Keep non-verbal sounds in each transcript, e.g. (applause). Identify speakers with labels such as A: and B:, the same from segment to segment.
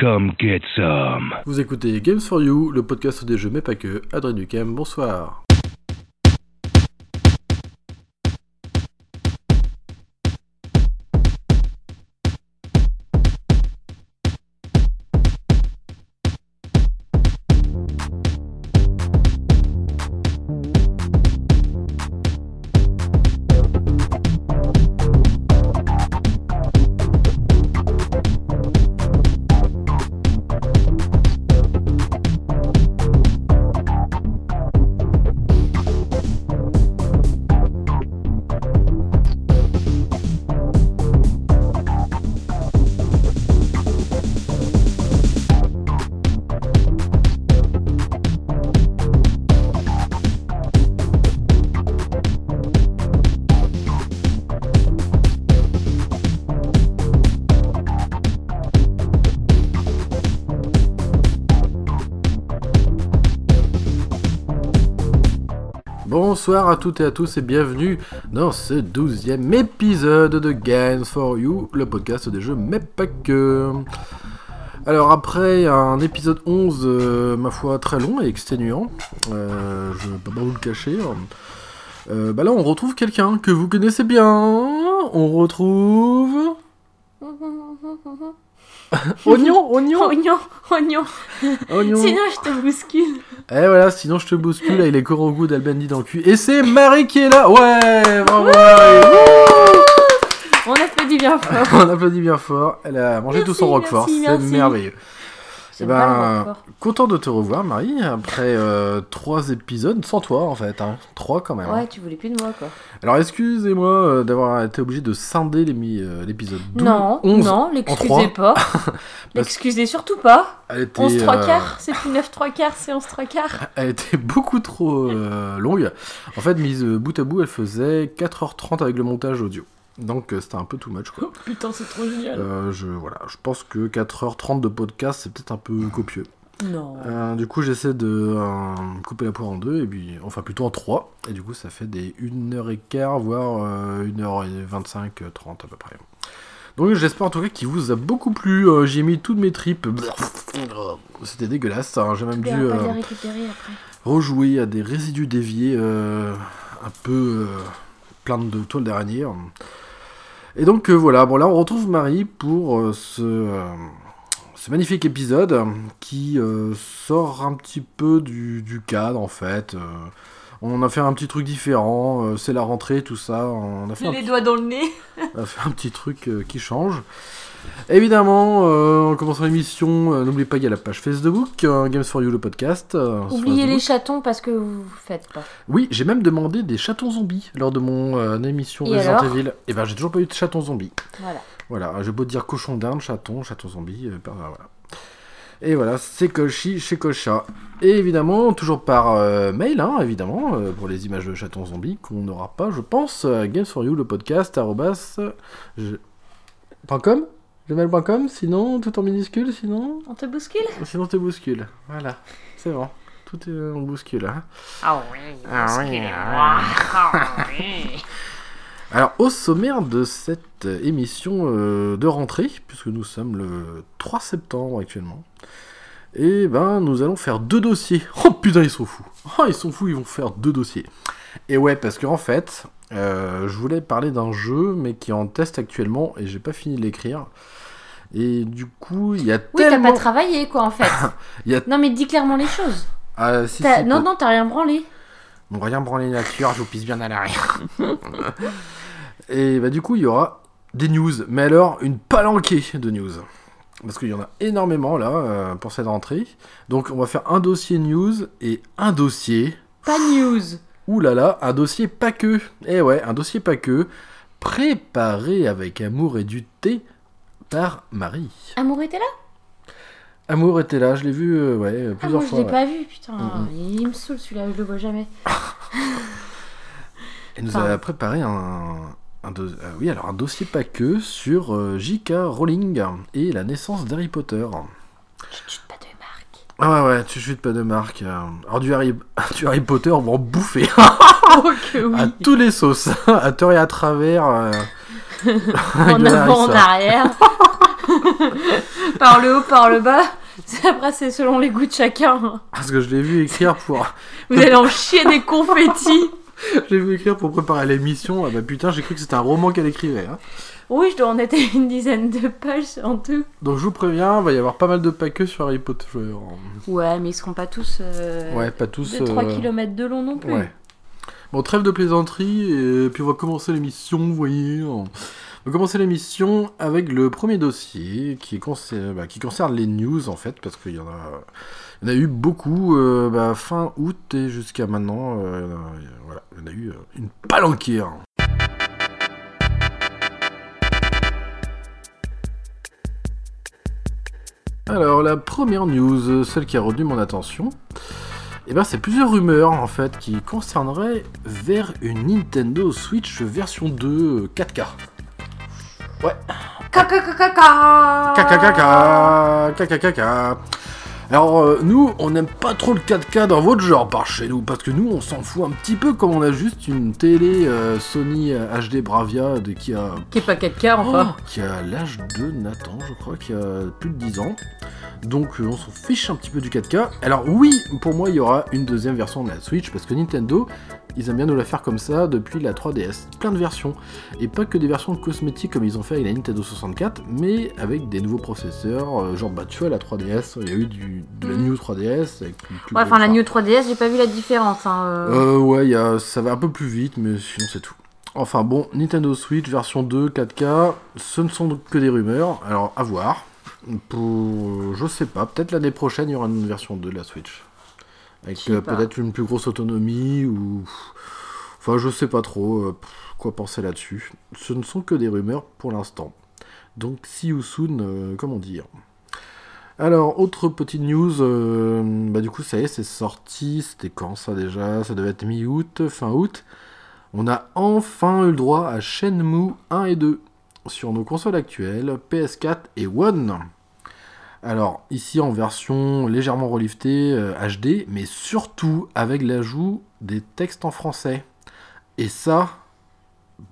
A: Come get some.
B: Vous écoutez Games for You, le podcast des jeux mais pas que. Adrien Ducam, bonsoir. Bonsoir à toutes et à tous et bienvenue dans ce douzième épisode de Games for You, le podcast des jeux mais pas que. Alors après un épisode 11, euh, ma foi, très long et exténuant, euh, je ne peux pas vous le cacher, euh, bah là on retrouve quelqu'un que vous connaissez bien, on retrouve... (laughs) oignon, oignon,
C: Oignon, oignon.
B: oignon.
C: Sinon, je te bouscule.
B: Et voilà, sinon je te bouscule avec les Korogu d'Albandi dans le cul. Et c'est Marie qui est là Ouais Bravo
C: On applaudit bien fort. (laughs)
B: On applaudit bien fort. Elle a mangé
C: Merci,
B: tout son roquefort. C'est merveilleux. Eh ben, content de te revoir, Marie, après euh, trois épisodes, sans toi en fait. Hein. Trois quand même. hein.
C: Ouais, tu voulais plus de moi, quoi.
B: Alors excusez-moi euh, d'avoir été obligé de scinder euh, l'épisode 12,
C: Non,
B: 11.
C: non, l'excusez (laughs) pas. l'excusez surtout pas.
B: Elle était,
C: 11 3
B: euh,
C: quarts, c'est plus 9 3 quarts, c'est 11 3 quarts. (laughs)
B: Elle était beaucoup trop euh, longue. En fait, mise euh, bout à bout, elle faisait 4h30 avec le montage audio. Donc euh, c'était un peu too much quoi. (laughs)
C: Putain, c'est trop génial.
B: Euh, je, voilà, je pense que 4h30 de podcast, c'est peut-être un peu copieux.
C: Non.
B: Euh, du coup, j'essaie de euh, couper la poire en deux, et puis, enfin plutôt en trois. Et du coup, ça fait des 1h15, voire euh, 1h25, 30 à peu près. Donc j'espère en tout cas qu'il vous a beaucoup plu. Euh, J'ai mis toutes mes tripes. (laughs) C'était dégueulasse. hein. J'ai même dû euh, rejouer à des résidus déviés euh, un peu euh, plein de toiles d'araignée. Et donc euh, voilà, bon là on retrouve Marie pour euh, ce, euh, ce magnifique épisode qui sort un petit peu du, du cadre en fait. On a fait un petit truc différent, c'est la rentrée, tout ça. On a fait, un,
C: Les doigts dans le nez. (laughs)
B: on a fait un petit truc qui change. Évidemment, euh, en commençant l'émission, euh, n'oubliez pas, il y a la page Facebook, euh, Games for You le podcast. euh,
C: Oubliez les chatons parce que vous faites pas.
B: Oui, j'ai même demandé des chatons zombies lors de mon émission
C: Et
B: Resident
C: alors
B: Evil. Et ben j'ai toujours pas eu de chatons zombies.
C: Voilà.
B: Voilà, j'ai beau dire cochon d'Inde, chaton, chaton zombie, voilà. Et voilà, c'est Koshi chez Kocha. Et évidemment, toujours par euh, mail, hein, évidemment, euh, pour les images de chatons zombies qu'on n'aura pas, je pense, euh, Games for You, le podcast, arrobas, je- .com gmail.com, sinon, tout en minuscule, sinon,
C: On te bouscule?
B: Sinon t'es bouscule. Voilà, c'est bon. Tout est en bouscule. Hein.
C: Ah oui,
B: Ah oui.
C: Ah oui. (laughs)
B: Alors, au sommaire de cette émission euh, de rentrée, puisque nous sommes le 3 septembre actuellement, et ben nous allons faire deux dossiers. Oh putain, ils sont fous. Oh, ils sont fous, ils vont faire deux dossiers. Et ouais, parce qu'en fait, euh, je voulais parler d'un jeu, mais qui est en test actuellement, et j'ai pas fini de l'écrire. Et du coup, il y a
C: Oui, t'as
B: tellement...
C: pas travaillé, quoi, en fait. (laughs)
B: Il y a-
C: Non, mais dis clairement les choses.
B: Ah, si,
C: T'as-
B: si,
C: Non, non, t'as rien branlé.
B: Bon, rien branler nature, je vous pisse bien à l'arrière. (laughs) Et bah du coup, il y aura des news, mais alors une palanquée de news. Parce qu'il y en a énormément là euh, pour cette rentrée. Donc on va faire un dossier news et un dossier...
C: Pas news.
B: Ouh là là, un dossier pas que. Eh ouais, un dossier pas que. Préparé avec amour et du thé par Marie.
C: Amour était là?
B: Amour était là, je l'ai vu euh, ouais,
C: Ah,
B: plusieurs
C: moi, je
B: fois.
C: l'ai
B: ouais.
C: pas vu, putain.
B: Mhm.
C: Il me saoule celui-là, je le vois jamais. (laughs)
B: Elle nous
C: Enfin-
B: a préparé un, un do- euh, oui, alors un dossier pas que sur euh, J.K. Rowling et la naissance d'Harry Potter.
C: Je chute pas de marque.
B: Ah ouais, ouais, tu chutes pas de marque. euh. Alors du Harry, (laughs) du Harry Potter, on va en bouffer (laughs)
C: Oh que oui.
B: à tous les sauces, à tort et à travers. (laughs)
C: en avant, en arrière. (laughs) par le haut, par le bas. Après, c'est selon les goûts de chacun.
B: Parce que je l'ai vu écrire pour.
C: Vous allez en (laughs) chier des confettis.
B: J'ai vu écrire pour préparer l'émission. Ah bah putain, j'ai cru que c'était un roman qu'elle écrivait. Hein.
C: Oui, je dois en être une dizaine de pages en tout.
B: Donc je vous préviens, il va y avoir pas mal de paquets sur Harry Potter.
C: Ouais, mais ils seront pas tous. Euh,
B: ouais, pas tous.
C: De 3 km de long non plus. Ouais.
B: Bon, trêve de plaisanterie, et puis on va commencer l'émission, vous voyez. On va commencer l'émission avec le premier dossier qui, concerne, bah, concerne les news en fait, parce qu'il y en a, il y en a eu beaucoup euh, bah, fin août et jusqu'à maintenant. Euh, voilà, il y en a eu euh, une palanquée. Alors la première news, celle qui a retenu mon attention, et eh ben, c'est plusieurs rumeurs en fait qui concerneraient vers une Nintendo Switch version 2 4K. Ouais. Alors euh, nous, on n'aime pas trop le 4K dans votre genre par chez nous, parce que nous, on s'en fout un petit peu comme on a juste une télé euh, Sony HD Bravia de, qui a...
C: Qui est pas 4K enfin.
B: Oh, qui a l'âge de Nathan, je crois, qui a plus de 10 ans. Donc euh, on s'en fiche un petit peu du 4K. Alors oui, pour moi, il y aura une deuxième version de la Switch, parce que Nintendo, ils aiment bien nous la faire comme ça depuis la 3DS. Plein de versions. Et pas que des versions cosmétiques comme ils ont fait avec la Nintendo 64, mais avec des nouveaux processeurs. Euh, genre, bah tu vois, la 3DS, il y a eu du, de la. New 3DS.
C: ouais, enfin, la New 3DS, j'ai pas vu la différence. Hein,
B: euh. euh, ouais, y a, ça va un peu plus vite, mais sinon c'est tout. Enfin bon, Nintendo Switch version 2, 4K, ce ne sont que des rumeurs, alors à voir. Pour, je sais pas, peut-être l'année prochaine il y aura une version 2 de la Switch. Avec euh, peut-être une plus grosse autonomie ou. Enfin, je sais pas trop euh, quoi penser là-dessus. Ce ne sont que des rumeurs pour l'instant. Donc, see you soon, euh, comment dire. Alors, autre petite news, bah du coup, ça y est, c'est sorti. C'était quand ça déjà? Ça devait être mi-août, fin août. On a enfin eu le droit à Shenmue 1 et 2 sur nos consoles actuelles, PS4 et One. Alors ici en version légèrement reliftée HD, euh, mais surtout avec l'ajout des textes en français. Et ça,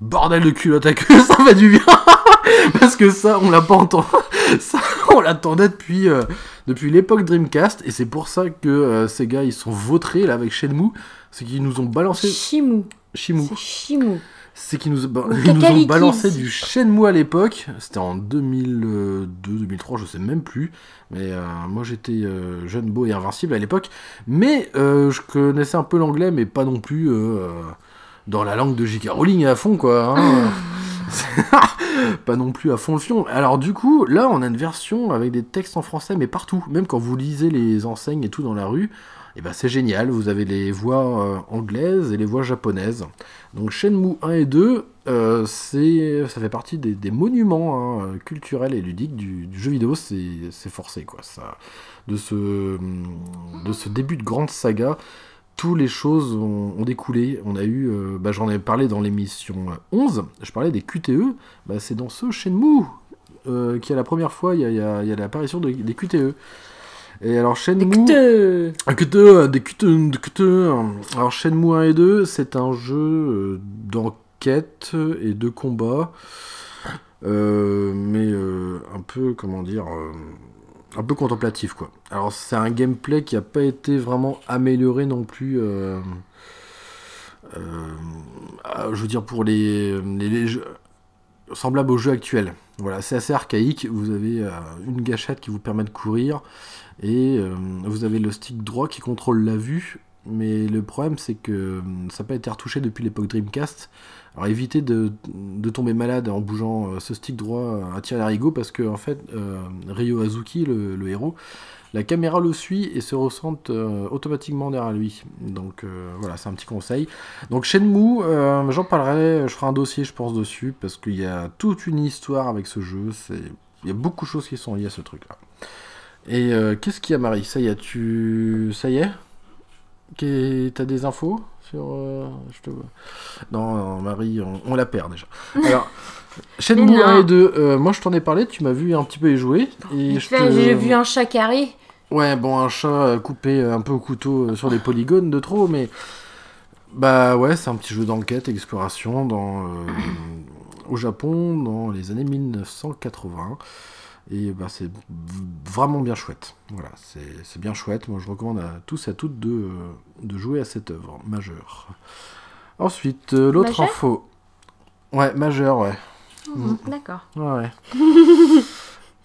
B: bordel de culotte à queue, ça va du bien (laughs) Parce que ça, on l'a pas entendu. (laughs) on l'attendait depuis, euh, depuis l'époque Dreamcast, et c'est pour ça que euh, ces gars ils sont vautrés là avec Shenmue, c'est qu'ils nous ont balancé.
C: Shimu.
B: Shimu.
C: Shimu
B: c'est qu'ils nous, ont balancé du Shenmue à l'époque. C'était en 2002, 2003, je sais même plus. Mais euh, moi j'étais jeune, beau et invincible à l'époque. Mais je connaissais un peu l'anglais, mais pas non plus dans la langue de J.K. Rowling à fond, quoi. Hein. (laughs) pas non plus à fond le fion. Alors du coup, là on a une version avec des textes en français, mais partout. Même quand vous lisez les enseignes et tout dans la rue, et eh ben c'est génial, vous avez les voix euh, anglaises et les voix japonaises. Donc Shenmue 1 et 2, euh, ça fait partie des, monuments hein, culturels et ludiques du, jeu vidéo, c'est forcé quoi. Ça, de, ce, de ce début de grande saga, toutes les choses ont, découlé. On a eu, euh, bah, j'en ai parlé dans l'émission 11, je parlais des QTE, bah, c'est dans ce Shenmue qui a la première fois, il y a, l'apparition des QTE. Et alors Shenmue... Des QTE Des QTE, Alors Shenmue 1 et 2, c'est un jeu euh, d'enquête et de combat. Euh, mais euh, un peu, comment dire... un peu contemplatif, quoi. Alors c'est un gameplay qui n'a pas été vraiment amélioré non plus... je veux dire, pour les, jeux semblables aux jeux actuels. Voilà, c'est assez archaïque. Vous avez une gâchette qui vous permet de courir et euh, vous avez le stick droit qui contrôle la vue, mais le problème c'est que euh, ça n'a pas été retouché depuis l'époque Dreamcast. Alors évitez de, tomber malade en bougeant euh, ce stick droit à tir rigo parce que en fait Ryo Azuki, le, héros, la caméra le suit et se ressente automatiquement derrière lui. Donc voilà, c'est un petit conseil. Donc Shenmue, j'en parlerai, je ferai un dossier je pense dessus parce qu'il y a toute une histoire avec ce jeu. Il y a beaucoup de choses qui sont liées à ce truc là. Et euh, qu'est-ce qu'il y a, Marie? Ça y est, tu. Ça y est? T'as des infos sur. Euh, je te... non, Marie, on, la perd déjà. (laughs) Alors. Shenmue 1 et 2, euh, moi je t'en ai parlé, tu m'as vu un petit peu y jouer.
C: Et J'ai vu un chat carré.
B: Ouais, bon, un chat coupé un peu au couteau sur des polygones de trop, mais. Bah ouais, c'est un petit jeu d'enquête, exploration dans, au Japon dans les années 1980. Et bah, c'est vraiment bien chouette. Voilà, c'est bien chouette. Moi, je recommande à tous et à toutes de, euh, de jouer à cette œuvre majeure. Ensuite, euh, l'autre info. Ouais, majeure, ouais.
C: Mhm, D'accord.
B: Ouais.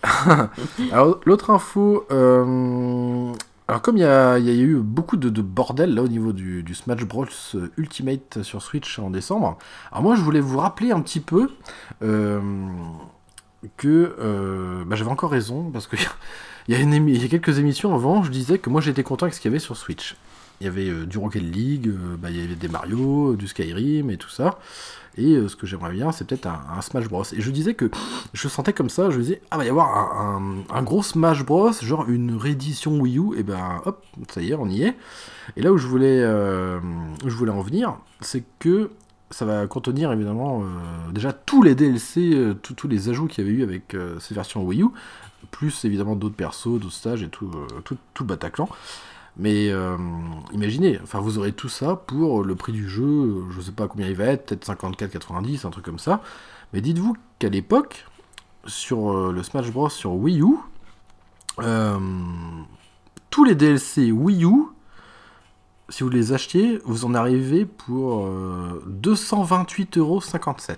B: (laughs) Alors, l'autre info. euh, Alors, comme il y a, il y a eu beaucoup de, de bordel là au niveau du, du Smash Bros Ultimate sur Switch en décembre, alors moi je voulais vous rappeler un petit peu euh, que euh, bah, j'avais encore raison parce que (laughs) il y, a il quelques émissions avant, je disais que moi j'étais content avec ce qu'il y avait sur Switch. Il y avait euh, du Rocket League, euh, bah, il y avait des Mario, du Skyrim et tout ça. Et ce que j'aimerais bien, c'est peut-être un, Smash Bros. Et je disais que (sniffs) je sentais comme ça, je me disais, ah, va y avoir un, gros Smash Bros, genre une réédition Wii U, et ben hop, ça y est, on y est. Et là où je voulais, je voulais en venir, c'est que ça va contenir évidemment euh, déjà tous les DLC, euh, tous- les ajouts qu'il y avait eu avec euh, ces versions Wii U, plus évidemment d'autres persos, d'autres stages et tout, Bataclan. Mais imaginez, enfin vous aurez tout ça pour le prix du jeu, je sais pas combien il va être, peut-être 54,90, un truc comme ça. Mais dites-vous qu'à l'époque, sur le Smash Bros sur Wii U, tous les DLC Wii U, si vous les achetiez, vous en arrivez pour euh, 228,57€.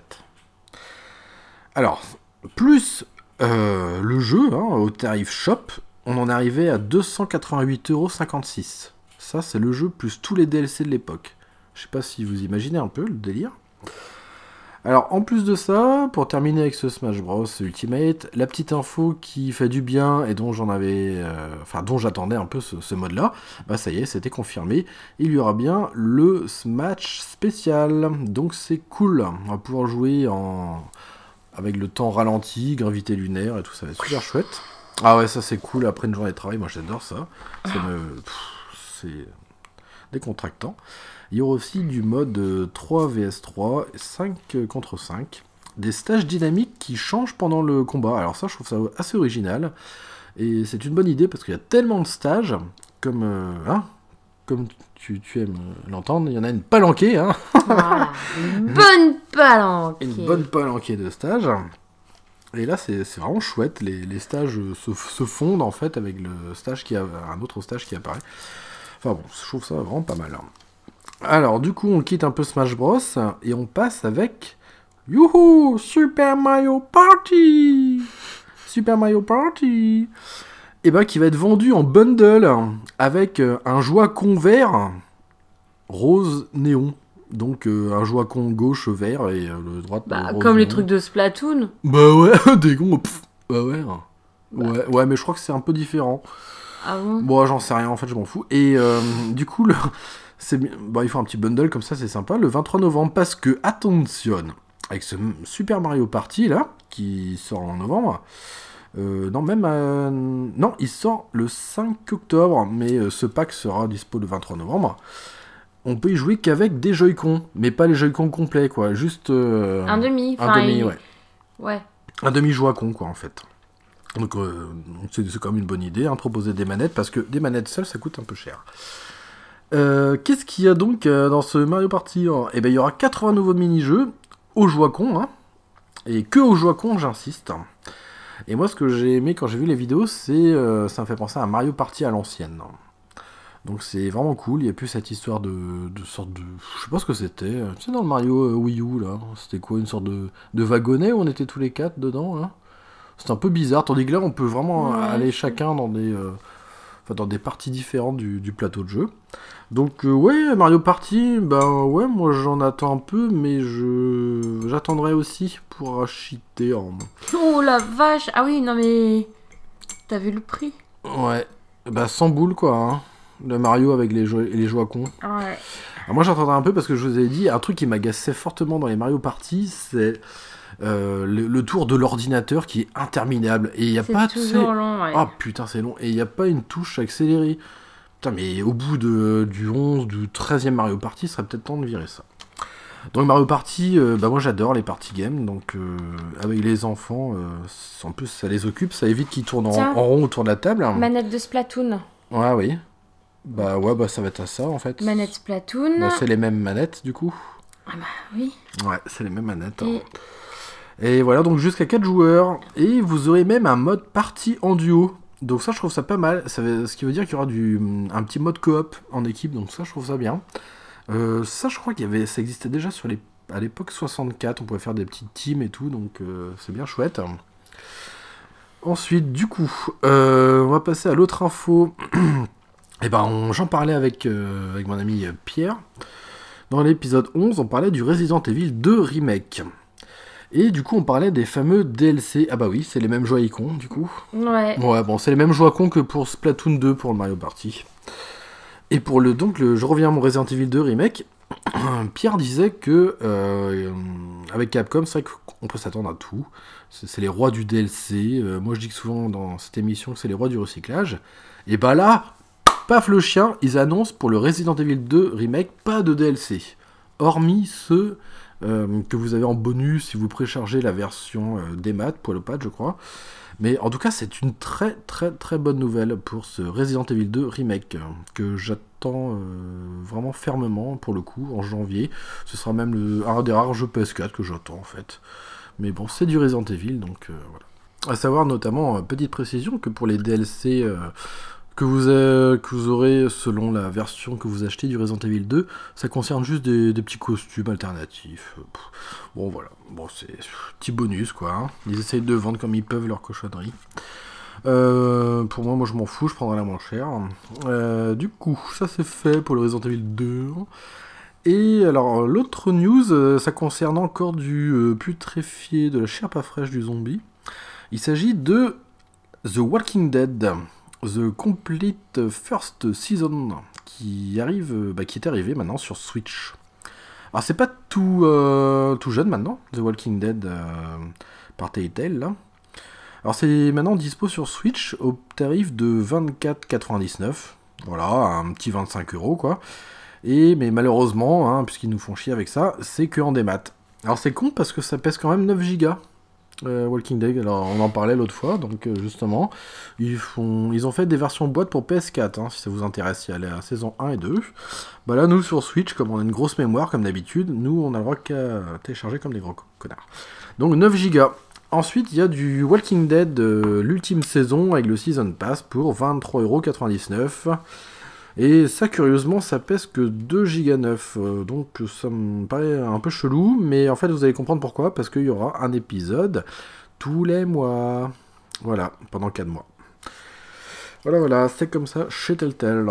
B: Alors, plus euh, le jeu hein, au tarif shop, on en arrivait à 288,56€. Ça, c'est le jeu plus tous les DLC de l'époque. Je sais pas si vous imaginez un peu le délire. Alors, en plus de ça, pour terminer avec ce Smash Bros Ultimate, la petite info qui fait du bien et dont j'en avais, euh, dont j'attendais un peu ce, mode-là, bah ça y est, c'était confirmé. Il y aura bien le Smash spécial, donc c'est cool. On va pouvoir jouer en avec le temps ralenti, gravité lunaire et tout, ça va être super chouette. Ah ouais, ça c'est cool après une journée de travail, moi j'adore ça. Ça c'est décontractant. Il y aura aussi du mode euh, 3 vs 3, 5 contre 5. Des stages dynamiques qui changent pendant le combat. Alors ça, je trouve ça assez original. Et c'est une bonne idée parce qu'il y a tellement de stages, comme, euh, hein, comme tu, tu aimes euh, l'entendre, il y en a une palanquée, hein,
C: Voilà. Une (laughs) bonne palanque.
B: une bonne palanquée de stages. Et là, c'est vraiment chouette. Les, les stages euh, se, se fondent en fait avec le stage qui a un autre stage qui apparaît. Enfin bon, je trouve ça vraiment pas mal. Alors, du coup, on quitte un peu Smash Bros. et on passe avec. Youhou! Super Mario Party! Super Mario Party! Et ben, qui va être vendu en bundle avec euh, un Joy-Con vert rose néon. Donc, euh, un Joy-Con gauche vert et euh, le droite.
C: Bah, comme les trucs de Splatoon.
B: Bah ouais, (laughs) des gonds, pff, bah ouais. Ouais, ouais, mais je crois que c'est un peu différent.
C: Ah bon?
B: Bon, j'en sais rien, en fait, je m'en fous. Et euh, du coup, le, (laughs) bon, il faut un petit bundle comme ça, c'est sympa, le 23 novembre, parce que, attention, avec ce Super Mario Party, là, qui sort en novembre, euh, non, même, euh, non, il sort le 5 octobre, mais ce pack sera dispo le 23 novembre. On peut y jouer qu'avec des Joy-Con, mais pas les Joy-Con complets, quoi, juste... euh,
C: Un demi.
B: Un demi,
C: il-
B: ouais.
C: Ouais.
B: Un demi-joie-con, quoi, en fait. Donc, euh, c'est quand même une bonne idée, hein, proposer des manettes, parce que des manettes seules, ça coûte un peu cher. Euh, Qu'est-ce qu'il y a donc euh, dans ce Mario Party hein Eh ben, il y aura 80 nouveaux mini-jeux, au joie-con, hein, et que au joie-con, j'insiste. Et moi, ce que j'ai aimé quand j'ai vu les vidéos, c'est ça me fait penser à Mario Party à l'ancienne. Donc c'est vraiment cool, il n'y a plus cette histoire de, de sorte de... Je sais pas ce que c'était. Tu sais, dans le Mario Wii U, là, c'était quoi Une sorte de, wagonnet où on était tous les quatre dedans, là C'est un peu bizarre, tandis que là, on peut vraiment
C: Ouais,
B: aller chacun dans des... euh, Enfin, dans des parties différentes du, du plateau de jeu. Donc, euh, ouais, Mario Party, ben ouais, moi j'en attends un peu, mais je j'attendrai aussi pour acheter en.
C: Oh la vache Ah oui, non mais... T'as vu le prix?
B: Ouais, bah 100 boules quoi, hein. Le Mario avec les, jo- les Joy-Con.
C: Ouais.
B: Alors moi j'entendais un peu parce que je vous ai dit, un truc qui m'agaçait fortement dans les Mario Party, c'est le, le tour de l'ordinateur qui est interminable. Et il n'y a pas
C: toujours long, ouais.
B: Ah putain c'est long. Et il n'y a pas une touche accélérée. Putain mais au bout de, du 11, du 13e Mario Party, il serait peut-être temps de virer ça. Donc Mario Party, euh, bah moi j'adore les party games, donc euh, avec les enfants, euh, en plus ça les occupe, ça évite qu'ils tournent en, rond autour de la table.
C: Manette de Splatoon.
B: Ouais oui. Bah ouais bah ça va être à ça en fait.
C: Manette Splatoon.
B: Bah, c'est les mêmes manettes du coup.
C: oui.
B: Ouais, c'est les mêmes manettes.
C: Et-
B: hein. Et voilà, donc jusqu'à 4 joueurs. Et vous aurez même un mode partie en duo. Donc ça, je trouve ça pas mal. Ça ce qui veut dire qu'il y aura un petit mode coop en équipe. Donc ça, je trouve ça bien. Euh, ça, je crois qu'il avait, ça existait déjà sur les, à l'époque 64. On pouvait faire des petites teams et tout. Donc euh, c'est bien chouette. Ensuite, du coup, euh, on va passer à l'autre info. Et (clears throat) ben, on- j'en parlais avec, avec mon ami Pierre. Dans l'épisode 11, on parlait du Resident Evil 2 Remake. Et du coup, on parlait des fameux DLC. Ah bah oui, c'est les mêmes Joy-Con, du coup.
C: Ouais.
B: Ouais, bon, c'est les mêmes Joy-Con que pour Splatoon 2 pour le Mario Party. Et pour le donc, le, je reviens à mon Resident Evil 2 Remake. (clears throat) Pierre disait que euh, avec Capcom, c'est vrai qu'on peut s'attendre à tout. C'est les rois du DLC. Euh, moi, je dis que souvent dans cette émission que c'est les rois du recyclage. Et bah là, paf le chien, ils annoncent pour le Resident Evil 2 Remake pas de DLC. Hormis ceux que vous avez en bonus si vous préchargez la version euh, des maths pour le pad, je crois. Mais en tout cas, c'est une très très très bonne nouvelle pour ce Resident Evil 2 Remake euh, que j'attends euh, vraiment fermement pour le coup en janvier. Ce sera même le, un des rares jeux PS4 que j'attends en fait. Mais bon, c'est du Resident Evil donc euh, voilà. À savoir notamment, euh, petite précision, que pour les DLC euh, que, vous, euh, que vous aurez selon la version que vous achetez du Resident Evil 2, ça concerne juste des, petits costumes alternatifs. Euh, Bon voilà, bon c'est petit bonus quoi. hein. Ils essayent de vendre comme ils peuvent leur cochonnerie. Euh, pour moi, moi je m'en fous, je prendrai la moins chère. Du coup, ça c'est fait pour le Resident Evil 2. Et alors l'autre news, ça concerne encore du putréfié, de la chair pas fraîche du zombie. Il s'agit de The Walking Dead, The Complete First Season, qui arrive, bah, qui est arrivé maintenant sur Switch. Alors c'est pas tout, euh, tout jeune maintenant, The Walking Dead euh, par Telltale. Alors c'est maintenant dispo sur Switch au tarif de 24,99. Voilà, un petit 25 euros quoi. Et mais malheureusement, hein, puisqu'ils nous font chier avec ça, c'est que en démat. Alors c'est con parce que ça pèse quand même 9 gigas. Euh, Walking Dead, alors on en parlait l'autre fois, donc euh, justement, ils, font, ils ont fait des versions boîte pour PS4, hein, si ça vous intéresse, il y a la saison 1 et 2. Bah là, nous sur Switch, comme on a une grosse mémoire, comme d'habitude, nous on a le droit qu'à télécharger comme des gros co- connards. Donc 9 gigas. Ensuite, il y a du Walking Dead, euh, l'ultime saison avec le Season Pass pour 23,99€. Et ça, curieusement, ça pèse que 2 Go 9. euh, donc ça me paraît un peu chelou, mais en fait, vous allez comprendre pourquoi. Parce qu'il y aura un épisode tous les mois. Voilà, pendant 4 mois. Voilà, voilà, c'est comme ça chez Telltale.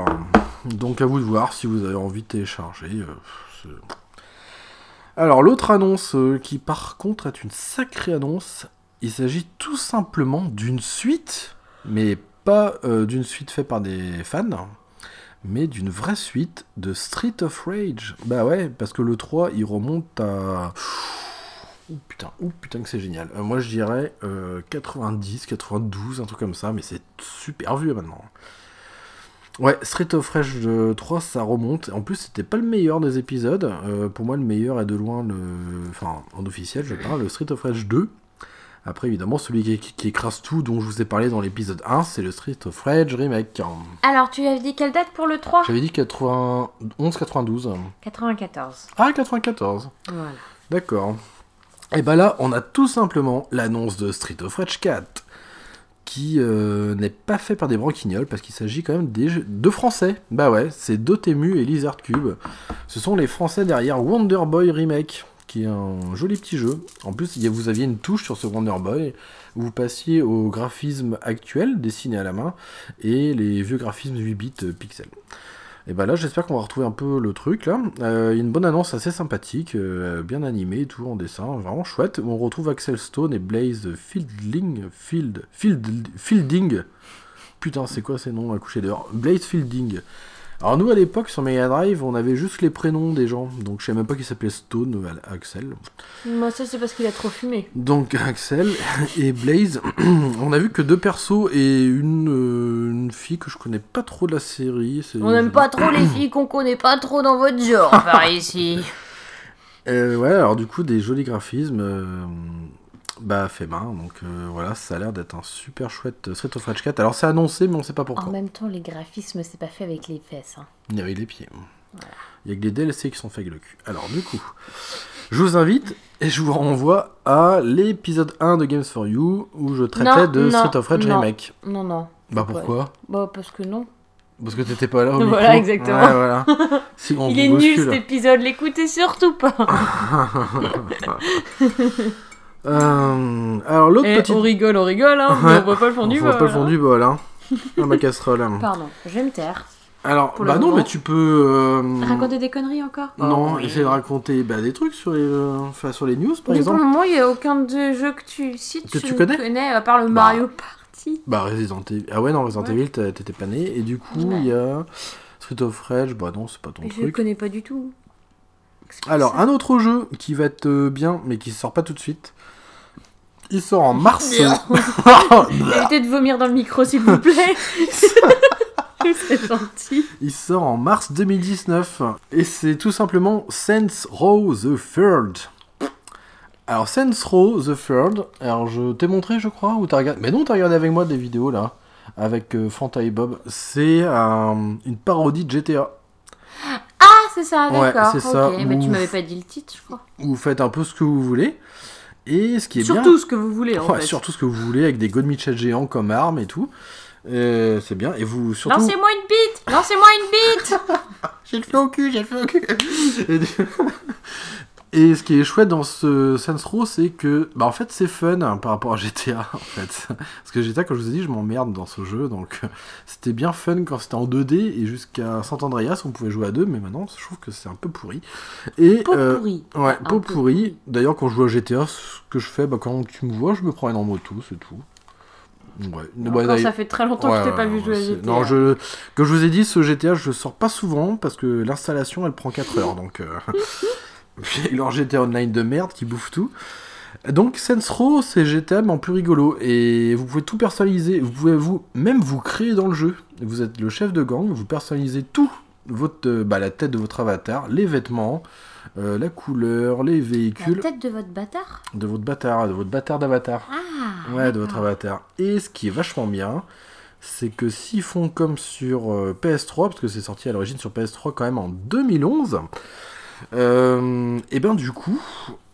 B: Donc à vous de voir si vous avez envie de télécharger. euh, alors l'autre annonce euh, qui par contre est une sacrée annonce, il s'agit tout simplement d'une suite, mais pas d'une suite faite par des fans, mais d'une vraie suite de Street of Rage. Bah ouais, parce que le 3 il remonte à... Oh putain, oh putain que c'est génial. Euh, moi je dirais euh, 90, 92, un truc comme ça, mais c'est super vieux maintenant. Ouais, Street of Rage euh, 3, ça remonte. En plus, c'était pas le meilleur des épisodes. Euh, pour moi, le meilleur est de loin le. Enfin, en officiel, je parle, le Street of Rage 2. Après, évidemment, celui qui, qui écrase tout, dont je vous ai parlé dans l'épisode 1, c'est le Street of Rage Remake.
C: Alors, tu avais dit quelle date pour le 3
B: J'avais dit 91-92.
C: 94.
B: Ah, 94.
C: Voilà.
B: D'accord. Et bah là, on a tout simplement l'annonce de Street of Rage 4, qui euh, n'est pas fait par des branquignoles, parce qu'il s'agit quand même des jeux- de Français. Bah ouais, c'est Dotemu et Lizard Cube. Ce sont les Français derrière Wonder Boy Remake, un joli petit jeu. En plus, vous aviez une touche sur ce Wonder Boy, vous passiez au graphisme actuel, dessiné à la main, et les vieux graphismes 8 bits euh, pixels. Et bah là, j'espère qu'on va retrouver un peu le truc là. Euh, une bonne annonce assez sympathique, euh, bien animée, tout en dessin, vraiment chouette. On retrouve Axel Stone et Blaze Fielding. Field, Field, Fielding. Putain, c'est quoi ces noms à coucher dehors? Blaze Fielding. Alors nous à l'époque sur Mega Drive, on avait juste les prénoms des gens, donc je sais même pas qui s'appelait Stone ou Axel.
C: Moi, ça, c'est parce qu'il a trop fumé.
B: Donc (laughs) Axel et Blaze, (clears throat) on a vu que deux persos et une, euh, une fille que je connais pas trop de la série.
C: On n'aime pas trop les (clears throat) filles qu'on connaît pas trop dans votre genre, par ici.
B: Euh, ouais, alors du coup, des jolis graphismes, euh, bah fait main, donc euh, voilà, ça a l'air d'être un super chouette Street of Rage 4. Alors c'est annoncé, mais on sait pas
C: En
B: pourquoi.
C: même temps, les graphismes, c'est pas fait avec les fesses. hein.
B: Il y avait les pieds. Il y a que les DLC qui sont faits avec le cul. Alors du coup, Je vous invite et je vous renvoie à l'épisode 1 de Games for You où je traitais
C: Non,
B: de
C: non,
B: Street of Rage
C: non.
B: Remake.
C: Non, non.
B: Bah pourquoi?
C: Bah, parce que non.
B: Parce que t'étais pas là au (laughs)
C: Voilà,
B: micro.
C: exactement.
B: Ouais, voilà. (laughs) Si on
C: Il est nul cet épisode, l'écoutez surtout pas. (laughs)
B: Euh, alors l'autre
C: Et
B: petite...
C: on rigole, on rigole, hein, mais on voit pas le fond du
B: On voit
C: bol.
B: pas le fond
C: hein.
B: du bol, hein. Dans (laughs) ma casserole.
C: Pardon, je vais me taire.
B: Alors,
C: Pour le
B: bah non,
C: moment.
B: mais tu peux... euh,
C: Raconter des conneries encore?
B: Non,
C: Oh, oui.
B: essayer de raconter bah, des trucs sur les, euh, enfin, sur les news, par
C: Mais pour
B: exemple.
C: le moment, il n'y a aucun de jeux que tu cites
B: Que tu connais?
C: à part le
B: Bah.
C: Mario Party.
B: Bah, Resident Evil. Ah ouais, non, Resident
C: Ouais.
B: Evil, t'as- t'étais pas né. Et du coup, il
C: Ouais.
B: y a Street of Rage. Bah non, c'est pas ton
C: Mais je ne
B: truc.
C: connais pas du tout.
B: Alors,
C: ça.
B: un autre jeu qui va être euh, bien, mais qui sort pas tout de suite. Il sort en mars. (laughs)
C: Évitez de vomir dans le micro, s'il vous plaît. (laughs) C'est gentil.
B: Il sort en mars 2019 et c'est tout simplement Saints Row the Third. Alors Saints Row the Third, alors je t'ai montré je crois ou t'as regardé Mais non, t'as regardé avec moi des vidéos là avec euh, Fanta et Bob. C'est euh, une parodie de GTA
C: Ah, c'est ça,
B: Ouais,
C: d'accord.
B: c'est ça.
C: Ok, mais tu m'avais pas dit le titre, je crois.
B: vous faites un peu ce que vous voulez. Et ce qui est bien
C: Surtout ce que vous voulez, en
B: Ouais,
C: fait.
B: surtout ce que vous voulez avec des God Mitchell géants comme armes et tout. Euh, c'est bien et vous surtout
C: Lancez-moi une bite Lancez-moi une bite (laughs)
B: J'ai le fait au cul, j'ai le fait au cul. (laughs) Et, du- Et ce qui est chouette dans ce Saints Row, c'est que, bah en fait, c'est fun hein, par rapport à GTA, (laughs) en fait. Parce que GTA, comme je vous ai dit, je m'emmerde dans ce jeu, donc euh, c'était bien fun quand c'était en 2D et jusqu'à Sant Andreas, on pouvait jouer à deux, mais maintenant, je trouve que c'est un peu pourri. Et euh,
C: pourri.
B: ouais,
C: Un
B: peu
C: peu
B: pourri. D'ailleurs, quand je joue à GTA, ce que je fais, bah quand tu me vois, je me promène en moto, c'est tout. Ouais.
C: Encore,
B: d'ailleurs-
C: ça fait très longtemps que je t'ai pas vu jouer à GTA.
B: Non, je... Comme je vous ai dit, ce GTA, je sors pas souvent parce que l'installation, elle prend 4 heures. Donc, euh... (laughs) et leur GTA Online de merde qui bouffe tout. Donc, Saints Row, c'est GTA, mais en plus rigolo. Et vous pouvez tout personnaliser. Vous pouvez vous, même vous créer dans le jeu. Vous êtes le chef de gang, vous personnalisez tout. Votre, euh, bah, la tête de votre avatar, les vêtements, euh, la couleur, les
C: La
B: véhicules
C: tête de votre bâtard?
B: De votre bâtard, de votre bâtard d'avatar.
C: Ah
B: Ouais, de votre avatar. Et ce qui est vachement bien, c'est que s'ils font comme sur euh, PS3, parce que c'est sorti à l'origine sur PS3 quand même en 2011, euh, et ben du coup,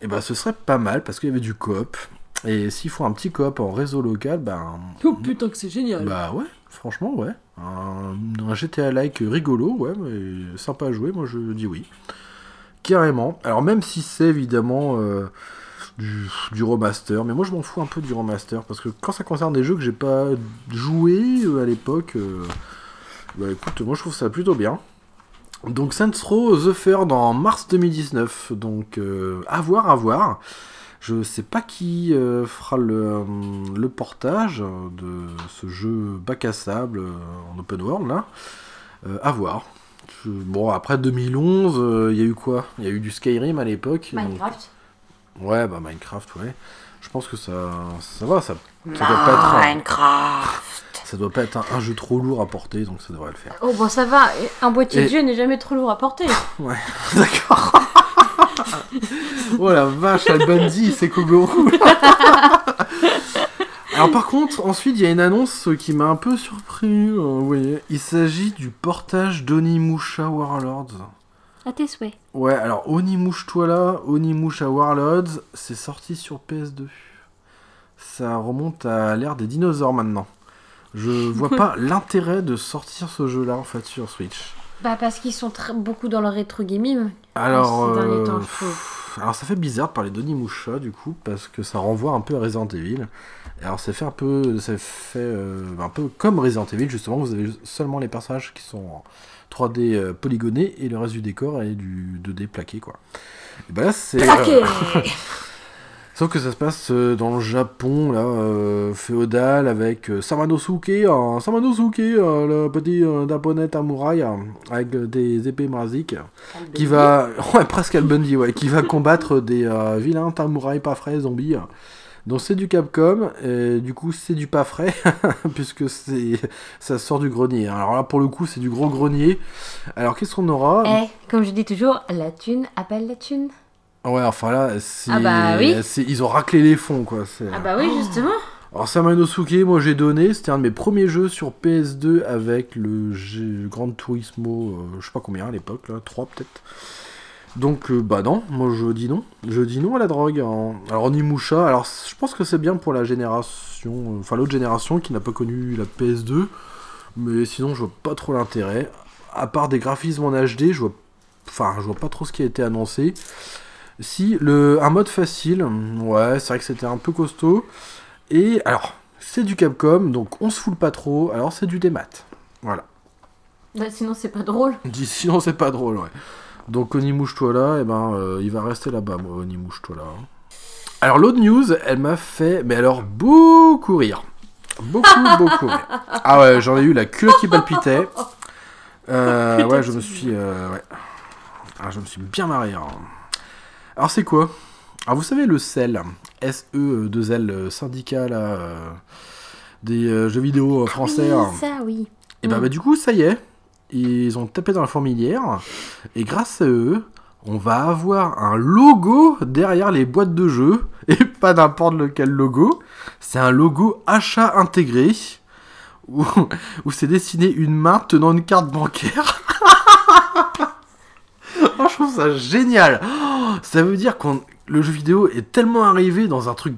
B: et ben ce serait pas mal parce qu'il y avait du coop. Et s'ils font un petit coop en réseau local, ben
C: Oh putain que c'est génial
B: bah ouais, franchement ouais, un, un GTA like rigolo, ouais, mais sympa à jouer, moi je dis oui, carrément. Alors même si c'est évidemment euh, du, du remaster, mais moi je m'en fous un peu du remaster parce que quand ça concerne des jeux que j'ai pas joué euh, à l'époque, euh, bah écoute, moi je trouve ça plutôt bien. Donc Saints Row The Third en mars 2019, donc euh, à voir, à voir. Je sais pas qui euh, fera le, euh, le portage de ce jeu bac à sable euh, en open world là. Euh, à voir. Je- bon après 2011, euh, il y a eu quoi? Il y a eu du Skyrim à l'époque. donc-
C: Minecraft
B: Ouais, bah Minecraft, ouais. Je pense que ça, ça va, ça, ça doit pas être, un-
C: Minecraft
B: ça doit pas être un, un jeu trop lourd à porter, donc ça devrait le faire.
C: Oh bon ça va, un boîtier
B: Et-
C: de jeu n'est jamais trop lourd à porter. (laughs)
B: Ouais, (laughs) d'accord. oh la vache, Albandi, c'est Kogoro. Alors par contre, ensuite, il y a une annonce qui m'a un peu surpris. euh, vous voyez, il s'agit du portage d'Onimusha Warlords.
C: À tes souhaits.
B: Ouais, alors Onimush-toi là, Onimusha Warlords, c'est sorti sur PS2. Ça remonte à l'ère des dinosaures maintenant. Je vois pas (laughs) l'intérêt de sortir ce jeu-là en fait sur Switch.
C: Bah parce qu'ils sont très- beaucoup dans le rétro gaming.
B: Alors,
C: Ces derniers
B: euh,
C: temps, je
B: alors ça fait bizarre de parler d'Onimusha du coup parce que ça renvoie un peu à Resident Evil. Et Alors c'est fait un peu, ça fait euh, un peu comme Resident Evil justement. Vous avez seulement les personnages qui sont en 3D euh, polygonés et le reste du décor est du 2D plaqué quoi. Et bah là c'est. euh,
C: Ok (laughs)
B: Sauf que ça se passe euh, dans le Japon, là, euh, féodal, avec euh, Samanosuke, euh, Samanosuke, euh, le petit euh, japonais samouraï, euh, avec euh, des épées marziques, qui va, (laughs) ouais, presque Al Bundy, ouais, qui va combattre des euh, vilains samouraïs pas frais, zombies. Donc c'est du Capcom, et du coup c'est du pas frais, (laughs) puisque c'est ça sort du grenier. Alors là pour le coup c'est du gros grenier. Alors qu'est-ce qu'on aura?
C: Eh, comme je dis toujours, la thune appelle la thune.
B: Ouais enfin là c'est,
C: Ah bah oui.
B: c'est- ils ont raclé les fonds quoi. c'est-
C: Ah bah oui, justement.
B: Alors Samanosuke, moi j'ai donné, c'était un de mes premiers jeux sur PS2 avec le G- Gran Turismo, euh, je sais pas combien à l'époque, là, 3 peut-être. Donc, euh, bah non, moi je dis non. Je dis non à la drogue. hein. Alors, Onimusha, alors je pense que c'est bien pour la génération, euh, enfin l'autre génération qui n'a pas connu la PS2, mais sinon je vois pas trop l'intérêt. À part des graphismes en HD, je vois, enfin je vois pas trop ce qui a été annoncé. Si, le, un mode facile, ouais, c'est vrai que c'était un peu costaud. Et alors, c'est du Capcom, donc on se fout pas trop, alors c'est du démat. Voilà.
C: Bah, sinon, c'est pas drôle. (laughs)
B: Sinon c'est pas drôle, ouais. Donc Oni mouche-toi là, et ben euh, il va rester là-bas, moi, Oni mouche-toi là. Alors l'autre news, elle m'a fait, mais alors beaucoup rire. Beaucoup, (laughs) beaucoup rire. Ah ouais, j'en ai eu la queue qui palpitait. Euh, (laughs) ouais, je me suis, euh, ouais. Ah, je me suis bien marré. hein. Alors c'est quoi? Alors vous savez le CEL, S-E-2-L, euh, syndicat là, euh, des euh, jeux vidéo euh, français. hein.
C: Oui, ça, oui.
B: Et bah,
C: Mm.
B: bah, du coup, ça y est, ils ont tapé dans la fourmilière, et grâce à eux, on va avoir un logo derrière les boîtes de jeux, (laughs) et pas n'importe lequel logo, c'est un logo achat intégré, où, (laughs) où c'est dessiné une main tenant une carte bancaire. Oh, je trouve ça génial. Oh, ça veut dire que le jeu vidéo est tellement arrivé dans un truc,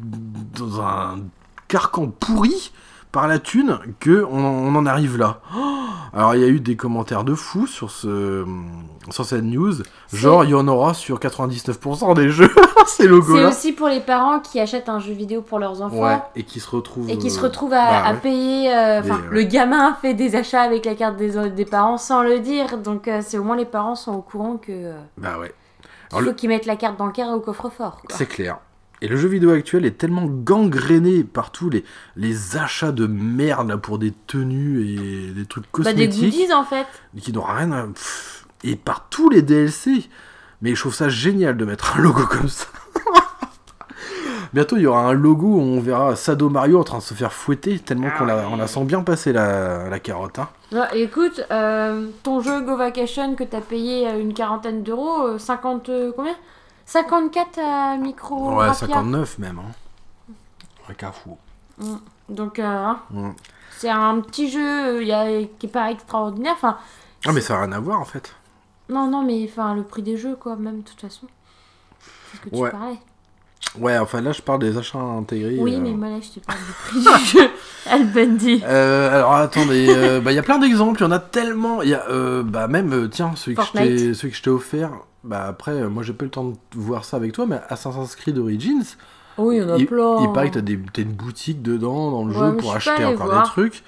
B: dans un carcan pourri par la thune que on, on en arrive là. Oh, (gasps) alors il y a eu des commentaires de fous sur ce sur cette news, genre il y en aura sur 99% des jeux ces (laughs) logos
C: C'est
B: là.
C: aussi pour les parents qui achètent un jeu vidéo pour leurs enfants.
B: Ouais, et qui se retrouvent
C: Et qui se
B: euh,
C: retrouvent à,
B: bah
C: à
B: ouais.
C: payer. euh, le gamin fait des achats avec la carte des, des parents sans le dire. Donc, euh, c'est au moins les parents sont au courant que euh,
B: Bah ouais.
C: il faut
B: le-
C: qu'ils mettent la carte bancaire au coffre-fort.
B: C'est clair. Et le jeu vidéo actuel est tellement gangréné par tous les, les achats de merde là, pour des tenues et des trucs
C: Bah, des
B: cosmétiques
C: goodies en fait.
B: qui n'ont rien à... pff, et par tous les DLC. Mais je trouve ça génial de mettre un logo comme ça. (laughs) Bientôt, il y aura un logo où on verra Sado Mario en train de se faire fouetter tellement qu'on la, on la sent bien passer la, la carotte. hein.
C: Écoute, euh, ton jeu Go Vacation que t'as payé euh, une quarantaine d'euros, euh, 50. euh, combien? 54 à micro.
B: Ouais,
C: Rapia.
B: 59 même. Hein. Un carrefour.
C: Donc, euh, hein,
B: Mm.
C: c'est un petit jeu euh, y a- qui est pas extraordinaire. Enfin,
B: Ah, mais ça n'a rien à voir en fait.
C: non, non, mais enfin, le prix des jeux, quoi, même, de toute façon. C'est ce que tu
B: Ouais.
C: parlais.
B: Ouais, enfin là, je parle des achats intégrés.
C: Oui,
B: euh,
C: mais moi là, je te parle du prix du jeu. (laughs) Albendi.
B: Euh, alors attendez, euh, bah, il y a plein d'exemples, il y en a tellement. Il y a euh, bah, même, euh, tiens, celui que, je
C: Fortnite.
B: t'ai, celui que je t'ai offert. Bah après, euh, moi j'ai pas eu le temps de voir ça avec toi, mais Assassin's Creed Origins,
C: Oui, il y en a
B: il,
C: plein.
B: il paraît que t'as, des, t'as une boutique dedans dans le
C: Ouais,
B: jeu pour acheter encore
C: voir.
B: des trucs.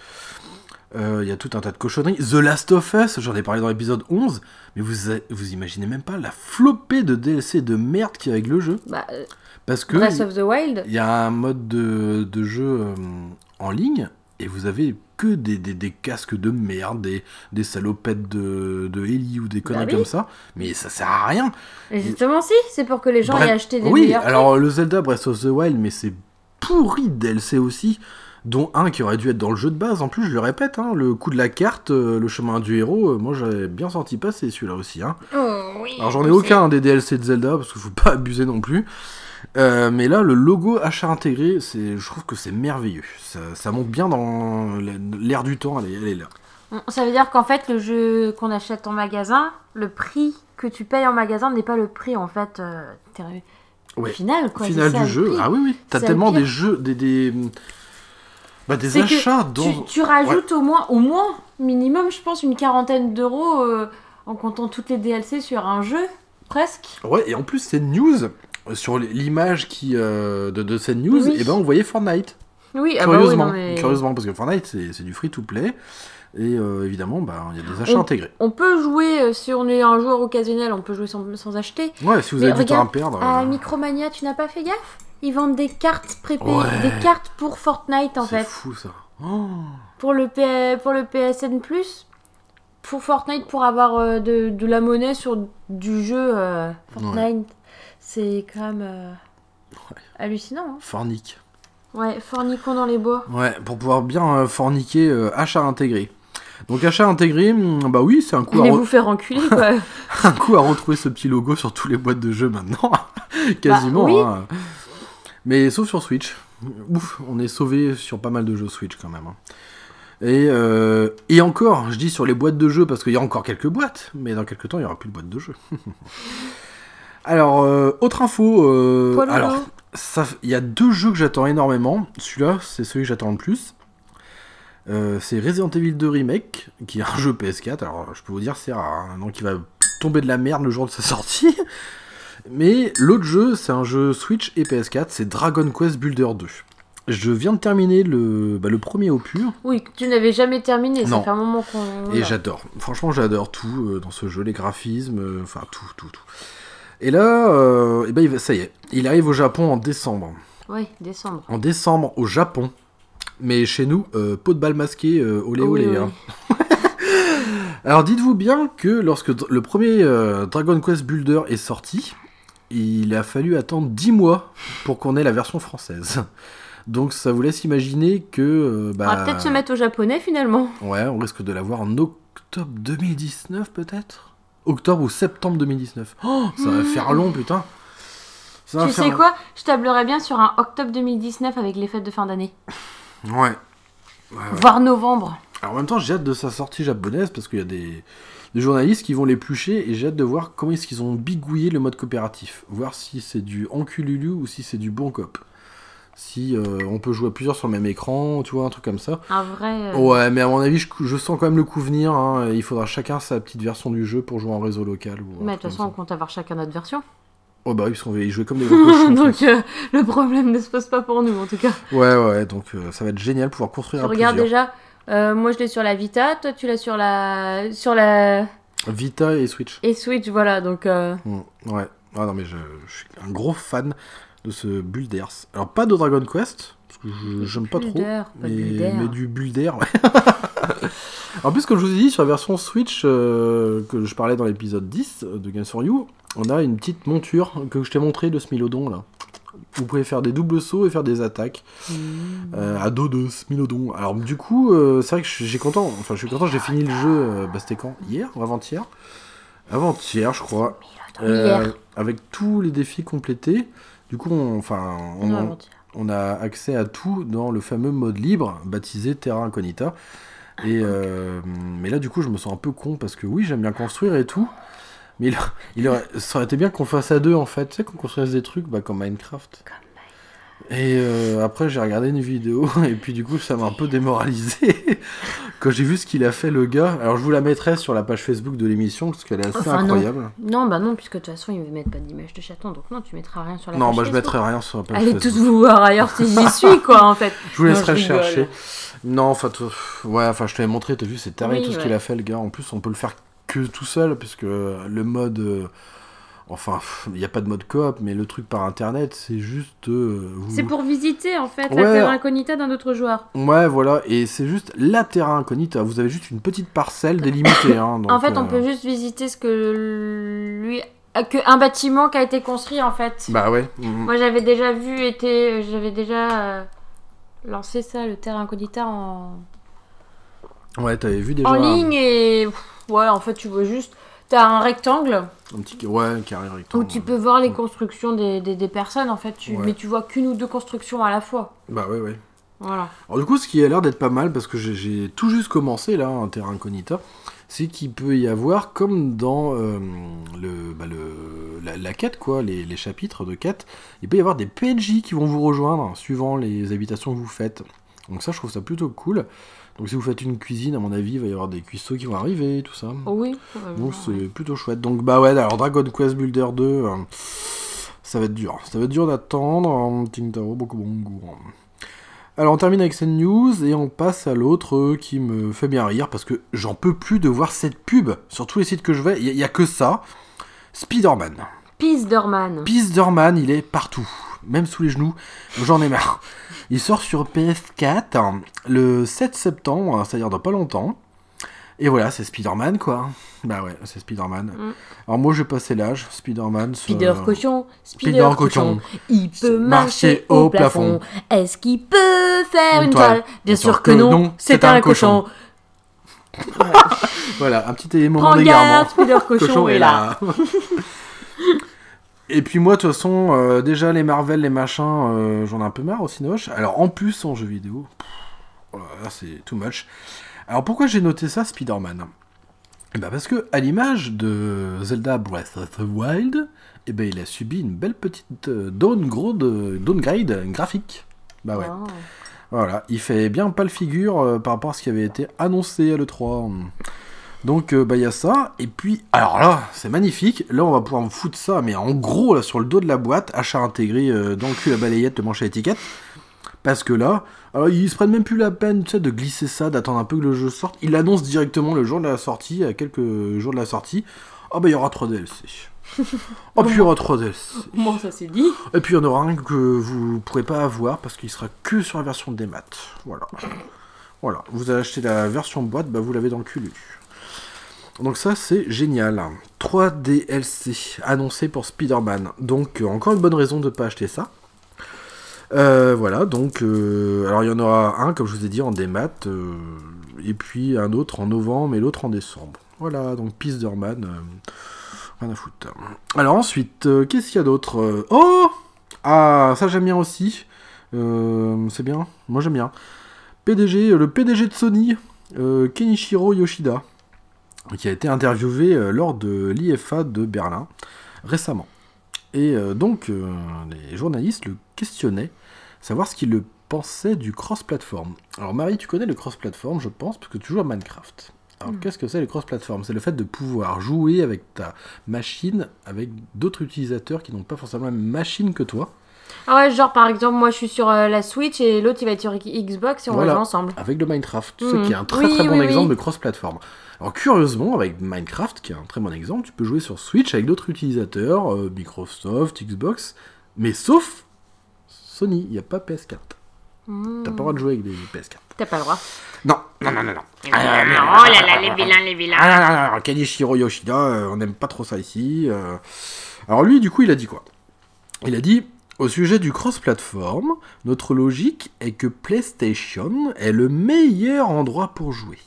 B: Euh, Il y a tout un tas de cochonneries. The Last of Us, j'en ai parlé dans l'épisode 11, mais vous, vous imaginez même pas la flopée de DLC de merde qu'il y a avec le jeu.
C: Bah, euh,
B: Parce que
C: Breath of the Wild.
B: il y a un mode de, de jeu euh, en ligne et vous avez que des, des, des casques de merde, des, des salopettes de, de Ellie ou des conneries
C: Bah oui.
B: comme ça, mais ça sert à rien.
C: Et justement, si, c'est pour que les gens
B: Bref,
C: aient acheté des
B: oui, alors le Zelda Breath of the Wild, mais c'est pourri de DLC aussi, dont un qui aurait dû être dans le jeu de base. En plus, je le répète, hein, le coup de la carte, euh, le chemin du héros, euh, moi j'avais bien senti passer celui-là aussi. Hein.
C: Oh, oui.
B: Alors j'en ai aucun des DLC de Zelda parce qu'il faut pas (laughs) abuser non plus. Euh, mais là, le logo achat intégré, c'est, je trouve que c'est merveilleux. Ça, ça monte bien dans l'air du temps. Elle est, elle est là.
C: Ça veut dire qu'en fait, le jeu qu'on achète en magasin, le prix que tu payes en magasin n'est pas le prix en fait euh,
B: Ouais.
C: final quoi.
B: Final
C: c'est ça,
B: du jeu.
C: prix.
B: Ah oui, oui. T'as
C: C'est
B: tellement des jeux, des, des, bah, des
C: C'est
B: achats dont.
C: tu rajoutes au moins, au moins minimum, je pense, une quarantaine d'euros euh, en comptant toutes les DLC sur un jeu, presque.
B: Ouais, et en plus, cette news, sur l'image qui, euh, de, de cette news,
C: Oui.
B: et ben on voyait Fortnite.
C: Oui, ah bah oui,
B: Curieusement,
C: mais-
B: curieusement parce que Fortnite, c'est c'est du free-to-play. Et euh, évidemment, bah, il y a des achats
C: On-
B: intégrés.
C: On peut jouer, euh, si on est un joueur occasionnel, on peut jouer sans, sans acheter.
B: Ouais, si vous
C: Mais
B: avez du temps à
C: regarde,
B: perdre.
C: À
B: euh,
C: Micromania, tu n'as pas fait gaffe? Ils vendent des cartes prépayées,
B: Ouais.
C: des cartes pour Fortnite en
B: c'est
C: fait.
B: fou ça. Oh.
C: Pour le, P- pour le PSN, pour Fortnite, pour avoir de, de la monnaie sur du jeu Fortnite. C'est quand même euh, hallucinant. hein.
B: Fornique.
C: Ouais, fornicons dans les bois.
B: Ouais, pour pouvoir bien euh, forniquer euh, achat intégré. Donc achat intégré, hum, bah oui, c'est un coup, à
C: Allez
B: re-
C: vous faire enculer quoi. (laughs)
B: un coup à retrouver ce petit logo sur tous les boîtes de jeux maintenant. (laughs) Quasiment.
C: Bah, oui.
B: hein. Mais sauf sur Switch. Ouf, on est sauvé sur pas mal de jeux Switch quand même. hein. Et, euh, et encore, je dis sur les boîtes de jeux parce qu'il y a encore quelques boîtes, mais dans quelques temps il y aura plus de boîtes de jeux. (laughs) Alors, euh, autre info. euh, alors, il y a deux jeux que j'attends énormément. Celui-là, c'est celui que j'attends le plus. Euh, c'est Resident Evil 2 Remake, qui est un jeu PS4. Alors, je peux vous dire, c'est rare. hein. donc, il va tomber de la merde le jour de sa sortie. (laughs) Mais l'autre jeu, c'est un jeu Switch et PS4. C'est Dragon Quest Builder 2. Je viens de terminer le, bah, le premier opus.
C: Oui, tu n'avais jamais terminé.
B: Non.
C: Ça fait un moment qu'on.
B: Et j'adore. Franchement, j'adore tout euh, dans ce jeu, les graphismes, euh, enfin tout, tout, tout. Et là, euh, eh ben, ça y est, il arrive au Japon en décembre.
C: Oui, décembre.
B: En décembre au Japon. Mais chez nous, euh, pot de balle masqué, euh, olé olé.
C: oui.
B: hein. (laughs) Alors dites-vous bien que lorsque le premier euh, Dragon Quest Builder est sorti, il a fallu attendre 10 mois pour qu'on ait la version française. Donc ça vous laisse imaginer que... euh,
C: On
B: bah,
C: va peut-être se mettre au japonais finalement.
B: Ouais, on risque de l'avoir en octobre 2019 peut-être Octobre ou septembre 2019. Oh, ça va faire long putain. Ça va
C: Tu
B: faire
C: sais
B: long.
C: quoi? Je tablerais bien sur un octobre 2019 avec les fêtes de fin d'année.
B: Ouais. Ouais, ouais.
C: Voire novembre.
B: Alors en même temps, j'ai hâte de sa sortie japonaise parce qu'il y a des, des journalistes qui vont l'éplucher et j'ai hâte de voir comment est-ce qu'ils ont bigouillé le mode coopératif. Voir si c'est du encululu ou si c'est du bon cop. Si euh, on peut jouer à plusieurs sur le même écran, tu vois, un truc comme ça.
C: Un vrai. euh,
B: Ouais, mais à mon avis, je, je sens quand même le coup venir. hein. Il faudra chacun sa petite version du jeu pour jouer en réseau local. Ou un
C: Mais de toute façon, on compte avoir chacun notre version.
B: Oh bah oui, parce qu'on va y jouer comme des gros cochons. (laughs)
C: donc euh, le problème ne se pose pas pour nous en tout cas.
B: Ouais, ouais, donc euh, ça va être génial pouvoir construire
C: regardes
B: plusieurs.
C: déjà. moi je l'ai sur la Vita, toi tu l'as sur la sur la
B: Vita et Switch.
C: et Switch voilà donc
B: Mm, ouais. Ah non, mais je, je suis un gros fan de ce Builders. Alors, pas de Dragon Quest, parce que je- j'aime pas trop.
C: Pas
B: Mais, mais du Builder, ouais. (laughs) en plus, comme je vous ai dit, sur la version Switch euh, que je parlais dans l'épisode 10 de Games for You, on a une petite monture que je t'ai montré de Smilodon là. Vous pouvez faire des doubles sauts et faire des attaques
C: hmm.
B: euh, à dos de Smilodon. Alors du coup, euh, c'est vrai que j'ai content. Enfin, je suis content. J'ai fini le jeu. Euh, bah, c'était quand? Hier ou avant-hier? Avant-hier, je crois. Euh,
C: Hier.
B: avec tous les défis complétés. Du coup, on, enfin, on, a accès à tout dans le fameux mode libre baptisé Terra Incognita. Et euh, mais là, du coup, je me sens un peu con parce que oui, j'aime bien construire et tout. Mais il, il aurait, ça aurait été bien qu'on fasse à deux en fait, tu sais, qu'on construise des trucs bah, comme Minecraft. Et euh, après, j'ai regardé une vidéo (laughs) et puis du coup, ça m'a un peu démoralisé (laughs) quand j'ai vu ce qu'il a fait le gars. Alors, je vous la mettrai sur la page Facebook de l'émission parce qu'elle est assez
C: Enfin, non.
B: incroyable.
C: Non bah non puisque de toute façon ils ne mettent pas d'image de chaton donc non tu mettras rien sur la
B: Non,
C: page
B: bah je
C: Facebook.
B: mettrai rien sur la page
C: Allez
B: Facebook.
C: tous vous voir ailleurs si j'y (laughs) suis quoi en fait.
B: Je vous
C: Non,
B: laisserai
C: rigole.
B: chercher. Non, enfin, ouais, enfin, je t'avais montré, t'as vu, c'est
C: Oui,
B: tout ce qu'il a fait, le gars. En plus, on peut le faire que tout seul, puisque le mode. euh, enfin, il n'y a pas de mode coop, mais le truc par internet, c'est juste. euh, vous-
C: C'est pour visiter en fait
B: Ouais.
C: la terre incognita d'un autre joueur.
B: Ouais, voilà, et c'est juste la terra incognita. Vous avez juste une petite parcelle délimitée. Hein, donc,
C: en fait on
B: euh,
C: peut juste visiter ce que lui que un bâtiment qui a été construit en fait.
B: Bah ouais. mhm.
C: Moi j'avais déjà vu été j'avais déjà euh, lancé ça le terre incognita en
B: Ouais, t'avais vu déjà.
C: en
B: un-
C: ligne et ouais en fait tu vois juste t'as un rectangle
B: Un petit. Ouais, carré rectangle.
C: où tu peux voir les constructions des, des, des personnes en fait tu,
B: Ouais.
C: mais tu vois qu'une ou deux constructions à la fois.
B: Bah ouais, ouais.
C: Voilà.
B: Alors du coup, ce qui a l'air d'être pas mal, parce que j'ai- j'ai tout juste commencé là, un terrain incognita, c'est qu'il peut y avoir, comme dans euh, le, bah, le- la, la quête, quoi, les, les chapitres de quête, il peut y avoir des PNJ qui vont vous rejoindre, suivant les habitations que vous faites. Donc ça, je trouve ça plutôt cool. Donc si vous faites une cuisine, à mon avis, il va y avoir des cuistots qui vont arriver, tout ça.
C: Oh oui.
B: Donc c'est plutôt chouette. Donc bah ouais, alors Dragon Quest Builder 2, euh, ça va être dur. Ça va être dur d'attendre. Tintaro, beaucoup bon goût. Alors on termine avec cette news et on passe à l'autre qui me fait bien rire parce que j'en peux plus de voir cette pub sur tous les sites que je vais. Il n'y a, que ça. Spider-Man. Spider-Man, il est partout, même sous les genoux. J'en ai marre. Il sort sur PS4 hein, le 7 septembre, hein, c'est-à-dire dans pas longtemps. Et voilà, c'est Spider-Man quoi. Bah ouais, c'est Spider-Man.
C: Mm.
B: Alors moi j'ai passé l'âge, Spider-Man. ça-
C: Spider cochon, Spider,
B: Spider
C: cochon.
B: cochon.
C: Il peut
B: Marcher au
C: plafond. Est-ce qu'il peut faire
B: Une toile.
C: toile Bien sûr que non, c'est un cochon. (laughs)
B: Voilà, un petit élément d'égarement.
C: garde, Spider (laughs) cochon est là. (laughs)
B: Et puis moi, de toute façon, euh, déjà les Marvel, les machins, euh, j'en ai un peu marre au Cinoche. Alors en plus en jeu vidéo, pff, là c'est too much. Alors pourquoi j'ai noté ça, Spider-Man? Eh ben parce que, à l'image de Zelda Breath of the Wild, eh ben il a subi une belle petite euh, downgrade, downgrade graphique. Bah ouais.
C: Oh.
B: Voilà, il fait bien pas le figure euh, par rapport à ce qui avait été annoncé à l'E3. Donc euh, bah il y a ça, et puis alors là, c'est magnifique, là on va pouvoir me foutre ça, mais en gros là sur le dos de la boîte, achat intégré euh, dans le cul la balayette, le manche à étiquette, parce que là, alors ils se prennent même plus la peine tu sais, de glisser ça, d'attendre un peu que le jeu sorte, ils l'annoncent directement le jour de la sortie, à quelques jours de la sortie, oh bah il y aura 3 DLC. (laughs) Oh puis il y aura 3 DLC.
C: Bon, ça c'est dit.
B: Et puis il y en aura un que vous pourrez pas avoir parce qu'il sera que sur la version des maths. Voilà. Voilà. Vous avez acheté la version boîte, bah vous l'avez dans le cul. Donc ça c'est génial. 3 DLC annoncés pour Spider-Man. Donc euh, encore une bonne raison de pas acheter ça. Euh, voilà, donc euh, alors il y en aura un comme je vous ai dit en démat, et puis un autre en novembre et l'autre en décembre. Voilà, donc Spider-Man, rien à foutre. Alors ensuite, qu'est-ce qu'il y a d'autre? Oh Ah, ça j'aime bien aussi. C'est bien, moi j'aime bien. PDG, le PDG de Sony, Kenichiro Yoshida, qui a été interviewé euh, lors de l'IFA de Berlin récemment. Et euh, donc, euh, les journalistes le questionnaient, savoir ce qu'il le pensait du cross-platform. Alors Marie, tu connais le cross-platform, je pense, parce que tu joues à Minecraft. Alors
C: Mm.
B: qu'est-ce que c'est le cross-platform? C'est le fait de pouvoir jouer avec ta machine, avec d'autres utilisateurs qui n'ont pas forcément la même machine que toi,
C: Ah ouais, genre par exemple, moi je suis sur euh, la Switch et l'autre il va être sur Xbox et on
B: Voilà.
C: va jouer ensemble.
B: avec le Minecraft. Tu
C: Mhm.
B: sais qu'il y a un très
C: Oui,
B: très bon
C: oui,
B: exemple
C: oui.
B: de cross-platform. Alors curieusement, avec Minecraft, qui est un très bon exemple, tu peux jouer sur Switch avec d'autres utilisateurs, euh, Microsoft, Xbox, mais sauf Sony, il n'y a pas PS4.
C: Hmm.
B: T'as pas le droit de jouer avec des PS4.
C: T'as pas le droit.
B: Non, non, non, non, non.
A: oh là là, les vilains, les vilains.
B: Ah, non, non, non, Kenichiro Yoshida, euh, on n'aime pas trop ça ici. euh. Alors lui, du coup, il a dit quoi? Il a dit au sujet du cross-platform, notre logique est que PlayStation est le meilleur endroit pour jouer.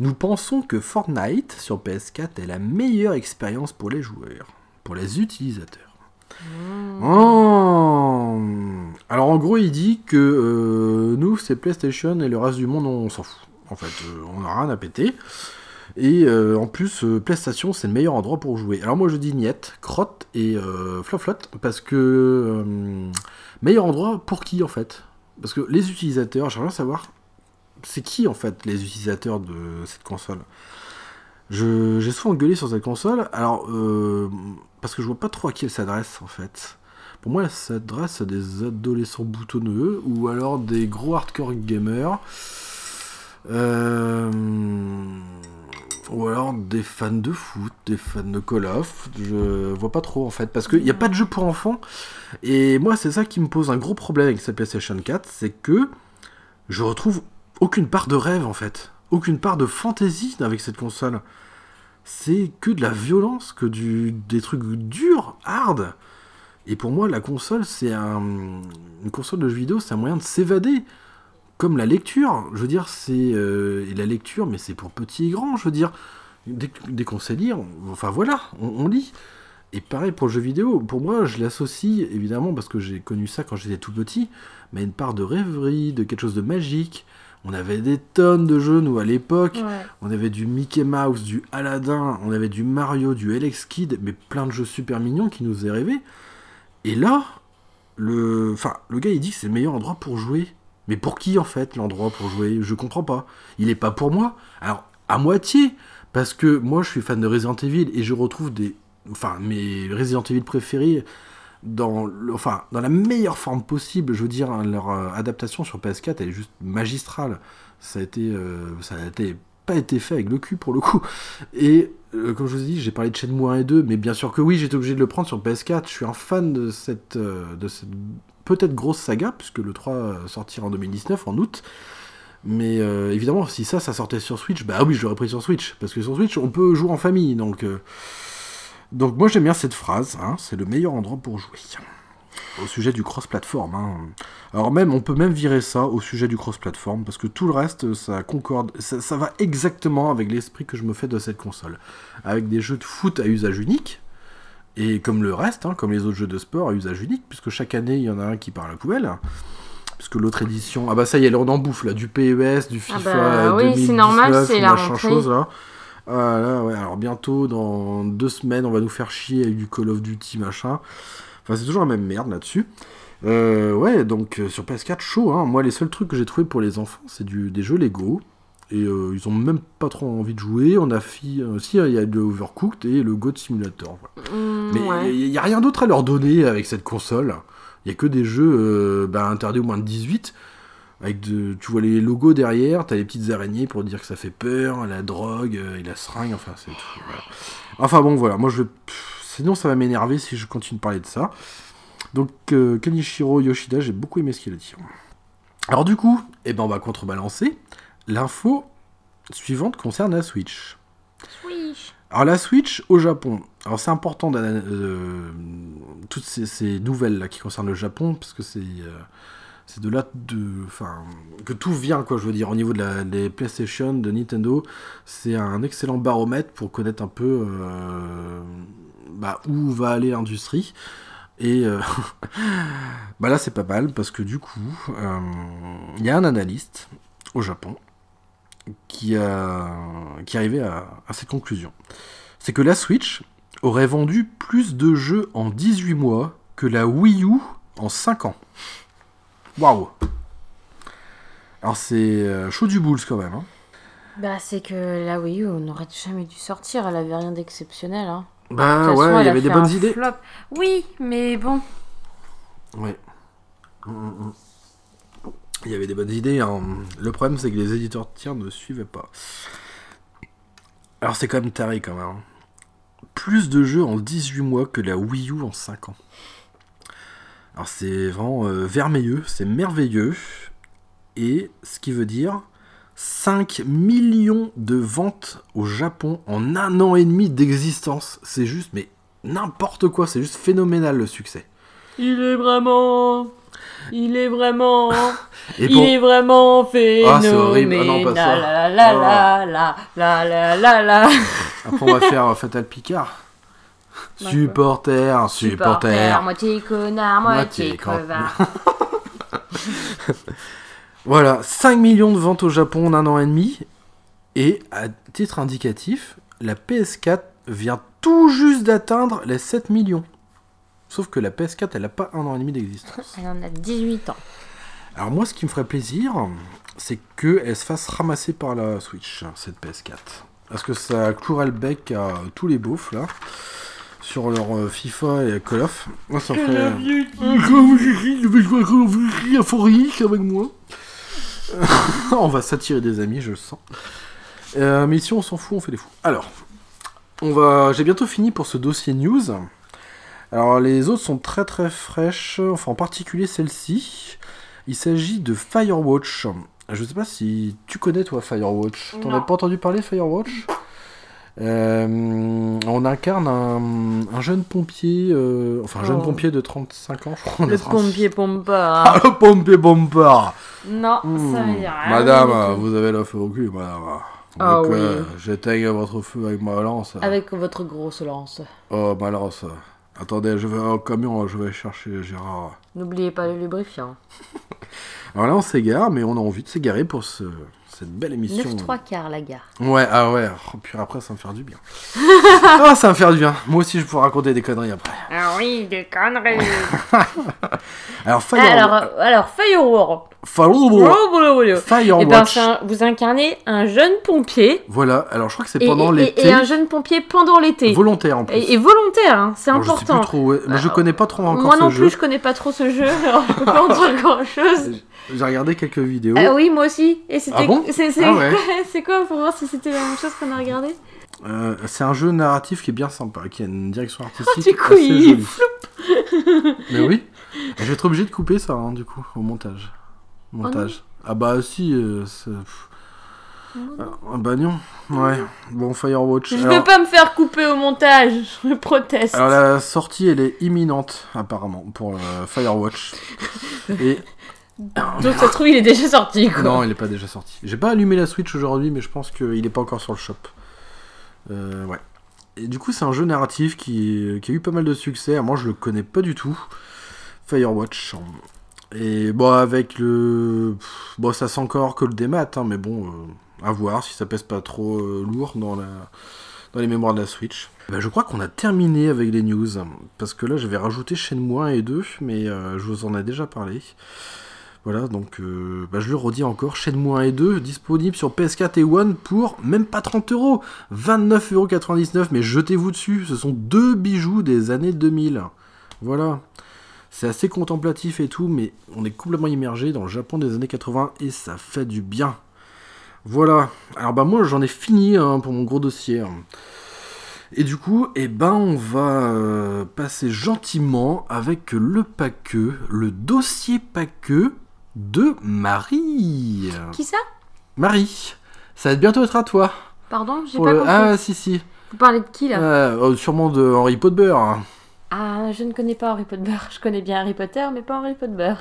B: Nous pensons que Fortnite sur PS4 est la meilleure expérience pour les joueurs, pour les utilisateurs. Oh Alors en gros, il dit que euh, nous, c'est PlayStation et le reste du monde, on s'en fout. En fait, euh, on n'a rien à péter. Et euh, en plus, euh, PlayStation, c'est le meilleur endroit pour jouer. Alors moi, je dis niette, crotte et euh, parce que meilleur endroit pour qui en fait? Parce que les utilisateurs, j'aimerais bien savoir, c'est qui en fait les utilisateurs de cette console? J'ai souvent gueulé sur cette console, alors euh, parce que je vois pas trop à qui elle s'adresse en fait. Pour moi, elle s'adresse à des adolescents boutonneux ou alors des gros hardcore gamers. Euh, ou alors des fans de foot, des fans de Call of. Je vois pas trop en fait. Parce qu'il n'y a pas de jeu pour enfants. Et moi, c'est ça qui me pose un gros problème avec cette PlayStation 4. C'est que je retrouve aucune part de rêve en fait. Aucune part de fantaisie avec cette console. C'est que de la violence, que du, des trucs durs, hard. Et pour moi, la console, c'est un, une console de jeux vidéo, c'est un moyen de s'évader. Comme la lecture. Je veux dire, c'est. euh, et la lecture, mais c'est pour petits et grands. Je veux dire, dès, qu'on sait lire, enfin voilà, on, on lit. Et pareil pour le jeu vidéo. Pour moi, je l'associe, évidemment, parce que j'ai connu ça quand j'étais tout petit, mais une part de rêverie, de quelque chose de magique. On avait des tonnes de jeux, nous, à l'époque.
C: Ouais.
B: On avait du Mickey Mouse, du Aladdin, on avait du Mario, du Alex Kidd, mais plein de jeux super mignons qui nous faisaient rêver. Et là, le, enfin, le gars il dit que c'est le meilleur endroit pour jouer. Mais pour qui en fait l'endroit pour jouer? Je comprends pas. Il est pas pour moi. Alors à moitié parce que moi je suis fan de Resident Evil et je retrouve des, enfin mes Resident Evil préférés dans, enfin dans la meilleure forme possible. Je veux dire hein, leur euh, adaptation sur PS4 elle est juste magistrale. Ça a été, euh, ça a pas été fait avec le cul pour le coup. Et euh, comme je vous ai dit, j'ai parlé de Shenmue 1 et 2, mais bien sûr que oui, j'étais obligé de le prendre sur PS4. Je suis un fan de cette, cette peut-être grosse saga, puisque le 3 sortira en 2019, en août. Mais évidemment, si ça, ça sortait sur Switch, bah oui, je l'aurais pris sur Switch. Parce que sur Switch, on peut jouer en famille. Donc, donc moi, j'aime bien cette phrase. hein, c'est le meilleur endroit pour jouer. Au sujet du cross-platform. hein. Alors même, on peut même virer ça au sujet du cross-platform, parce que tout le reste, ça concorde, ça, ça va exactement avec l'esprit que je me fais de cette console. Avec des jeux de foot à usage unique, et comme le reste, hein, comme les autres jeux de sport à usage unique, puisque chaque année, il y en a un qui part à la poubelle. Puisque l'autre édition, ah bah ça y est, on en bouffe là, du PES, du FIFA
C: bah oui, c'est
B: 2019,
C: normal, c'est la rentrée.
B: chose là. Ouais. Alors bientôt, dans deux semaines, on va nous faire chier avec du Call of Duty, machin. Enfin, c'est toujours la même merde là-dessus. Euh, ouais, donc euh, sur PS4, chaud. Hein. Moi, les seuls trucs que j'ai trouvé pour les enfants, c'est du, des jeux Lego. Et euh, ils ont même pas trop envie de jouer. On a fi- aussi, il y a le Overcooked et le God Simulator. voilà.
C: Mm,
B: Mais
C: ouais.
B: il n'y a rien d'autre à leur donner avec cette console. Il n'y a que des jeux bah, interdits au moins de 18. Avec de, tu vois les logos derrière, t'as les petites araignées pour dire que ça fait peur, la drogue euh, et la seringue, enfin c'est tout. voilà. Enfin bon voilà, moi je vais- pff, sinon ça va m'énerver si je continue de parler de ça. Donc euh, Kenichiro Yoshida, j'ai beaucoup aimé ce qu'il a dit. Alors du coup, eh ben on va contrebalancer. L'info suivante concerne la Switch. Alors la Switch au Japon. Alors c'est important euh, toutes ces, ces nouvelles là qui concernent le Japon parce que c'est euh, c'est de là de que tout vient quoi je veux dire au niveau de la des PlayStation de Nintendo. C'est un excellent baromètre pour connaître un peu euh, bah, où va aller l'industrie. Et euh, (laughs) bah là c'est pas mal parce que du coup euh, il y a un analyste au Japon qui a qui est arrivé à, à cette conclusion. C'est que la Switch aurait vendu plus de jeux en 18 mois que la Wii U en 5 ans. Waouh Alors c'est euh, chaud du boules quand même. hein.
C: Bah, c'est que la Wii U n'aurait jamais dû sortir. Elle avait rien d'exceptionnel. Hein.
B: Bah
C: toute façon,
B: ouais, il
C: elle
B: y avait des bonnes idées.
C: flop. Oui, mais bon.
B: Ouais. Mm, mm, mm. Il y avait des bonnes idées. hein. Le problème c'est que les éditeurs tiers ne suivaient pas. Alors c'est quand même taré quand même. hein. Plus de jeux en 18 mois que la Wii U en 5 ans. Alors c'est vraiment euh, vermeilleux, c'est merveilleux. Et ce qui veut dire 5 millions de ventes au Japon en un an et demi d'existence. C'est juste, mais n'importe quoi, c'est juste phénoménal le succès.
C: Il est vraiment. Il est vraiment. (laughs)
B: Et
C: il est vraiment
B: Ah, c'est horrible. Ah non, pas ça.
C: La la la la la la la la.
B: Après, on va faire euh, Fatal Picard. Supporter, supporter.
C: moitié connard,
B: Moitié
C: crevard. (laughs)
B: Voilà, 5 millions de ventes au Japon en un an et demi. Et à titre indicatif, la PS4 vient tout juste d'atteindre les 7 millions. Sauf que la PS4, elle n'a pas un an et demi d'existence.
C: Elle en a 18 ans.
B: Alors moi, ce qui me ferait plaisir, c'est qu'elle se fasse ramasser par la Switch, cette PS4. Parce que ça clouerait le bec à tous les beaufs, là, sur leur euh, FIFA et Call of. Moi, ça me ferait... Call of Duty, je vais jouer à Call of Duty à Fortnite avec moi. (laughs) on va s'attirer des amis, je le sens. Euh, mais ici, on s'en fout, on fait des fous. Alors, on va... j'ai bientôt fini pour ce dossier news. Alors, les autres sont très très fraîches, enfin en particulier celle-ci. Il s'agit de Firewatch. Je sais pas si tu connais toi Firewatch. T'en as pas entendu parler Firewatch? Euh, On incarne un, un jeune pompier, euh, enfin un jeune
C: Oh.
B: pompier de 35 ans, je crois. (laughs)
C: Le pompier pompa.
B: Ah, le pompier bombard
C: Non, ça
B: Hmm.
C: veut dire rien
B: Madame, vous avez le feu au cul, madame.
C: Ah
B: Donc,
C: oui.
B: euh, J'éteigne votre feu avec ma lance.
C: Avec votre grosse lance.
B: Oh, ma lance. Attendez, je vais au camion, je vais chercher Gérard.
C: N'oubliez pas le lubrifiant. (laughs)
B: Alors là, on s'égare, mais on a envie de s'égarer pour ce, cette belle émission.
C: 9 3 quarts la gare.
B: Ouais, ah ouais, oh, puis après, ça va me faire du bien. (laughs) ah, ça va me faire du bien. Moi aussi, je pourrais raconter des conneries après.
A: Ah oui, des conneries. (laughs)
B: Alors, Fire...
C: Alors, euh, alors Firewall.
B: Fire... Firewatch.
C: Et ben, un- vous incarnez un jeune pompier.
B: Voilà, alors je crois que c'est pendant l'été.
C: et un jeune pompier pendant l'été.
B: Volontaire en plus.
C: Et, et volontaire, hein, c'est
B: Alors, je sais
C: important.
B: plus trop, ouais, je connais pas trop encore
C: Moi
B: ce
C: non
B: jeu.
C: plus, je connais pas trop ce jeu, alors je peux pas en dire (laughs) grand chose.
B: J'ai regardé quelques vidéos.
C: Ah oui, moi aussi. Et c'était
B: Ah bon
C: c'est
B: Ah ouais. (laughs)
C: quoi, pour voir si c'était la même chose qu'on a regardé
B: Euh, c'est un jeu narratif qui est bien sympa, qui a une direction artistique
C: Ah, du coup,
B: assez
C: il
B: jolie. (laughs) Mais oui, je vais être obligé de couper ça, hein, du coup, au montage. Montage. ah bah si, euh, c'est... pff. Ah bah non, ouais. Bon, Firewatch.
C: Je
B: alors,
C: veux pas me faire couper au montage, (laughs) je proteste.
B: alors, la sortie, elle est imminente, apparemment, pour euh, Firewatch. Et
C: Donc ça se trouve, il est déjà sorti quoi.
B: non, il est pas déjà sorti. J'ai pas allumé la Switch aujourd'hui, mais je pense qu'il est pas encore sur le shop. Euh, ouais. Et du coup, c'est un jeu narratif qui, qui a eu pas mal de succès. Moi, je le connais pas du tout. Firewatch. Et bon, avec le. Bon, ça sent encore que le démat, hein, mais bon. euh, À voir si ça pèse pas trop euh, lourd dans, la... dans les mémoires de la Switch. Bah, je crois qu'on a terminé avec les news. Parce que là, j'avais rajouté Shenmue 1 et 2, mais je vous en ai déjà parlé. Voilà, donc euh, bah, je le redis encore, Shenmue 1 et 2, disponible sur PS4 et One pour même pas 30 euros, 29,99€, mais jetez-vous dessus, ce sont deux bijoux des années 2000. Voilà. C'est assez contemplatif et tout, mais on est complètement immergé dans le Japon des années 80 et ça fait du bien. Voilà. Alors bah moi j'en ai fini hein, pour mon gros dossier. hein. Et du coup, eh ben on va euh, passer gentiment avec le paqueux, le dossier paqueux de Marie.
C: Qui ça?
B: Marie, ça va bientôt être à toi.
C: Pardon, j'ai pas
B: le-
C: compris.
B: Ah si si.
C: Vous parlez de qui là?
B: Euh, euh, sûrement de Henry Potter.
C: Ah, je ne connais pas Harry Potter. Je connais bien Harry Potter, mais pas Harry Potter.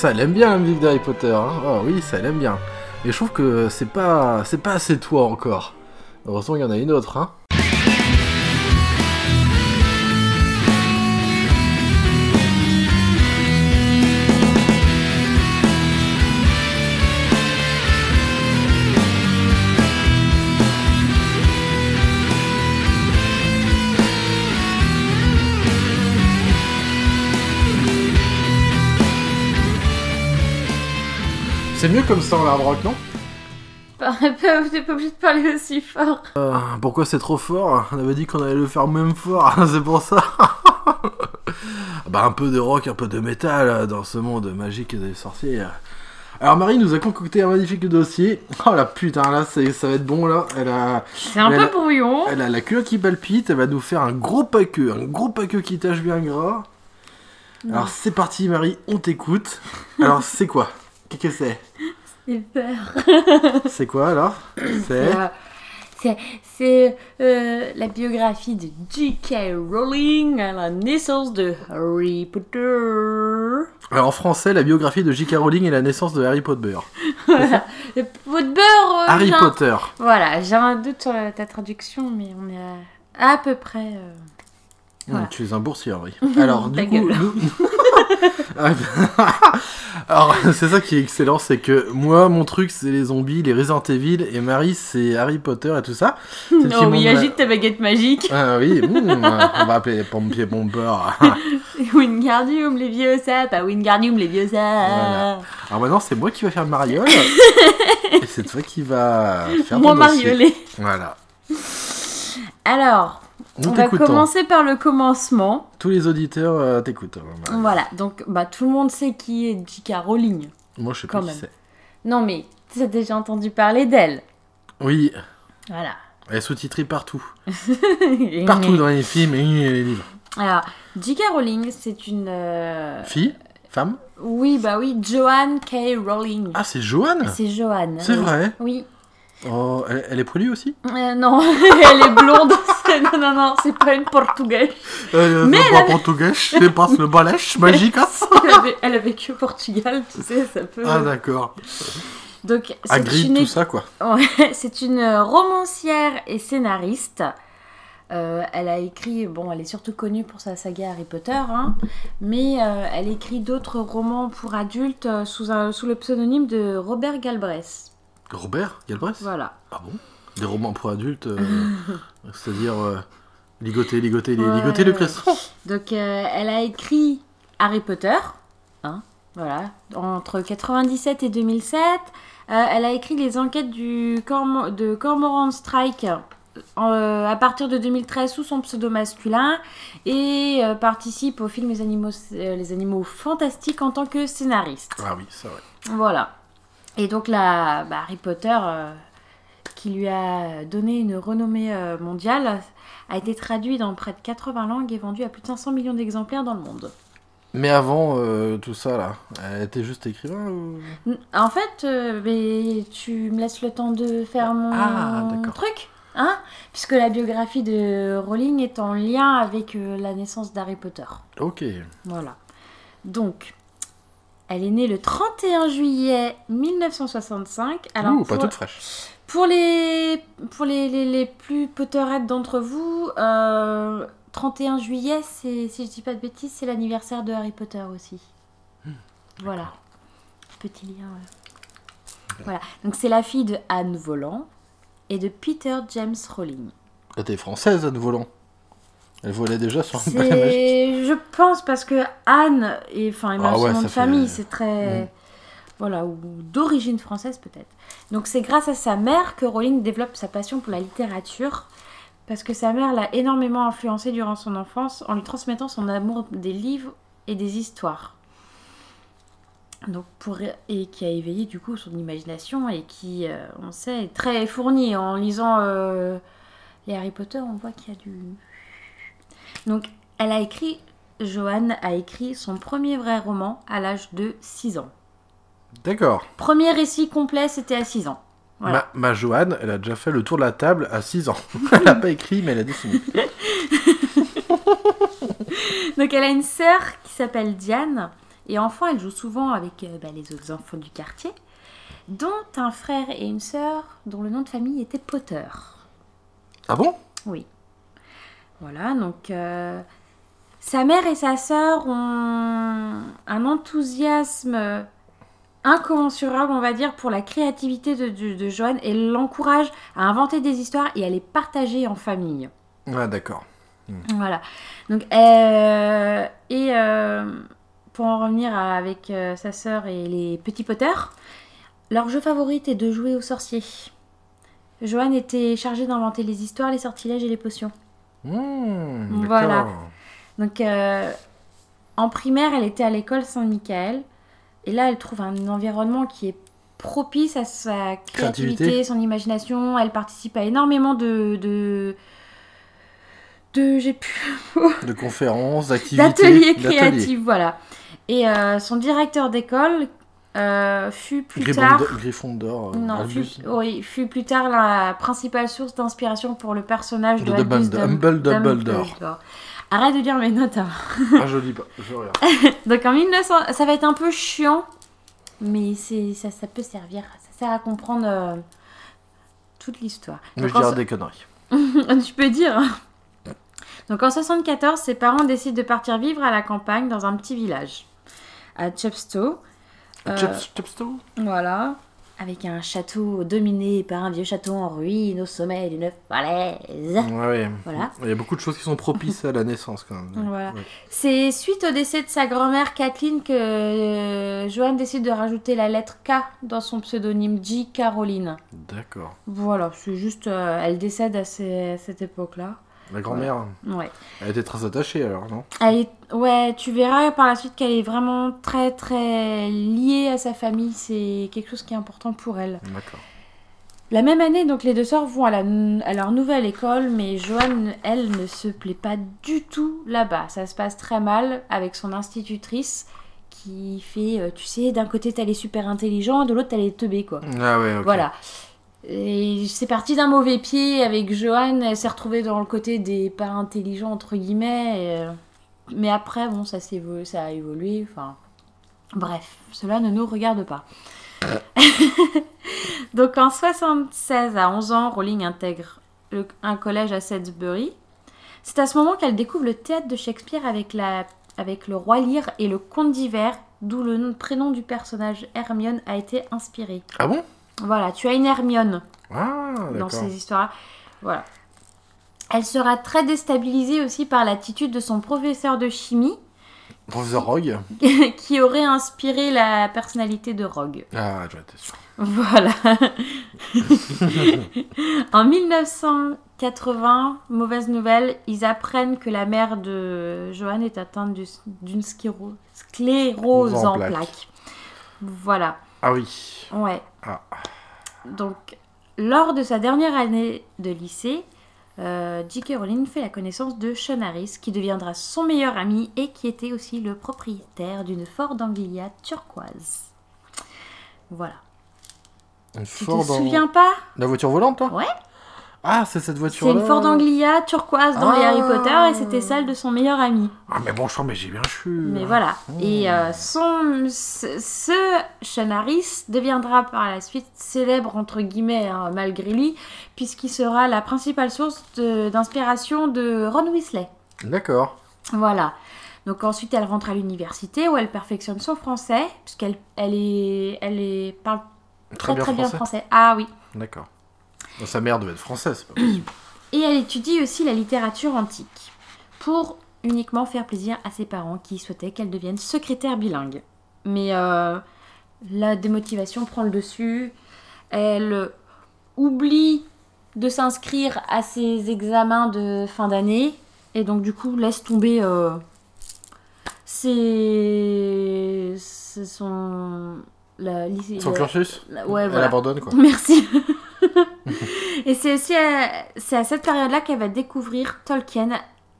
B: Ça elle aime bien la musique d'Harry Potter. Hein. Ah oui, ça elle aime bien. Et je trouve que c'est pas c'est pas assez toi encore. Heureusement il y en a une autre. Hein. C'est mieux comme ça en hard rock, non (laughs)
C: T'es pas obligé de parler aussi fort.
B: Ah, Pourquoi c'est trop fort? On avait dit qu'on allait le faire même fort, (laughs) c'est pour ça. (laughs) bah un peu de rock, un peu de métal dans ce monde magique des sorciers. Alors Marie nous a concocté un magnifique dossier. Oh la putain là ça va être bon là. Elle a,
C: C'est un peu brouillon.
B: elle a la culotte qui palpite. Elle va nous faire un gros paqueux, un gros paqueux qui tâche bien gras. Alors c'est parti Marie, on t'écoute. Alors c'est quoi? Qu'est-ce que c'est
C: J'ai peur. (laughs)
B: C'est quoi alors C'est
C: Euh, C'est, c'est euh, la biographie de J.K. Rowling à la naissance de Harry Potter.
B: alors en français la biographie de J.K. Rowling et la naissance de Harry Potter. (laughs)
C: Euh,
B: Harry Potter.
C: Voilà, j'ai un doute sur la- ta traduction, mais on est à, à peu près. euh, Voilà.
B: Tu es un boursier, Henri. (laughs) Alors, du coup, nous- (laughs) Alors, c'est ça qui est excellent, c'est que moi, mon truc, c'est les zombies, les Resident Evil, et Marie, c'est Harry Potter et tout ça. (laughs)
C: Oh oui, agite ta baguette magique.
B: Ah oui, (laughs) hum, on va appeler les pompiers bombeurs.
C: Wingardium les vieux ça, pas Wingardium les vieux ça.
B: Voilà. Alors maintenant, c'est moi qui va faire le mariole, et c'est toi qui va faire
C: Moi mariolé.
B: Voilà.
C: Alors,
B: Nous
C: on va commencer par le commencement.
B: Tous les auditeurs euh, t'écoutent. Marie.
C: Voilà, donc bah, tout le monde sait qui est J.K. Rowling.
B: Moi, je sais pas qui c'est.
C: Non mais, tu as déjà entendu parler d'elle.
B: Oui,
C: Voilà.
B: elle est sous-titrée partout. (laughs) Partout dans les films et les livres.
C: Alors, J.K. Rowling, c'est une... euh,
B: Fille? Femme?
C: Oui, bah oui, Joanne K. Rowling.
B: Ah, c'est Joanne?
C: C'est Joanne.
B: C'est
C: oui.
B: vrai
C: Oui.
B: Oh, elle, elle est poilue aussi
C: Euh, non, (laughs) elle est blonde. (laughs) Non, non, non, c'est pas une portugaise.
B: euh,
C: Mais elle
B: pas
C: avait-
B: portugais, je passe le balèche (laughs) magique.
C: Elle, avait- elle a vécu au Portugal, tu sais, ça peut...
B: Ah, d'accord.
C: Donc, c'est
B: Agri,
C: une...
B: tout ça, quoi.
C: Ouais, c'est une romancière et scénariste. Euh, elle a écrit, bon, elle est surtout connue pour sa saga Harry Potter, hein, mais euh, elle écrit d'autres romans pour adultes sous, un- sous le pseudonyme de Robert Galbraith.
B: Robert Galbraith
C: Voilà.
B: Ah bon? Des romans pour adultes, euh, (laughs) c'est-à-dire euh, ligoter, ligoter, li-
C: Ouais.
B: ligoter le cresson.
C: Donc, euh, elle a écrit Harry Potter, hein, voilà, entre 97 et 2007. Euh, elle a écrit les enquêtes du de Cormoran Strike euh, à partir de 2013 sous son pseudo masculin et euh, participe au film Les Animaux, euh, Les Animaux Fantastiques en tant que scénariste.
B: Ah oui, c'est vrai.
C: Voilà. Et donc là, bah, Harry Potter, euh, qui lui a donné une renommée euh, mondiale, a été traduit dans près de 80 langues et vendu à plus de 500 millions d'exemplaires dans le monde.
B: Mais avant euh, tout ça, là, elle était juste écrivain ou...
C: En fait, mais tu me laisses le temps de faire mon
B: Ah,
C: truc Hein? Puisque la biographie de Rowling est en lien avec la naissance d'Harry Potter.
B: Ok.
C: Voilà. Donc, elle est née le 31 juillet 1965. Alors,
B: Ouh, pas
C: pour-
B: toute fraîche.
C: Pour les, pour les, les, les plus Potterheads d'entre vous, euh, 31 juillet, c'est, si je dis pas de bêtises, c'est l'anniversaire de Harry Potter aussi. Voilà. Petit lien. ouais. Voilà. Donc c'est la fille de Anne Volant et de Peter James Rowling.
B: Elle était française, Anne Volant. Elle volait déjà sur un magique.
C: Je pense, parce que Anne, et enfin,
B: Ah ouais,
C: nom de
B: fait-
C: famille, c'est très,
B: Mm.
C: voilà, ou d'origine française peut-être. Donc c'est grâce à sa mère que Rowling développe sa passion pour la littérature, parce que sa mère l'a énormément influencée durant son enfance en lui transmettant son amour des livres et des histoires. Donc pour et qui a éveillé du coup son imagination et qui, euh, on sait, est très fournie en lisant euh, les Harry Potter. On voit qu'il y a du donc, elle a écrit, Joanne a écrit son premier vrai roman à l'âge de 6 ans.
B: D'accord.
C: Premier récit complet, c'était à 6 ans. Voilà.
B: Ma, ma Joanne, elle a déjà fait le tour de la table à 6 ans. (laughs) elle n'a pas écrit, mais elle a dessiné. (laughs)
C: Donc, elle a une sœur qui s'appelle Diane. Et enfant, elle joue souvent avec euh, bah, les autres enfants du quartier, dont un frère et une sœur dont le nom de famille était Potter.
B: Ah bon?
C: Oui. Voilà, donc euh, sa mère et sa sœur ont un enthousiasme incommensurable, on va dire, pour la créativité de, de, de Joanne et l'encourage à inventer des histoires et à les partager en famille.
B: Ah d'accord.
C: Voilà. Donc, euh, et euh, pour en revenir à- avec euh, sa sœur et les petits Potter, leur jeu favori était de jouer aux sorciers. Joanne était chargée d'inventer les histoires, les sortilèges et les potions.
B: Mmh,
C: Voilà. Donc, euh, en primaire, elle était à l'école Saint-Michael. Et là, elle trouve un environnement qui est propice à sa créativité,
B: Créativité.
C: son imagination. Elle participe à énormément de. de, de j'ai plus.
B: De conférences, d'activités.
C: D'ateliers
B: d'ateliers.
C: créatifs, voilà. Et euh, son directeur d'école euh, fut plus tard.
B: Gryffondor, euh,
C: Non, fut, oui, fut plus tard la principale source d'inspiration pour le personnage de,
B: De Dumbledore. Dumbledore.
C: Arrête de dire mes notes. hein. (laughs)
B: Ah, je lis pas, je regarde. (laughs)
C: Donc en 1900, ça va être un peu chiant, mais c'est ça, ça peut servir. Ça sert à comprendre euh, toute l'histoire.
B: Mais je
C: Donc,
B: dirais des conneries.
C: so- (laughs) tu peux dire. Donc en 74, ses parents décident de partir vivre à la campagne dans un petit village, à Chepstow. Euh,
B: Chipstow
C: Voilà. Avec un château dominé par un vieux château en ruine au sommet d'une falaise.
B: Ouais, ouais.
C: Voilà.
B: Il y a beaucoup de choses qui sont propices à la naissance quand même.
C: Voilà.
B: Ouais.
C: C'est suite au décès de sa grand-mère Kathleen que euh, Joanne décide de rajouter la lettre K dans son pseudonyme J. Caroline.
B: D'accord.
C: Voilà, c'est juste, euh, elle décède à, ces- à cette époque-là.
B: La grand-mère,
C: Ouais.
B: elle était très attachée alors, non?
C: Elle est, ouais, tu verras par la suite qu'elle est vraiment très très liée à sa famille. C'est quelque chose qui est important pour elle.
B: D'accord.
C: La même année, donc les deux sœurs vont à, la, à leur nouvelle école, mais Joanne, elle, ne se plaît pas du tout là-bas. Ça se passe très mal avec son institutrice qui fait, euh, tu sais, d'un côté t'as les super intelligents, de l'autre t'as les teubés, quoi.
B: Ah ouais, ok.
C: Voilà. Et c'est parti d'un mauvais pied avec Joanne, elle s'est retrouvée dans le côté des pas intelligents, entre guillemets. et, euh, Mais après, bon, ça, s'est évo- ça a évolué, enfin... Bref, cela ne nous regarde pas. (laughs) Donc en 76 à 11 ans, Rowling intègre un collège à Salisbury. C'est à ce moment qu'elle découvre le théâtre de Shakespeare avec, le roi Lear et le comte d'hiver, d'où le nom- prénom du personnage Hermione a été inspiré.
B: Ah bon?
C: Voilà, tu as une Hermione
B: Ah,
C: dans ces histoires. Voilà. Elle sera très déstabilisée aussi par l'attitude de son professeur de chimie,
B: Professeur Rogue (laughs)
C: qui aurait inspiré la personnalité de Rogue.
B: Ah, j'en étais sûr.
C: Voilà. (laughs) en 1980, mauvaise nouvelle, ils apprennent que la mère de Johan est atteinte du- d'une scléro- sclérose
B: En
C: en
B: plaques.
C: plaques. Voilà.
B: Ah oui.
C: Ouais.
B: Ah.
C: Donc, lors de sa dernière année de lycée, euh, J.K. Rowling fait la connaissance de Sean Harris, qui deviendra son meilleur ami et qui était aussi le propriétaire d'une Ford Anglia turquoise. Voilà.
B: Une
C: Tu
B: Ford
C: te
B: en-
C: souviens pas?
B: La voiture volante, toi?
C: Ouais.
B: Ah, c'est cette
C: C'est
B: voiture-là
C: une Ford Anglia turquoise dans les
B: Ah.
C: Harry Potter et c'était celle de son meilleur ami.
B: Ah, mais bon sang, mais j'ai bien chu.
C: Mais voilà. Et euh, son, ce, ce Sean Harris deviendra par la suite célèbre, entre guillemets, hein, malgré lui, puisqu'il sera la principale source d'inspiration de, Ron Weasley.
B: D'accord.
C: Voilà. Donc ensuite, elle rentre à l'université où elle perfectionne son français, puisqu'elle elle est, elle est, parle très très bien français. Ah oui.
B: D'accord. Sa mère devait être française, c'est pas possible. (clears throat)
C: Et elle étudie aussi la littérature antique pour uniquement faire plaisir à ses parents qui souhaitaient qu'elle devienne secrétaire bilingue. Mais euh, la démotivation prend le dessus. Elle oublie de s'inscrire à ses examens de fin d'année et donc du coup laisse tomber euh, ses, son la, lycée-
B: Son cursus
C: la- ouais,
B: Elle
C: voilà.
B: abandonne, quoi. (laughs)
C: Merci. (laughs) et c'est aussi à, c'est à cette période-là qu'elle va découvrir Tolkien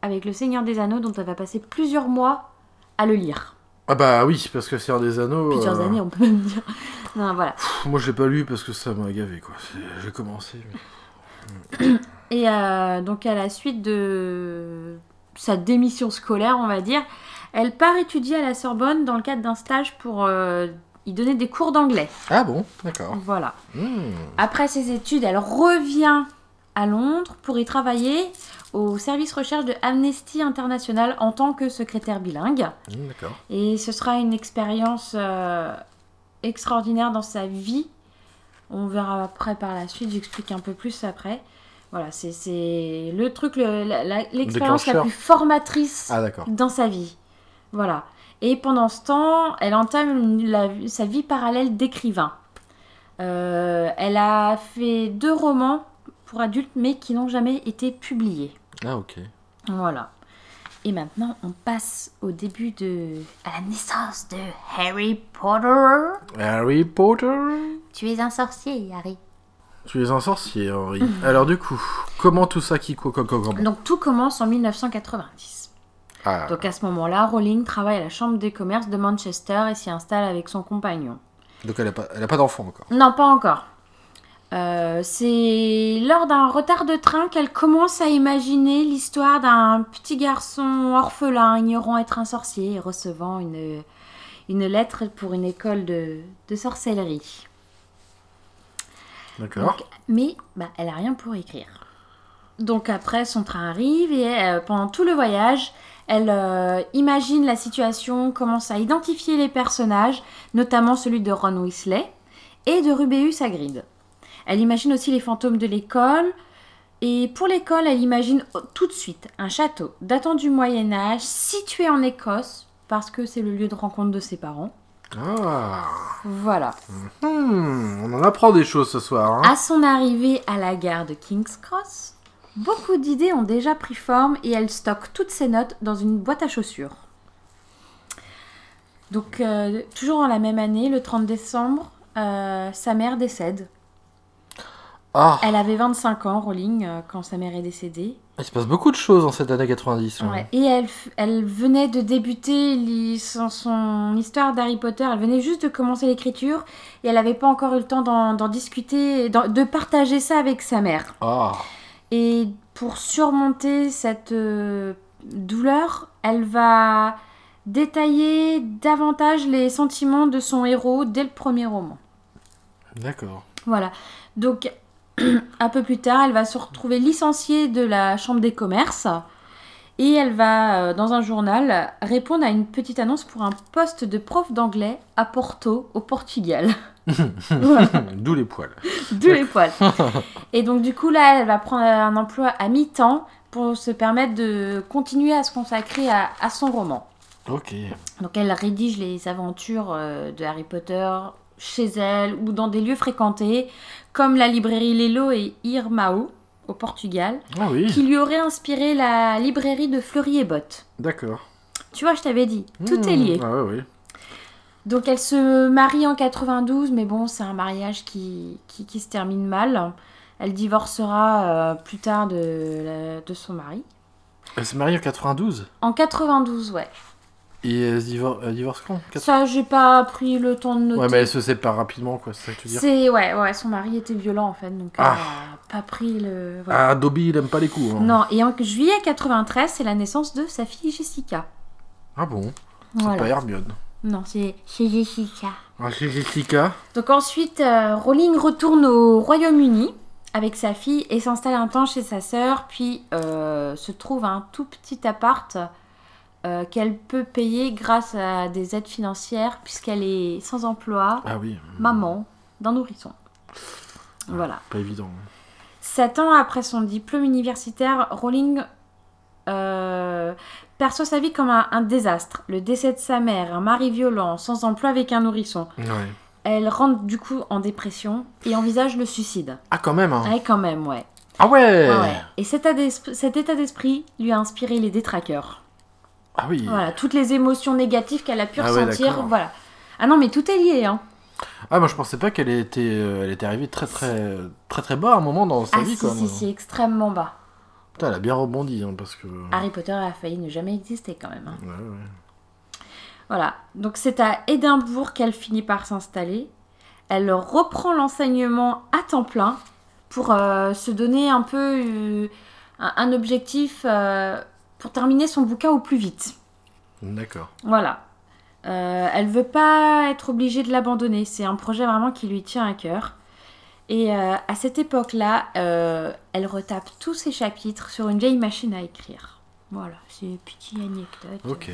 C: avec Le Seigneur des Anneaux, dont elle va passer plusieurs mois à le lire.
B: Ah bah oui, parce que un des anneaux...
C: Plusieurs
B: euh,
C: années, on peut même dire. Non, voilà.
B: pff, Moi, je l'ai pas lu parce que ça m'a gavé, quoi. C'est- J'ai commencé. mais- (coughs)
C: Et euh, donc, à la suite de sa démission scolaire, on va dire, elle part étudier à la Sorbonne dans le cadre d'un stage pour euh, y donner des cours d'anglais.
B: Ah bon D'accord.
C: Voilà.
B: Hmm.
C: Après ses études, elle revient à Londres pour y travailler au service recherche de Amnesty International en tant que secrétaire bilingue.
B: Hmm, D'accord.
C: Et ce sera une expérience euh, extraordinaire dans sa vie. On verra après par la suite, j'explique un peu plus après. Voilà, c'est- c'est le truc, le- la- la- l'expérience la plus formatrice
B: Ah
C: dans sa vie. Voilà. Et pendant ce temps, elle entame la- sa vie parallèle d'écrivain. Euh, elle a fait deux romans pour adultes, mais qui n'ont jamais été publiés.
B: Ah ok.
C: Voilà. Et maintenant, on passe au début de... à la naissance de Harry Potter.
B: Harry Potter
C: Tu es un sorcier, Harry.
B: Tu es un sorcier, Henri. Alors du coup, comment tout ça qui...
C: Donc tout commence en 1990.
B: Ah,
C: Donc à ce moment-là, Rowling travaille à la Chambre des commerces de Manchester et s'y installe avec son compagnon.
B: donc elle a pas, elle a pas d'enfant encore.
C: Non, pas encore. Euh, c'est lors d'un retard de train qu'elle commence à imaginer l'histoire d'un petit garçon orphelin ignorant être un sorcier et recevant une, une lettre pour une école de, de sorcellerie.
B: D'accord.
C: Donc, mais bah, elle a rien pour écrire. Donc après, son train arrive et euh, pendant tout le voyage, elle euh, imagine la situation, commence à identifier les personnages, notamment celui de Ron Weasley et de Rubeus Hagrid. Elle imagine aussi les fantômes de l'école. Et pour l'école, elle imagine tout de suite un château datant du Moyen Âge, situé en Écosse, parce que c'est le lieu de rencontre de ses parents.
B: Ah.
C: Voilà.
B: Hmm, on en apprend des choses ce soir. Hein.
C: À son arrivée à la gare de King's Cross, beaucoup d'idées ont déjà pris forme et elle stocke toutes ses notes dans une boîte à chaussures. Donc, euh, toujours en la même année, le 30 décembre, euh, sa mère décède.
B: Ah,
C: Elle avait 25 ans, Rowling, euh, quand sa mère est décédée.
B: il se passe beaucoup de choses en cette année 90. hein.
C: Ouais. Et elle, venait de débuter son, son histoire d'Harry Potter. Elle venait juste de commencer l'écriture et elle n'avait pas encore eu le temps d'en discuter, de partager ça avec sa mère.
B: Ah,
C: Et pour surmonter cette euh, douleur, elle va détailler davantage les sentiments de son héros dès le premier roman.
B: d'accord.
C: Voilà. Donc, (clears throat) un peu plus tard, elle va se retrouver licenciée de la Chambre des commerces Et elle va, euh, dans un journal, répondre à une petite annonce pour un poste de prof d'anglais à Porto, au Portugal. (laughs)
B: D'où les poils.
C: D'où les poils. (laughs) Et donc, du coup, là, elle va prendre un emploi à mi-temps pour se permettre de continuer à se consacrer à, à son roman.
B: Ok.
C: Donc, elle rédige les aventures euh, de Harry Potter chez elle ou dans des lieux fréquentés, comme la librairie Lelo et Irmão, au Portugal,
B: Ah oui,
C: qui lui aurait inspiré la librairie de Fleury et Bottes.
B: d'accord.
C: Tu vois, je t'avais dit, tout est
B: Hmm,
C: lié.
B: Ah ouais.
C: Donc elle se marie en 92, mais bon, c'est un mariage qui, qui, qui se termine mal. Elle divorcera euh, plus tard de, de son mari.
B: Elle s'est mariée en 92
C: En 92, ouais.
B: et elle, se divor- elle divorce quand?
C: Ça, j'ai pas pris le temps de noter.
B: Ouais, mais elle se sépare rapidement, quoi, c'est ça que tu dire
C: C'est ouais, ouais, son mari était violent en fait, donc
B: Ah.
C: a pas pris le. voilà.
B: Ah, Dobby, il aime pas les coups. hein.
C: Non, et en juillet 93, c'est la naissance de sa fille Jessica.
B: Ah bon? C'est
C: Voilà.
B: pas Hermione.
C: Non, c'est Jessica.
B: Ah, c'est Jessica
C: Donc ensuite, euh, Rowling retourne au Royaume-Uni avec sa fille et s'installe un temps chez sa sœur, puis euh, se trouve un tout petit appart euh, qu'elle peut payer grâce à des aides financières puisqu'elle est sans emploi,
B: Ah oui.
C: maman d'un nourrisson. Voilà.
B: Pas évident.
C: Sept ans après son diplôme universitaire, Rowling euh, perçoit sa vie comme un, un désastre. Le décès de sa mère, un mari violent, sans emploi avec un nourrisson.
B: Ouais.
C: Elle rentre du coup en dépression et envisage le suicide.
B: Ah, quand même, hein.
C: Ouais, quand même, ouais.
B: Ah ouais.
C: Et cet état d'esprit- cet état d'esprit lui a inspiré les détraqueurs.
B: Ah oui.
C: Voilà, toutes les émotions négatives qu'elle a pu
B: Ah
C: ressentir. voilà. Ah non, mais tout est lié, hein.
B: Ah, moi je pensais pas qu'elle était, euh, elle était arrivée très très très très bas à un moment dans sa
C: Ah
B: vie,
C: si, si, si, extrêmement bas.
B: Putain, elle a bien rebondi, hein, parce que.
C: Harry Potter a failli ne jamais exister quand même. hein.
B: Ouais, ouais.
C: Voilà, donc c'est à Édimbourg qu'elle finit par s'installer. Elle reprend l'enseignement à temps plein pour euh, se donner un peu euh, un, un objectif euh, pour terminer son bouquin au plus vite.
B: D'accord.
C: Voilà. Euh, elle veut pas être obligée de l'abandonner. C'est un projet vraiment qui lui tient à cœur. Et euh, à cette époque-là, euh, elle retape tous ses chapitres sur une vieille machine à écrire. Voilà, c'est une petite anecdote.
B: Ok.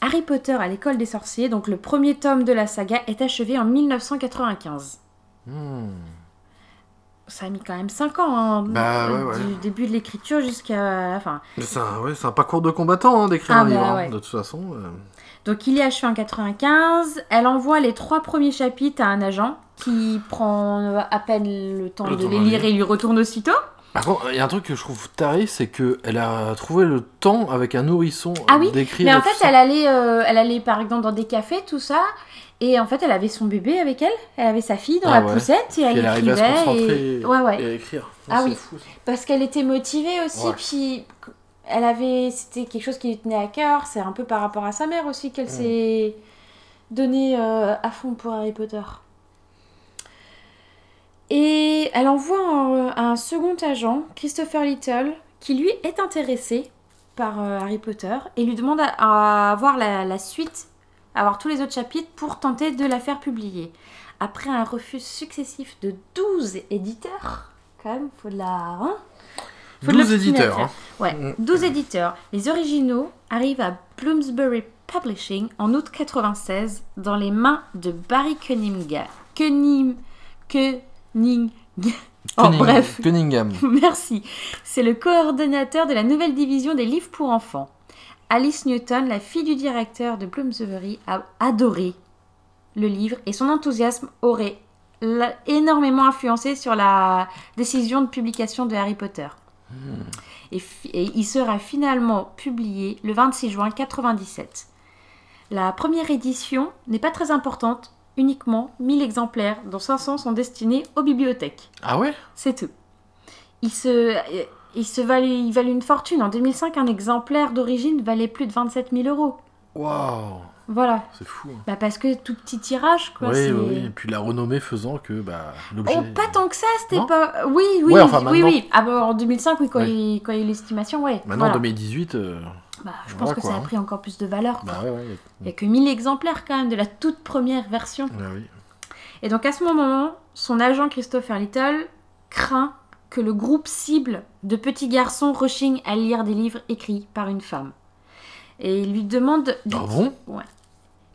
C: Harry Potter à l'école des sorciers, donc le premier tome de la saga, est achevé en 1995.
B: Hmm.
C: Ça a mis quand même 5 ans, hein,
B: Bah, ouais,
C: euh,
B: ouais.
C: du début de l'écriture jusqu'à la fin.
B: C'est un, ouais, c'est un parcours de combattant hein, d'écrire
C: Ah,
B: un
C: bah,
B: livre, hein, de toute façon.
C: Donc il est achevé en 95. Elle envoie les trois premiers chapitres à un agent qui prend à peine le temps
B: Le
C: de les lire et lui retourne aussitôt.
B: Par contre, il y a un truc que je trouve taré, c'est qu'elle a trouvé le temps avec un nourrisson
C: Ah oui,
B: d'écrire.
C: Mais en fait, elle allait, euh, elle allait par exemple dans des cafés, tout ça. Et en fait, elle avait son bébé avec elle. Elle avait sa fille dans
B: Ah
C: la
B: ouais.
C: poussette et
B: Puis
C: elle
B: elle arrivait à se
C: écrivait.
B: concentrer
C: et... Ouais, ouais.
B: et à écrire.
C: Ah oui.
B: fou.
C: Parce qu'elle était motivée aussi,
B: Ouais.
C: puis elle avait, c'était quelque chose qui lui tenait à cœur. C'est un peu par rapport à sa mère aussi qu'elle
B: Mm.
C: s'est donnée euh, à fond pour Harry Potter. Et elle envoie un, un second agent, Christopher Little, qui lui est intéressé par euh, Harry Potter et lui demande à, à avoir la, la suite, à avoir tous les autres chapitres pour tenter de la faire publier. Après un refus successif de 12 éditeurs, quand même, faut de la. hein? Faut de
B: 12
C: l'obstination.
B: éditeurs. hein.
C: Ouais,
B: Mm.
C: 12 éditeurs. Les originaux arrivent à Bloomsbury Publishing en août 96 dans les mains de Barry Cunningham. Cunning... Cunning... Oh, bref.
B: Cunningham. (laughs)
C: Merci. C'est le coordonnateur de la nouvelle division des livres pour enfants. Alice Newton, la fille du directeur de Bloomsbury, a adoré le livre et son enthousiasme aurait énormément influencé sur la décision de publication de Harry Potter. Et, fi- et il sera finalement publié le 26 juin 97. La première édition n'est pas très importante, uniquement 1000 exemplaires, dont 500 sont destinés aux bibliothèques.
B: Ah ouais?
C: C'est tout. Il se, euh, il se valait, il valait une fortune. En 2005, un exemplaire d'origine valait plus de 27 000 euros.
B: Waouh
C: Voilà.
B: C'est fou. hein.
C: Bah parce que tout petit tirage, quoi.
B: oui, oui. Et puis la renommée faisant que bah, l'objet.
C: Oh, pas tant que ça, c'était pas. Oui, oui,
B: Ouais, enfin,
C: oui, oui. Ah bah, en 2005, oui, quand, il, quand il y a eu l'estimation, ouais.
B: Maintenant,
C: Voilà.
B: 2018, euh,
C: Bah, je
B: voilà,
C: pense que
B: quoi,
C: ça a
B: hein.
C: pris encore plus de valeur.
B: bah ouais.
C: Il n'y a que 1000 exemplaires quand même de la toute première version.
B: ouais, oui.
C: Et donc à ce moment, son agent Christopher Little craint que le groupe cible de petits garçons rechigne à lire des livres écrits par une femme. Et il lui demande...
B: Ah bon?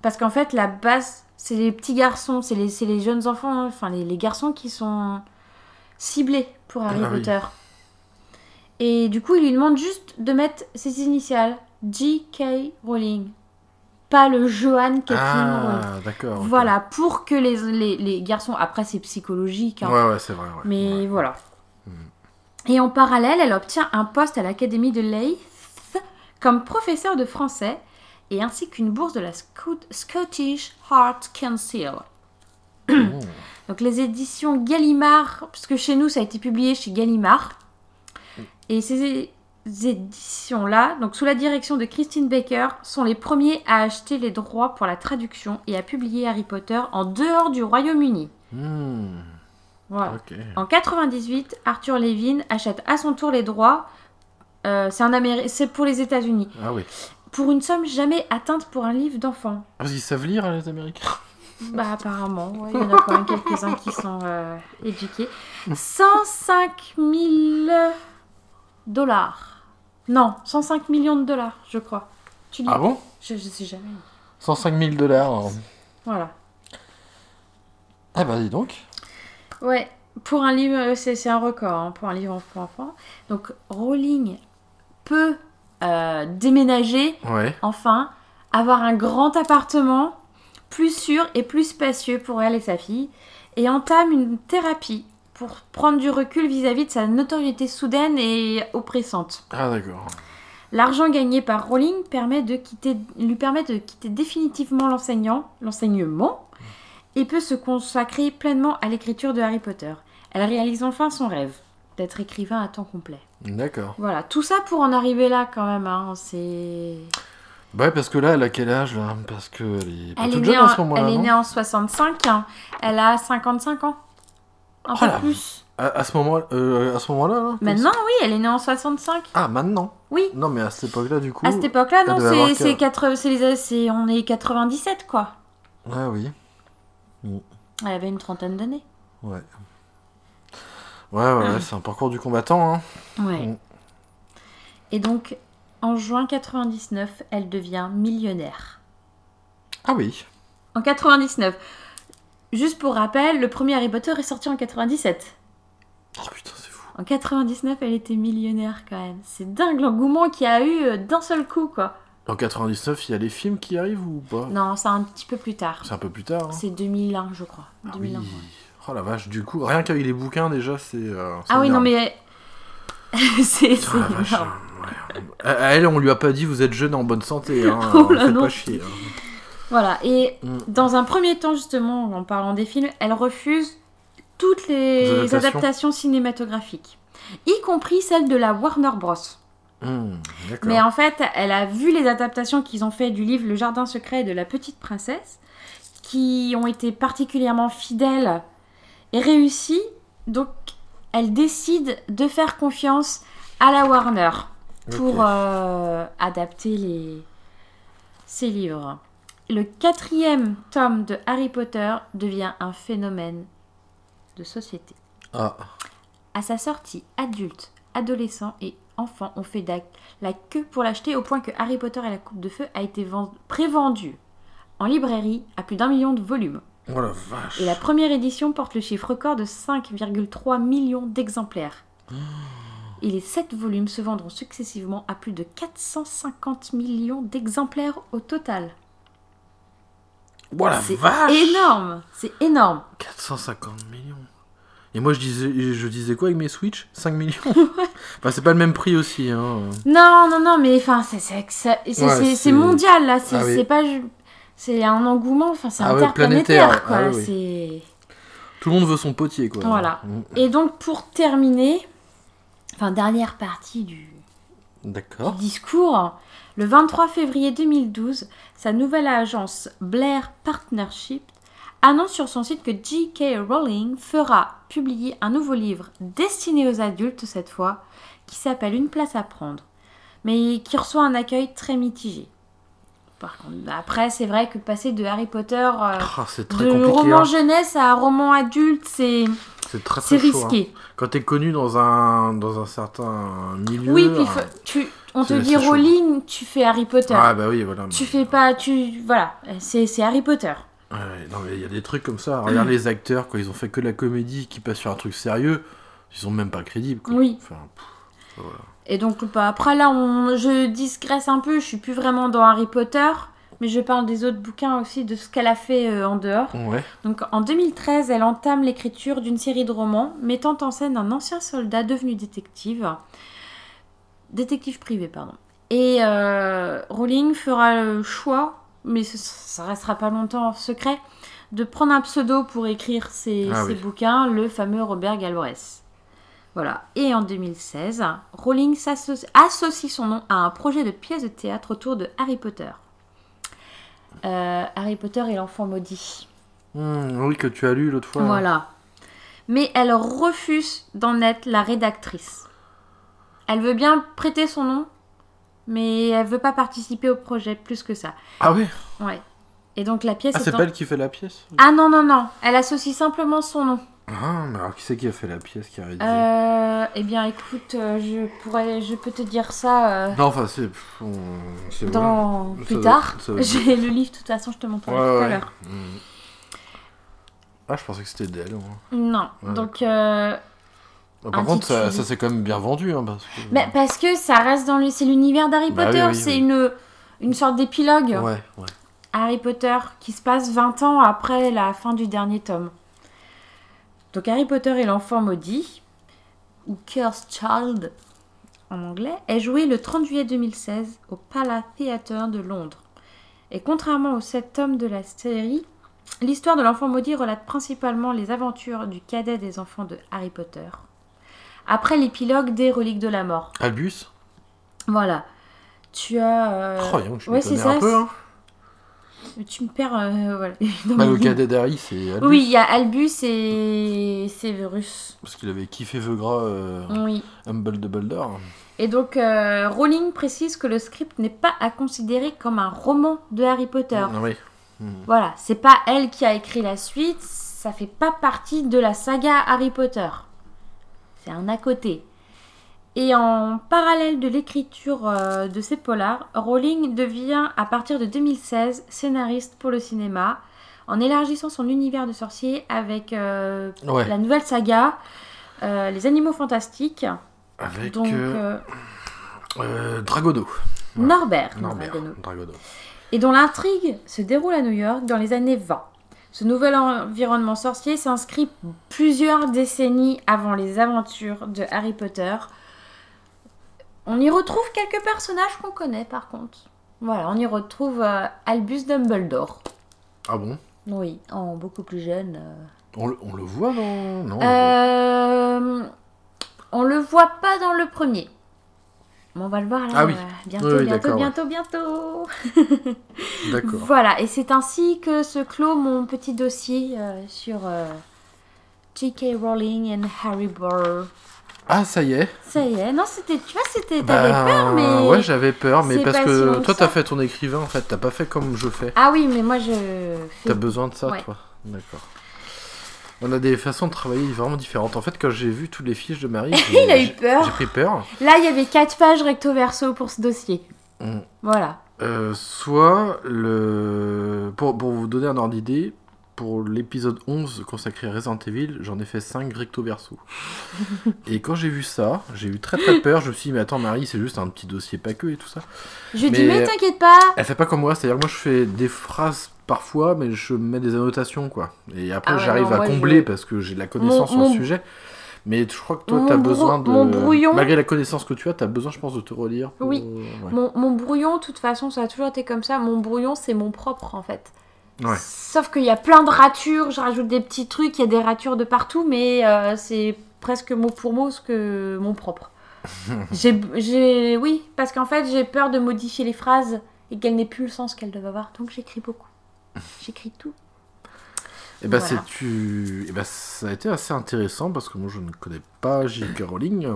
C: Parce qu'en fait, la base, c'est les petits garçons, c'est les, jeunes enfants, hein, enfin les, les garçons qui sont ciblés pour Harry
B: Ah oui.
C: Potter. Et du coup, il lui demande juste de mettre ses initiales. J.K. Rowling. Pas le Johan Kathleen Rowling.
B: Ah, d'accord.
C: Voilà, pour que les, les, les garçons... Après, c'est psychologique. hein.
B: Ouais, ouais, c'est vrai. ouais.
C: Mais
B: Ouais.
C: voilà. Et en parallèle, elle obtient un poste à l'Académie de Leith comme professeur de français et ainsi qu'une bourse de la Scottish Heart Council.
B: Oh.
C: Donc les éditions Gallimard, parce que chez nous ça a été publié chez Gallimard. Et ces éditions-là, donc sous la direction de Christine Baker, sont les premiers à acheter les droits pour la traduction et à publier Harry Potter en dehors du Royaume-Uni.
B: Hmm,
C: Voilà. En 98, Arthur Levin achète à son tour les droits. euh, c'est, un Améri- c'est pour les États-Unis.
B: Ah oui.
C: Pour une somme jamais atteinte pour un livre d'enfant.
B: Ah, Parce qu'ils savent lire, les Américains (laughs)
C: Bah apparemment, ouais, il y en a quand même quelques-uns qui sont euh, éduqués. 105 000 dollars. Non, 105 millions de dollars, je crois. Tu
B: Ah bon?
C: Je, je sais jamais.
B: 105 000 dollars.
C: Voilà.
B: Ah bah dis donc.
C: Ouais, pour un livre, euh, c'est, c'est un record hein, pour un livre pour enfants. Donc Rowling peut euh, déménager
B: Ouais.
C: enfin avoir un grand appartement plus sûr et plus spacieux pour elle et sa fille et entame une thérapie pour prendre du recul vis-à-vis de sa notoriété soudaine et oppressante.
B: Ah d'accord.
C: L'argent gagné par Rowling permet de quitter, lui permet de quitter définitivement l'enseignant, l'enseignement et peut se consacrer pleinement à l'écriture de Harry Potter. Elle réalise enfin son rêve d'être écrivain à temps complet.
B: D'accord.
C: Voilà, tout ça pour en arriver là quand même. hein, c'est
B: Bah ouais, parce que là, elle a quel âge là? Parce que elle est pas
C: Elle est,
B: toute
C: née
B: jeune
C: en,
B: à ce moment-là,
C: elle est née en 65, hein. elle a 55 ans. Un
B: Oh
C: peu
B: la
C: plus.
B: À, à ce moment, euh, moment-là. là,
C: Maintenant, oui, elle est née en 65.
B: Ah maintenant?
C: Oui.
B: Non mais à cette époque-là, du coup.
C: À cette époque-là, non, c'est, on est 97, quoi.
B: Ah oui.
C: Elle avait une trentaine d'années.
B: Ouais. Ouais, ouais, ouais, c'est un parcours du combattant. Hein.
C: Ouais.
B: Mm.
C: Et donc, en juin 99, elle devient millionnaire.
B: Ah oui.
C: En 99. Juste pour rappel, le premier Harry Potter est sorti en 97.
B: Oh putain, c'est fou.
C: En 99, elle était millionnaire quand même. C'est dingue l'engouement qu'il y a eu euh, d'un seul coup, quoi.
B: En 99, il y a les films qui arrivent ou pas?
C: Non, c'est un petit peu plus tard.
B: C'est un peu plus tard. hein.
C: C'est 2001, je crois.
B: Ah
C: 2001.
B: oui. Oh la vache, du coup, rien qu'avec les bouquins déjà, c'est. euh,
C: Ah oui, non, mais. (laughs) c'est
B: Oh
C: énorme.
B: ouais. À elle, on lui a pas dit vous êtes jeune en bonne santé. Hein. (laughs)
C: Oh là,
B: Faites
C: non.
B: pas chier. hein.
C: Voilà, et
B: Mm.
C: dans un premier temps, justement, en parlant des films, elle refuse toutes les
B: Les adaptations.
C: adaptations cinématographiques, y compris celles de la Warner Bros.
B: D'accord.
C: Mais en fait, elle a vu les adaptations qu'ils ont fait du livre Le Jardin secret de la petite princesse, qui ont été particulièrement fidèles et réussies. Donc, elle décide de faire confiance à la Warner pour euh, adapter les... ces livres. Le quatrième tome de Harry Potter devient un phénomène de société.
B: Ah,
C: À sa sortie, adultes, adolescents et enfants ont fait la queue pour l'acheter au point que Harry Potter et la Coupe de Feu a été vend- prévendu en librairie à plus d'un million de volumes.
B: Oh la vache.
C: Et la première édition porte le chiffre record de 5,3 millions d'exemplaires. Et les 7 volumes se vendront successivement à plus de 450 millions d'exemplaires au total.
B: Oh la
C: C'est
B: vache
C: énorme C'est énorme
B: 450 millions. Et moi, je disais, je disais quoi avec mes Switch? 5 millions (laughs) Enfin, c'est pas le même prix aussi. Hein.
C: Non, non, non, mais enfin, c'est c'est- c'est-
B: Ouais,
C: mondial là, c'est
B: Ah oui.
C: pas. C'est un engouement, enfin, c'est
B: Ah ouais,
C: interplanétaire
B: planétaire,
C: quoi.
B: ah oui. Tout le monde veut son potier, quoi.
C: Voilà. Et donc, pour terminer, enfin, dernière partie du,
B: D'accord.
C: discours, le 23 février 2012, sa nouvelle agence Blair Partnership annonce sur son site que J.K. Rowling fera publier un nouveau livre destiné aux adultes cette fois, qui s'appelle Une place à prendre, mais qui reçoit un accueil très mitigé. Par contre. Après, c'est vrai que passer de Harry Potter,
B: c'est très
C: de
B: compliqué.
C: roman
B: hein.
C: jeunesse à roman adulte, c'est
B: C'est très chaud. hein.
C: risqué.
B: Quand t'es connu dans un, dans un certain milieu.
C: Oui, puis tu, on te dit. Rowling, tu fais Harry Potter.
B: Ah, bah oui, voilà.
C: Tu fais pas, tu voilà, c'est c'est Harry Potter.
B: Ouais, non, mais il y a des trucs comme ça. Regarde les acteurs, quand ils ont fait que la comédie, qui passent sur un truc sérieux, ils sont même pas crédibles. Quoi.
C: Oui.
B: Enfin, pff,
C: Et donc bah, après là, on, je digresse un peu. Je suis plus vraiment dans Harry Potter, mais je parle des autres bouquins aussi, de ce qu'elle a fait euh, en dehors.
B: ouais.
C: Donc en 2013, elle entame l'écriture d'une série de romans mettant en scène un ancien soldat devenu détective. Détective privé, pardon. Et euh, Rowling fera le choix, mais ce- ça restera pas longtemps secret, de prendre un pseudo pour écrire ses,
B: Ah
C: ses
B: oui.
C: bouquins, le fameux Robert Galbraith. Voilà. Et en 2016, Rowling s'associe- associe son nom à un projet de pièce de théâtre autour de Harry Potter. Euh, Harry Potter et l'enfant maudit.
B: Hmm, oui, que tu as lu l'autre fois.
C: Voilà. Mais elle refuse d'en être la rédactrice. Elle veut bien prêter son nom, mais elle veut pas participer au projet plus que ça.
B: Ah oui
C: Ouais. Et donc la pièce
B: Ah, c'est pas elle qui fait la pièce?
C: Ah non, non, non. Elle associe simplement son nom.
B: Ah, mais alors qui c'est qui a fait la pièce qui a rédigé
C: Euh, eh bien, écoute, euh, je pourrais, je peux te dire ça euh,
B: Non, enfin, c'est. pff, on- c'est
C: dans
B: Ça
C: plus
B: doit-
C: tard.
B: ça doit- (laughs)
C: J'ai le livre, de toute façon, je te montrerai.
B: Ouais,
C: tout à
B: ouais.
C: l'heure.
B: Hmm. Ah, je pensais que c'était d'elle. moi.
C: Non.
B: Ouais,
C: donc, euh,
B: Ah, Par contre, ça, s'est quand même bien vendu. Hein, parce que...
C: mais parce que ça reste dans le, c'est l'univers d'Harry
B: Bah oui,
C: Potter.
B: oui,
C: c'est
B: oui.
C: une, une sorte d'épilogue.
B: Ouais, ouais.
C: Harry Potter qui se passe 20 ans après la fin du dernier tome. Donc Harry Potter et l'enfant maudit, ou Cursed Child en anglais, est joué le 30 juillet 2016 au Palace Theatre de Londres. Et contrairement aux 7 tomes de la série, l'histoire de l'enfant maudit relate principalement les aventures du cadet des enfants de Harry Potter. Après l'épilogue des reliques de la mort.
B: Albus?
C: Voilà. Tu as... euh,
B: Oh, donc, je
C: ouais, c'est ça,
B: un peu. Hein.
C: Tu me perds... euh, voilà. (laughs)
B: Bah, le d'Harry, c'est Albus.
C: Oui, il y a Albus et Severus.
B: Parce qu'il avait kiffé Veugras, euh,
C: Oui.
B: Humble Dumbledore.
C: Et donc, euh, Rowling précise que le script n'est pas à considérer comme un roman de Harry Potter.
B: Ah, oui. Hmm.
C: Voilà, c'est pas elle qui a écrit la suite, ça fait pas partie de la saga Harry Potter. C'est un à côté. Et en parallèle de l'écriture euh, de ces polars, Rowling devient à partir de 2016 scénariste pour le cinéma, en élargissant son univers de sorcier avec euh,
B: Ouais.
C: la nouvelle saga, euh, Les Animaux Fantastiques,
B: Avec
C: donc
B: euh. Voilà.
C: Norbert,
B: Norbert.
C: Dragono.
B: Dragono.
C: et dont l'intrigue se déroule à New York dans les années 20. Ce nouvel environnement sorcier s'inscrit plusieurs décennies avant les aventures de Harry Potter. On y retrouve quelques personnages qu'on connaît par contre. Voilà, on y retrouve euh, Albus Dumbledore.
B: Ah bon?
C: Oui, en beaucoup plus jeune. euh.
B: on, le- on le voit dans. Non.
C: Euh, on le voit pas dans le premier. Mais on va le voir là.
B: Ah oui.
C: euh, Bientôt,
B: Oui, oui,
C: bientôt,
B: d'accord,
C: bientôt, bientôt.
B: D'accord. (laughs)
C: Voilà, et c'est ainsi que se clôt mon petit dossier euh, sur euh, J.K. Rowling et Harry Potter.
B: Ah, ça y est.
C: Ça y est, non, c'était, tu vois, c'était, t'avais
B: Bah,
C: peur, mais.
B: Ouais, j'avais peur, mais parce que toi, t'as fait ton écrivain en fait, t'as pas fait comme je fais.
C: Ah oui, mais moi je.
B: T'as
C: fais-
B: besoin de ça,
C: Ouais.
B: toi. D'accord. On a des façons de travailler vraiment différentes. En fait, quand j'ai vu toutes les fiches de Marie, (laughs)
C: Il a eu peur.
B: J'ai pris peur.
C: Là, il y avait 4 pages recto verso pour ce dossier.
B: Mm.
C: Voilà.
B: Euh, soit le. Pour, pour vous donner un ordre d'idée, pour l'épisode 11 consacré à Resident Evil, j'en ai fait 5 recto verso. (laughs) et quand j'ai vu ça, j'ai eu très très peur. Je me suis dit, mais attends, Marie, c'est juste un petit dossier pas que et tout ça.
C: Je dis,
B: Mais-
C: mais t'inquiète pas.
B: Elle fait pas comme moi, c'est-à-dire que moi je fais des phrases parfois, mais je mets des annotations quoi. Et après
C: Ah
B: j'arrive à combler
C: je-
B: parce que j'ai de la connaissance
C: Mon-
B: sur
C: mon-
B: le sujet. Mais je crois que toi t'as
C: brou-
B: besoin de.
C: mon brouillon-
B: Malgré la connaissance que tu as, t'as besoin, je pense, de te relire. pour-
C: Oui.
B: ouais.
C: Mon, mon brouillon, de toute façon, ça a toujours été comme ça. Mon brouillon, c'est mon propre en fait.
B: Ouais.
C: Sauf qu'il y a plein de ratures, je rajoute des petits trucs, il y a des ratures de partout, mais euh, c'est presque mot pour mot ce que mon propre. (laughs) j'ai, j'ai, oui, parce qu'en fait j'ai peur de modifier les phrases et qu'elles n'aient plus le sens qu'elles doivent avoir, donc j'écris beaucoup. J'écris tout.
B: Et bah,
C: Voilà.
B: c'est tu. Et bah, ça a été assez intéressant parce que moi je ne connais pas J.K. Rowling.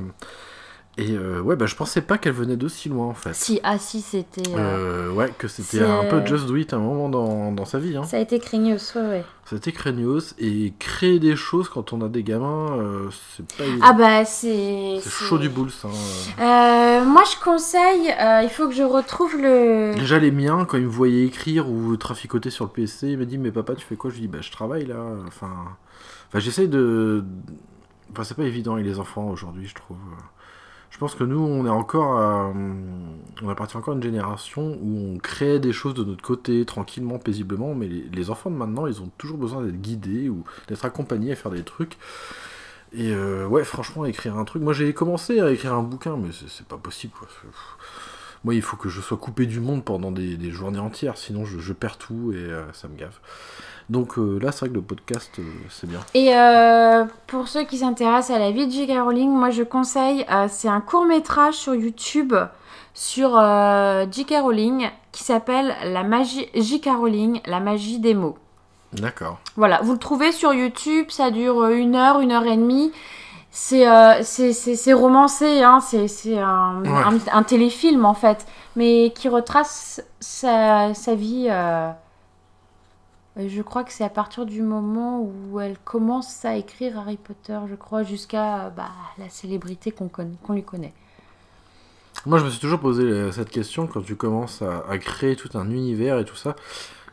B: Et euh, ouais, bah je pensais pas qu'elle venait d'aussi loin en fait.
C: Si, ah si, c'était. euh,
B: Euh, ouais, que c'était un peu Just Do It à un moment dans, dans sa vie. Hein.
C: Ça a été craignos, ouais, ouais.
B: C'était craignos et créer des choses quand on a des gamins, c'est pas.
C: Ah bah, c'est.
B: c'est chaud du boule ça. hein.
C: Moi, je conseille, il faut que je retrouve le.
B: Déjà les miens, quand ils me voyaient écrire ou traficoter sur le PC, ils me disent mais papa tu fais quoi? Je lui dis bah je travaille là. Enfin, enfin j'essaye de... Enfin c'est pas évident avec les enfants aujourd'hui je trouve. Je pense que nous on est encore à... On appartient encore à une génération où on crée des choses de notre côté tranquillement, paisiblement, mais les, enfants de maintenant ils ont toujours besoin d'être guidés ou d'être accompagnés à faire des trucs. Et euh, ouais franchement écrire un truc, moi j'ai commencé à écrire un bouquin mais c'est pas possible quoi. Moi, il faut que je sois coupé du monde pendant des, journées entières, sinon je, je perds tout et euh, ça me gave. Donc euh, là, c'est vrai que le podcast, euh, c'est bien.
C: Et euh, pour ceux qui s'intéressent à la vie de J.K. Rowling, moi je conseille, c'est un court métrage sur YouTube sur J.K. Rowling qui s'appelle La magie J.K. Rowling, la magie des mots.
B: D'accord.
C: Voilà, vous le trouvez sur YouTube, ça dure une heure, une heure et demie. C'est c'est- romancé, hein, c'est c'est un,
B: Ouais.
C: un, un téléfilm en fait, mais qui retrace sa, sa vie. Euh, je crois que c'est à partir du moment où elle commence à écrire Harry Potter, je crois, jusqu'à euh, bah, la célébrité qu'on lui connaît.
B: Moi, je me suis toujours posé euh, cette question quand tu commences à, à créer tout un univers et tout ça.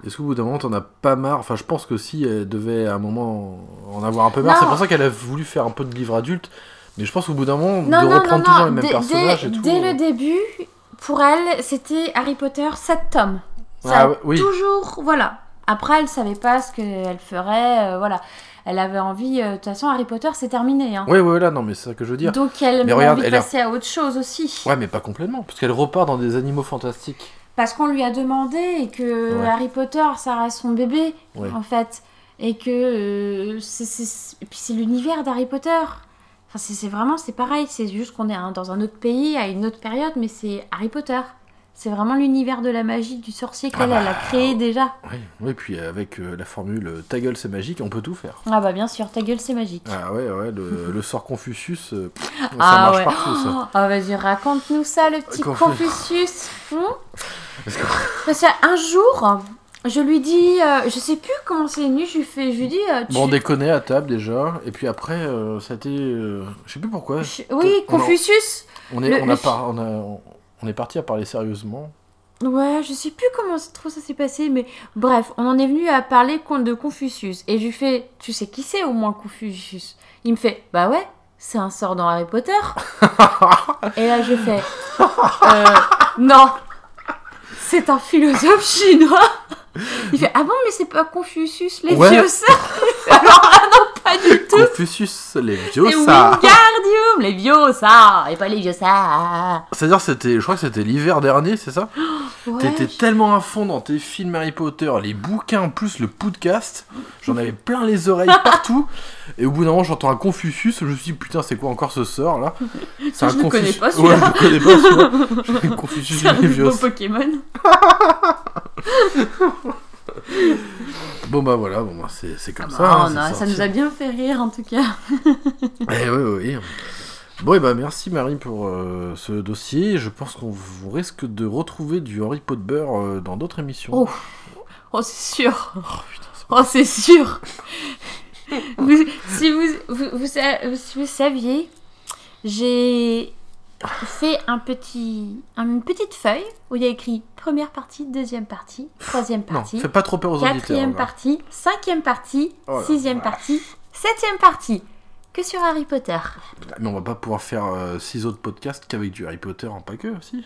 B: Est-ce qu'au bout d'un moment, t'en as pas marre? Enfin, je pense que si elle devait à un moment en avoir un peu marre, c'est pour ça qu'elle a voulu faire un peu de livre adulte. Mais je pense qu'au bout d'un moment,
C: Non,
B: de
C: non, non,
B: reprendre toujours les mêmes
C: dès,
B: personnages
C: dès-
B: et tout.
C: dès le début, pour elle, c'était Harry Potter 7 tomes. Ça
B: Ah
C: a
B: oui.
C: toujours, voilà. Après, elle savait pas ce qu'elle ferait, euh, voilà. Elle avait envie, euh, de toute façon, Harry Potter, c'est terminé. Hein.
B: Ouais, ouais, là, non, mais c'est ça que je veux dire.
C: Donc, elle
B: Mais
C: a
B: regarde,
C: envie de
B: elle a-
C: passer à autre chose aussi.
B: Ouais, mais pas complètement, parce qu'elle repart dans des animaux fantastiques.
C: Parce qu'on lui a demandé et que
B: Ouais.
C: Harry Potter, ça reste son bébé,
B: Ouais.
C: en fait. Et que euh, c'est, c'est- et puis c'est l'univers d'Harry Potter. Enfin, c'est, c'est vraiment, c'est pareil. C'est juste qu'on est hein, dans un autre pays, à une autre période, mais c'est Harry Potter. C'est vraiment l'univers de la magie, du sorcier qu'elle
B: Ah bah.
C: a créé déjà.
B: Oui, oui, puis avec euh, la formule euh, ta gueule c'est magique, on peut tout faire.
C: Ah bah bien sûr, ta gueule c'est magique.
B: Ah ouais, ouais, le, le sort Confucius, euh, pff, ça
C: Ah
B: marche
C: ouais.
B: partout ça.
C: Ah vas-y, raconte-nous ça, le petit
B: Confu-
C: Confucius. Hmm
B: Parce que-
C: Parce qu'un jour, je lui dis, euh, je sais plus comment c'est venu, je lui fais, je lui dis, euh, tu...
B: Bon, on déconnait à table déjà, et puis après, euh, ça a été. je sais plus pourquoi.
C: Je- Oui, Confucius.
B: On est,
C: Le-
B: on,
C: le
B: a par- on, a- on est parti à parler sérieusement.
C: Ouais, je sais plus comment trop ça s'est passé, mais bref, on en est venu à parler de Confucius. Et je lui fais, tu sais qui c'est au moins Confucius? Il me fait, bah ouais, c'est un sort dans Harry Potter. (laughs) Et là, je fais, euh, non, c'est un philosophe chinois. Il fait, ah bon, mais c'est pas Confucius, les
B: Ouais.
C: vieux sorts (laughs) Alors là, non, pas du tout.
B: Confucius, les vieux
C: C'est
B: ça.
C: Wingardium, les vieux ça, et pas les vieux ça.
B: C'est-à-dire, c'était, je crois que c'était l'hiver dernier, c'est ça?
C: Ouais.
B: T'étais tellement à fond dans tes films Harry Potter, les bouquins, plus le podcast. J'en avais plein les oreilles (laughs) partout. Et au bout d'un moment, j'entends un Confucius. Je me suis dit, putain, c'est quoi encore ce sort là? C'est
C: Je le connais pas,
B: Ouais, je connais pas celui-là. Je (laughs) Confucius
C: C'est un
B: les vieux.
C: Pokémon. (laughs)
B: Bon bah voilà, bon bah, c'est, c'est comme
C: Ah
B: ça.
C: bah,
B: hein,
C: a- ça nous a bien fait rire en tout cas. (laughs)
B: Eh oui, oui. Bon, et bah merci Marie pour euh, ce dossier. Je pense qu'on vous risque de retrouver du Harry Potter euh, dans d'autres émissions.
C: Oh, oh c'est sûr.
B: Oh, putain, c'est-
C: Oh, c'est sûr. Vous- si vous, vous saviez, j'ai fait un petit, une petite feuille où il y a écrit première partie, deuxième partie, troisième
B: Non,
C: partie,
B: fais pas trop peur aux auditeurs.
C: quatrième partie, cinquième partie,
B: Oh
C: sixième partie, septième partie. Que sur Harry Potter.
B: Mais on va pas pouvoir faire 6 autres podcasts qu'avec du Harry Potter en pas que aussi.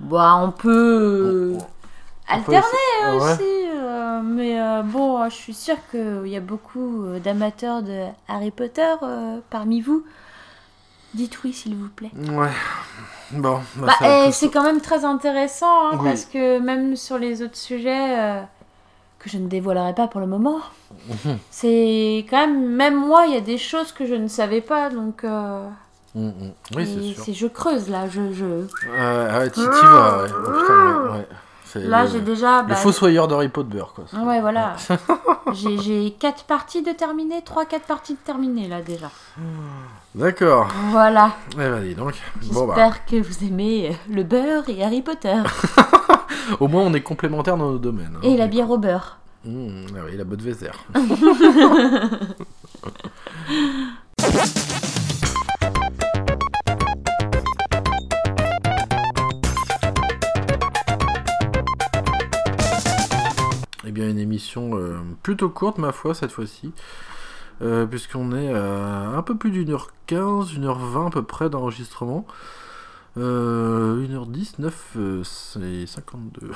C: Bah, on peut
B: On- on- on peut
C: alterner
B: Ouais.
C: aussi. euh, mais euh, bon, je suis sûre qu'il y a beaucoup euh, d'amateurs de Harry Potter euh, parmi vous. Dites oui, s'il vous plaît.
B: Ouais. Bon, bah,
C: Bah, eh, c'est quand même très intéressant, hein,
B: Oui.
C: parce que même sur les autres sujets, euh, que je ne dévoilerai pas pour le moment,
B: Mhm.
C: c'est quand même, même moi, il y a des choses que je ne savais pas, donc euh,
B: mm. Oui, c'est sûr.
C: je creuse là, je... je...
B: Euh, ah ouais, t'y vas, ouais. Oh, putain, ouais, ouais.
C: Là,
B: le,
C: j'ai déjà.
B: le
C: bah,
B: fossoyeur d'Harry Potter, quoi.
C: Ouais, voilà. (laughs) j'ai j'ai quatre parties de terminées, 3-4 parties de terminées là déjà.
B: D'accord.
C: Voilà.
B: Eh ben, dis donc. Bon, bah,
C: J'espère que vous aimez le beurre et Harry Potter. (laughs)
B: au moins, on est complémentaires dans nos domaines. hein.
C: et la bière au beurre.
B: Mmh, ah oui, la botte Vézère. (laughs) bien, une émission euh, plutôt courte, ma foi, cette fois-ci. Euh, Puisqu'on est à un peu plus d'une heure 15, une heure 20 à peu près d'enregistrement. Euh, 1h10, 9, euh, c'est 52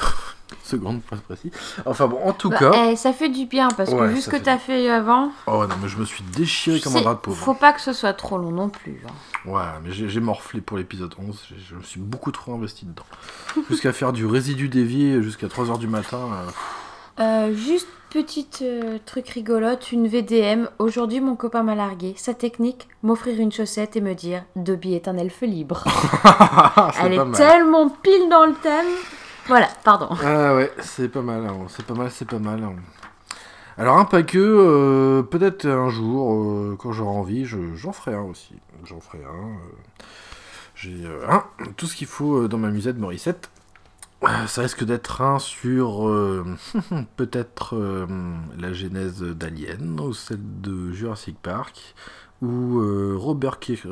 B: secondes, pas précis. Enfin bon, en tout
C: Bah,
B: cas.
C: eh, ça fait du bien parce que
B: Ouais,
C: vu ce que t'as fait avant,
B: Oh non, mais je me suis déchiré comme un drap de pauvre.
C: faut pas que ce soit trop long non plus. hein.
B: Ouais, mais j'ai morflé pour l'épisode 11, j'ai- je me suis beaucoup trop investi dedans. (laughs) Jusqu'à faire du résidu dévié jusqu'à 3h du matin. euh,
C: Euh, juste petite euh, truc rigolote, une VDM. Aujourd'hui, mon copain m'a largué. Sa technique, m'offrir une chaussette et me dire Dobby est un elfe libre. (laughs) Elle est tellement pile dans le thème. Voilà, pardon.
B: Ah ouais, c'est pas mal, hein, c'est pas mal, c'est pas mal. hein. Alors un pas que, euh, peut-être un jour, quand j'aurai envie, je- j'en ferai un aussi. J'en ferai un. J'ai tout ce qu'il faut dans ma musette Morissette. Euh, Ça risque d'être un sur euh, (laughs) peut-être euh, la genèse d'Alien ou celle de Jurassic Park ou Robert Kir-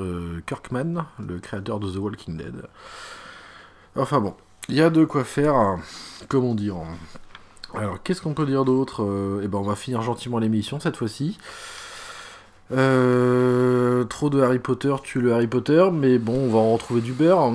B: Kirkman, le créateur de The Walking Dead. Enfin bon, il y a de quoi faire, euh, comment dire. Alors, qu'est-ce qu'on peut dire d'autre Eh ben, on va finir gentiment l'émission cette fois-ci. Trop de Harry Potter tue le Harry Potter, mais bon, on va en retrouver du beurre.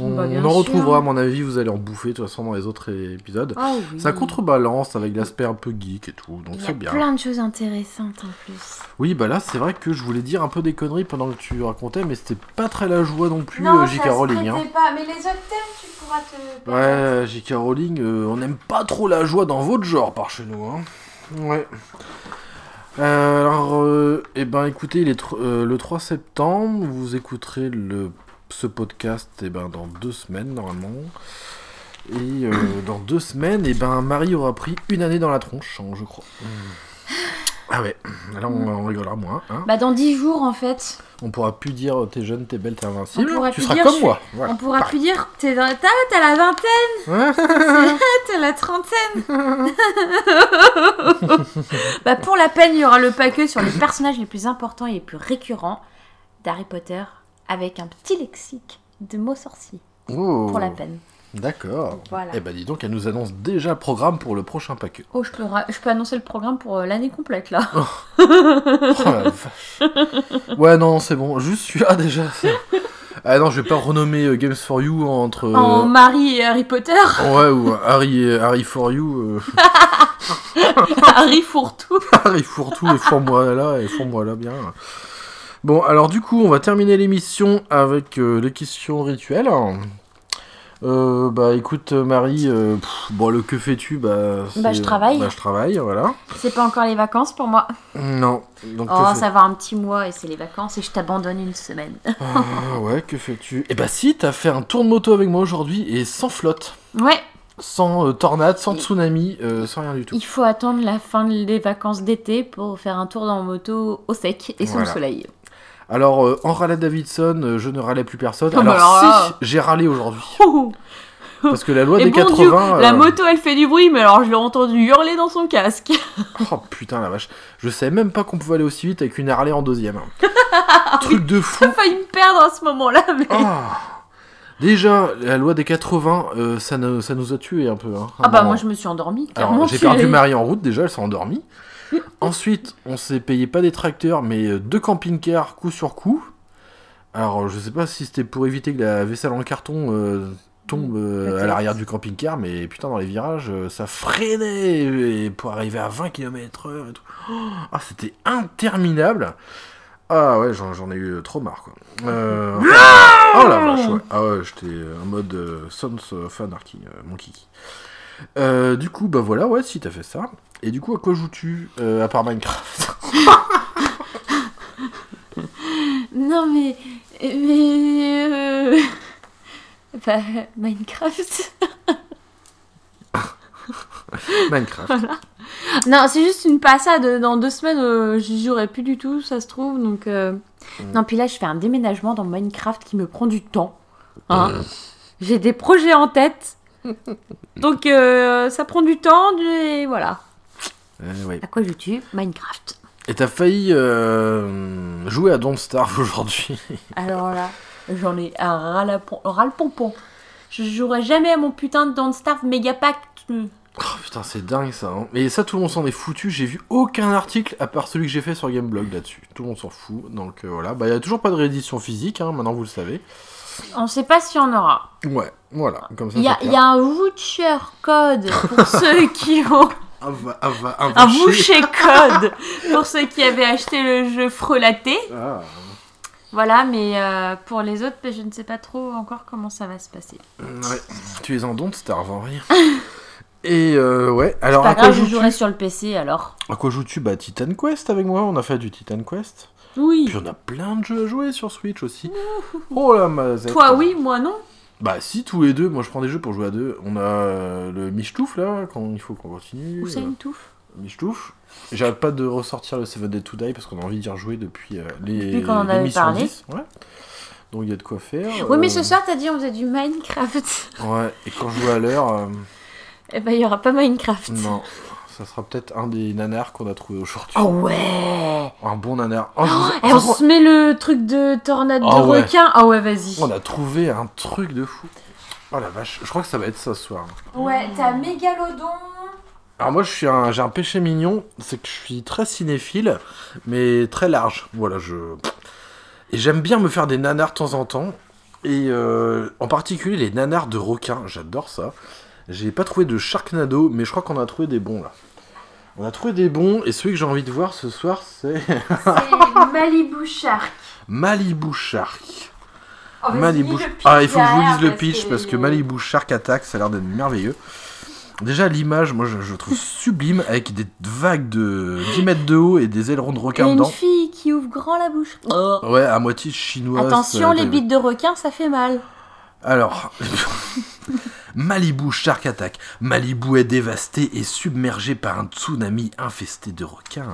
B: On,
C: Bah, bien
B: en
C: sûr.
B: retrouvera, à mon avis, vous allez en bouffer de toute façon dans les autres épisodes.
C: Ah oui.
B: Ça contrebalance avec l'aspect un peu geek et tout, donc
C: Il y a
B: c'est bien.
C: plein de choses intéressantes en plus.
B: Oui, bah là, c'est vrai que je voulais dire un peu des conneries pendant que tu racontais, mais c'était pas très la joie non plus,
C: non,
B: euh,
C: ça
B: J.K. Rowling. hein.
C: pas. Mais les autres thèmes, tu pourras te.
B: Ouais, J.K. Rowling, euh, on n'aime pas trop la joie dans votre genre par chez nous. Hein. Ouais. Euh, alors, euh, eh ben, écoutez, il est tr- euh, le 3 septembre, vous écouterez le, ce podcast eh ben, dans deux semaines normalement. Et euh, (clears throat) dans deux semaines, eh ben, Marie aura pris une année dans la tronche, hein, je crois. Ah ouais, là on, on rigolera moins. Hein.
C: Bah, dans 10 jours en fait.
B: On pourra plus dire t'es jeune, t'es belle, t'es invincible.
C: On pourra
B: Tu
C: plus
B: seras
C: dire,
B: comme
C: je
B: moi. Voilà.
C: On pourra
B: Pareil.
C: plus dire t'es dans... t'as, t'as la vingtaine, (laughs) t'as la trentaine. (laughs) bah pour la peine, il y aura le paquet sur les personnages les plus importants et les plus récurrents d'Harry Potter avec un petit lexique de mots sorciers
B: Oh.
C: pour la peine.
B: D'accord.
C: Voilà.
B: Eh ben dis donc, elle nous annonce déjà le programme pour le prochain paquet.
C: Oh, je peux, je peux annoncer le programme pour euh, l'année complète là.
B: Oh la vache. Ouais, non, c'est bon. Juste celui-là déjà. (laughs) Ah non, je vais pas renommer euh, Games for You entre. euh,
C: En Marie et Harry Potter,
B: Ouais, ou Harry, et- Harry for You. euh, (laughs)
C: Harry Fourtou.
B: Harry Fourtou et Four-moi là, et Four-moi là bien. Bon, alors du coup, on va terminer l'émission avec euh, les questions rituelles. Euh, bah écoute Marie, euh, pff, bon le que fais-tu? Bah,
C: Bah, je travaille.
B: Bah je travaille, voilà.
C: C'est pas encore les vacances pour moi.
B: Non. Donc
C: Oh, ça va un petit mois et c'est les vacances et je t'abandonne une semaine. (laughs)
B: Ah, ouais, que fais-tu? Eh bah si, t'as fait un tour de moto avec moi aujourd'hui et sans flotte,
C: Ouais,
B: sans euh, tornade, sans tsunami, euh, sans rien du tout.
C: il faut attendre la fin des vacances d'été pour faire un tour dans moto au sec et sous
B: Voilà.
C: le soleil.
B: Alors euh, en râlait Davidson, euh, je ne râlais plus personne.
C: Oh, bah
B: alors
C: alors
B: si, j'ai râlé aujourd'hui. (laughs) Parce que la loi
C: Et
B: des
C: bon
B: 80...
C: Dieu,
B: euh,
C: la moto elle fait du bruit, mais alors je l'ai entendu hurler dans son casque. (laughs)
B: Oh putain la vache. Je savais même pas qu'on pouvait aller aussi vite avec une Harley en deuxième. (laughs) Truc de fou.
C: J'ai failli me perdre à ce moment-là, mais.
B: Ah. Déjà, la loi des 80, euh, ça, ne- ça nous a tués un peu. hein,
C: Ah bah
B: moment.
C: moi je me suis endormie,
B: Alors,
C: clairement.
B: j'ai perdu Marie en route, déjà, elle s'est endormie. (laughs) Ensuite, on s'est payé pas des tracteurs, mais euh, deux camping-cars coup sur coup. Alors, je sais pas si c'était pour éviter que la vaisselle en carton euh, tombe euh, à l'arrière du camping-car, mais putain, dans les virages, euh, ça freinait et pour arriver à 20 km/h et tout. Oh, ah, c'était interminable. Ah ouais, j'en ai eu trop marre quoi. Euh, enfin, oh la vache, ouais. Ah ouais, j'étais en mode Sons of Anarchy, mon kiki. Euh, du coup, bah voilà, ouais, si t'as fait ça. Et du coup, à quoi joues-tu euh, à part Minecraft? (laughs)
C: Non mais. Mais. euh, (laughs) Bah, Minecraft. (laughs)
B: Minecraft.
C: Non, c'est juste une passade. Dans deux semaines, euh, j'y jouerai plus du tout, ça se trouve. Donc, euh,
B: Mm.
C: non, puis là, je fais un déménagement dans Minecraft qui me prend du temps. Hein. J'ai des projets en tête. (laughs) Donc, euh, ça prend du temps. Et voilà.
B: Euh, ouais.
C: À quoi joues-tu Minecraft?
B: Et t'as failli euh, jouer à Don't Starve (laughs) aujourd'hui.
C: Alors là, j'en ai un ras la pom- ras le pompon. Je jouerai jamais à mon putain de Don't Starve Megapack.
B: Oh putain, c'est dingue ça. hein. Et ça, tout le monde s'en est foutu. J'ai vu aucun article à part celui que j'ai fait sur Gameblog là-dessus. Tout le monde s'en fout. Donc euh, voilà. Bah, il y a toujours pas de réédition physique, hein, maintenant vous le savez.
C: On sait pas s'il y en aura.
B: Ouais, voilà. Comme ça,
C: Il y, a- y un voucher code pour (laughs) ceux qui ont.
B: Un, un un
C: Un
B: boucher.
C: voucher (laughs) code pour ceux qui avaient acheté le jeu frelaté.
B: Ah,
C: Voilà, mais euh, pour les autres, ben, je ne sais pas trop encore comment ça va se passer.
B: ouais. Tu es en Don't Starve en vrai. (laughs) Et euh, ouais, alors
C: Pas
B: à quoi
C: je jouerai sur le PC alors.
B: À quoi joues-tu? Bah Titan Quest avec moi, on a fait du Titan Quest.
C: Oui.
B: Puis on a plein de jeux à jouer sur Switch aussi. Oh la mazette.
C: Toi, oui, moi non.
B: Bah si, tous les deux, moi je prends des jeux pour jouer à deux. On a euh, le Michtouf là, quand il faut qu'on continue.
C: Où c'est
B: euh,
C: une touffe
B: Michtouf. J'arrête pas de ressortir le Seven Dead to Die parce qu'on a envie d'y rejouer depuis euh, les
C: Depuis qu'on en avait
B: l'émission
C: parlé.
B: 10, Ouais. Donc il y a de quoi faire.
C: Oui, mais
B: euh,
C: ce soir, t'as dit on faisait du Minecraft.
B: Ouais, et quand je joue à l'heure, euh,
C: Eh ben, il y aura pas Minecraft.
B: non. Ça sera peut-être un des nanars qu'on a trouvé aujourd'hui.
C: Oh ouais
B: Un bon nanar. Oh, vous-
C: Et on se met le truc de tornade
B: Ah
C: de
B: ouais.
C: requin. Ah ouais, vas-y.
B: on a trouvé un truc de fou. Oh la vache, je crois que ça va être ça ce soir.
C: Ouais, t'as Mégalodon.
B: Alors moi je suis un, j'ai un péché mignon, c'est que je suis très cinéphile, mais très large. Voilà, je et j'aime bien me faire des nanars de temps en temps, et euh, en particulier les nanars de requins. J'adore ça. J'ai pas trouvé de Sharknado, mais je crois qu'on a trouvé des bons là. On a trouvé des bons, et celui que j'ai envie de voir ce soir, c'est
C: C'est Malibu Shark. (laughs)
B: Malibu Shark.
C: Oh,
B: Malibu. Ah, il faut que je vous lise le pitch parce que Malibu Shark Attack, ça a l'air d'être merveilleux. Déjà, l'image, moi je, je trouve sublime avec des vagues de 10 mètres de haut et des ailerons de requin
C: une
B: dedans.
C: fille qui ouvre grand la bouche.
B: Ouais, à moitié chinoise.
C: Attention,
B: euh,
C: les bites de requin, ça fait mal.
B: Alors, (laughs) Malibu Shark Attack. Malibu est dévasté et submergé par un tsunami infesté de requins.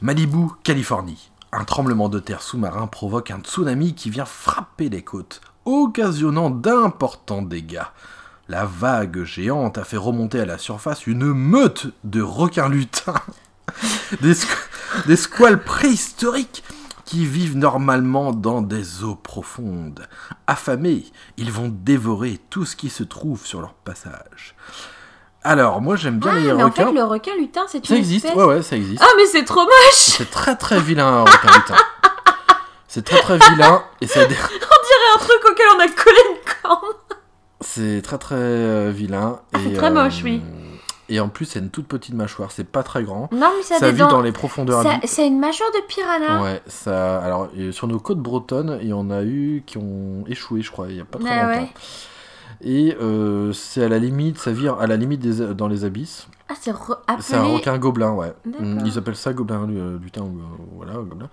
B: Malibu, Californie. Un tremblement de terre sous-marin provoque un tsunami qui vient frapper les côtes, occasionnant d'importants dégâts. La vague géante a fait remonter à la surface une meute de requins lutins, (laughs) des, des squales préhistoriques qui vivent normalement dans des eaux profondes. Affamés, ils vont dévorer tout ce qui se trouve sur leur passage. Alors, moi j'aime bien
C: Ah,
B: les
C: mais en
B: requins.
C: fait, le requin lutin, c'est une
B: Ça existe,
C: espèce-
B: ouais, ouais, ça existe.
C: Ah, mais c'est trop moche
B: C'est très très vilain, un requin lutin. C'est très très vilain et ça. dé- (laughs)
C: un truc auquel on a collé une corne.
B: C'est très très euh, vilain.
C: Ah, c'est très moche, oui.
B: Et en plus, c'est une toute petite mâchoire, c'est pas très grand.
C: Non, mais ça,
B: Ça vit
C: dents.
B: dans les profondeurs.
C: Ça- C'est une mâchoire de piranha.
B: Ouais, ça. Alors, sur nos côtes bretonnes, il y en a eu qui ont échoué, je crois, il y a pas très
C: Ah
B: longtemps.
C: ouais.
B: Et euh, c'est à la limite, ça vit à la limite des, dans les abysses.
C: Ah, c'est re-
B: C'est un
C: appelé.
B: requin gobelin, ouais.
C: D'accord.
B: Ils appellent ça gobelin euh, lutin, ou, euh, voilà, gobelin.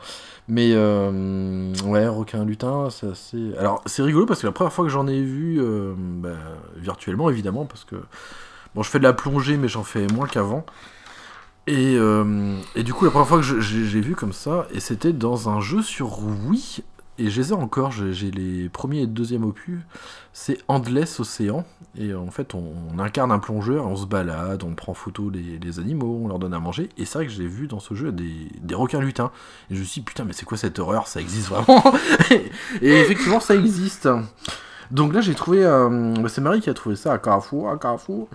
B: Mais euh, ouais, requin lutin, c'est assez. Alors c'est rigolo parce que la première fois que j'en ai vu, euh, bah, virtuellement évidemment, parce que bon, je fais de la plongée, mais j'en fais moins qu'avant. Et, euh, du coup, la première fois que j'ai j'ai vu comme ça, et c'était dans un jeu sur Wii, et je les ai encore, j'ai j'ai les premiers et deuxième opus, c'est Endless Océan, et en fait on, incarne un plongeur, on se balade, on prend photo des, animaux, on leur donne à manger, et c'est vrai que j'ai vu dans ce jeu des, des requins lutins, et je me suis dit putain mais c'est quoi cette horreur, ça existe vraiment? (laughs) Et effectivement ça existe. Donc là j'ai trouvé, euh, c'est Marie qui a trouvé ça à Carrefour, à Carrefour,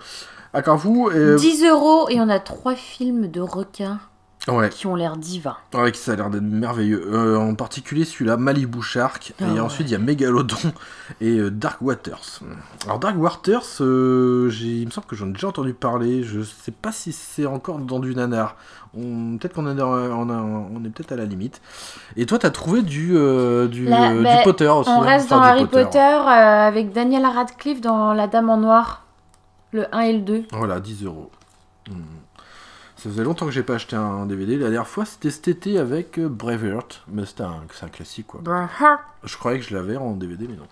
B: à Carrefour, et...
C: 10 euros et on a trois films de requins
B: Ouais.
C: qui ont l'air divins.
B: Ouais, ça a l'air d'être merveilleux. Euh, en particulier celui-là, Malibu Shark.
C: Ah
B: et
C: ouais.
B: ensuite, il y a Megalodon (laughs) et euh, Dark Waters. Alors, Dark Waters, euh, il me semble que j'en ai déjà entendu parler. Je sais pas si c'est encore dans du nanar. On- Peut-être qu'on est, dans- on a- on est peut-être à la limite. Et toi, t'as trouvé du, euh, du, euh,
C: bah,
B: du Potter aussi.
C: On
B: hein,
C: reste dans Harry Potter, euh, avec Daniel Radcliffe dans La Dame en Noir, le 1 et le 2.
B: Voilà, 10 euros. Hmm. Ça faisait longtemps que j'ai pas acheté un DVD. La dernière fois, c'était cet été avec euh, Braveheart. Mais c'était un, c'est un classique, quoi. Je croyais que je l'avais en DVD, mais non.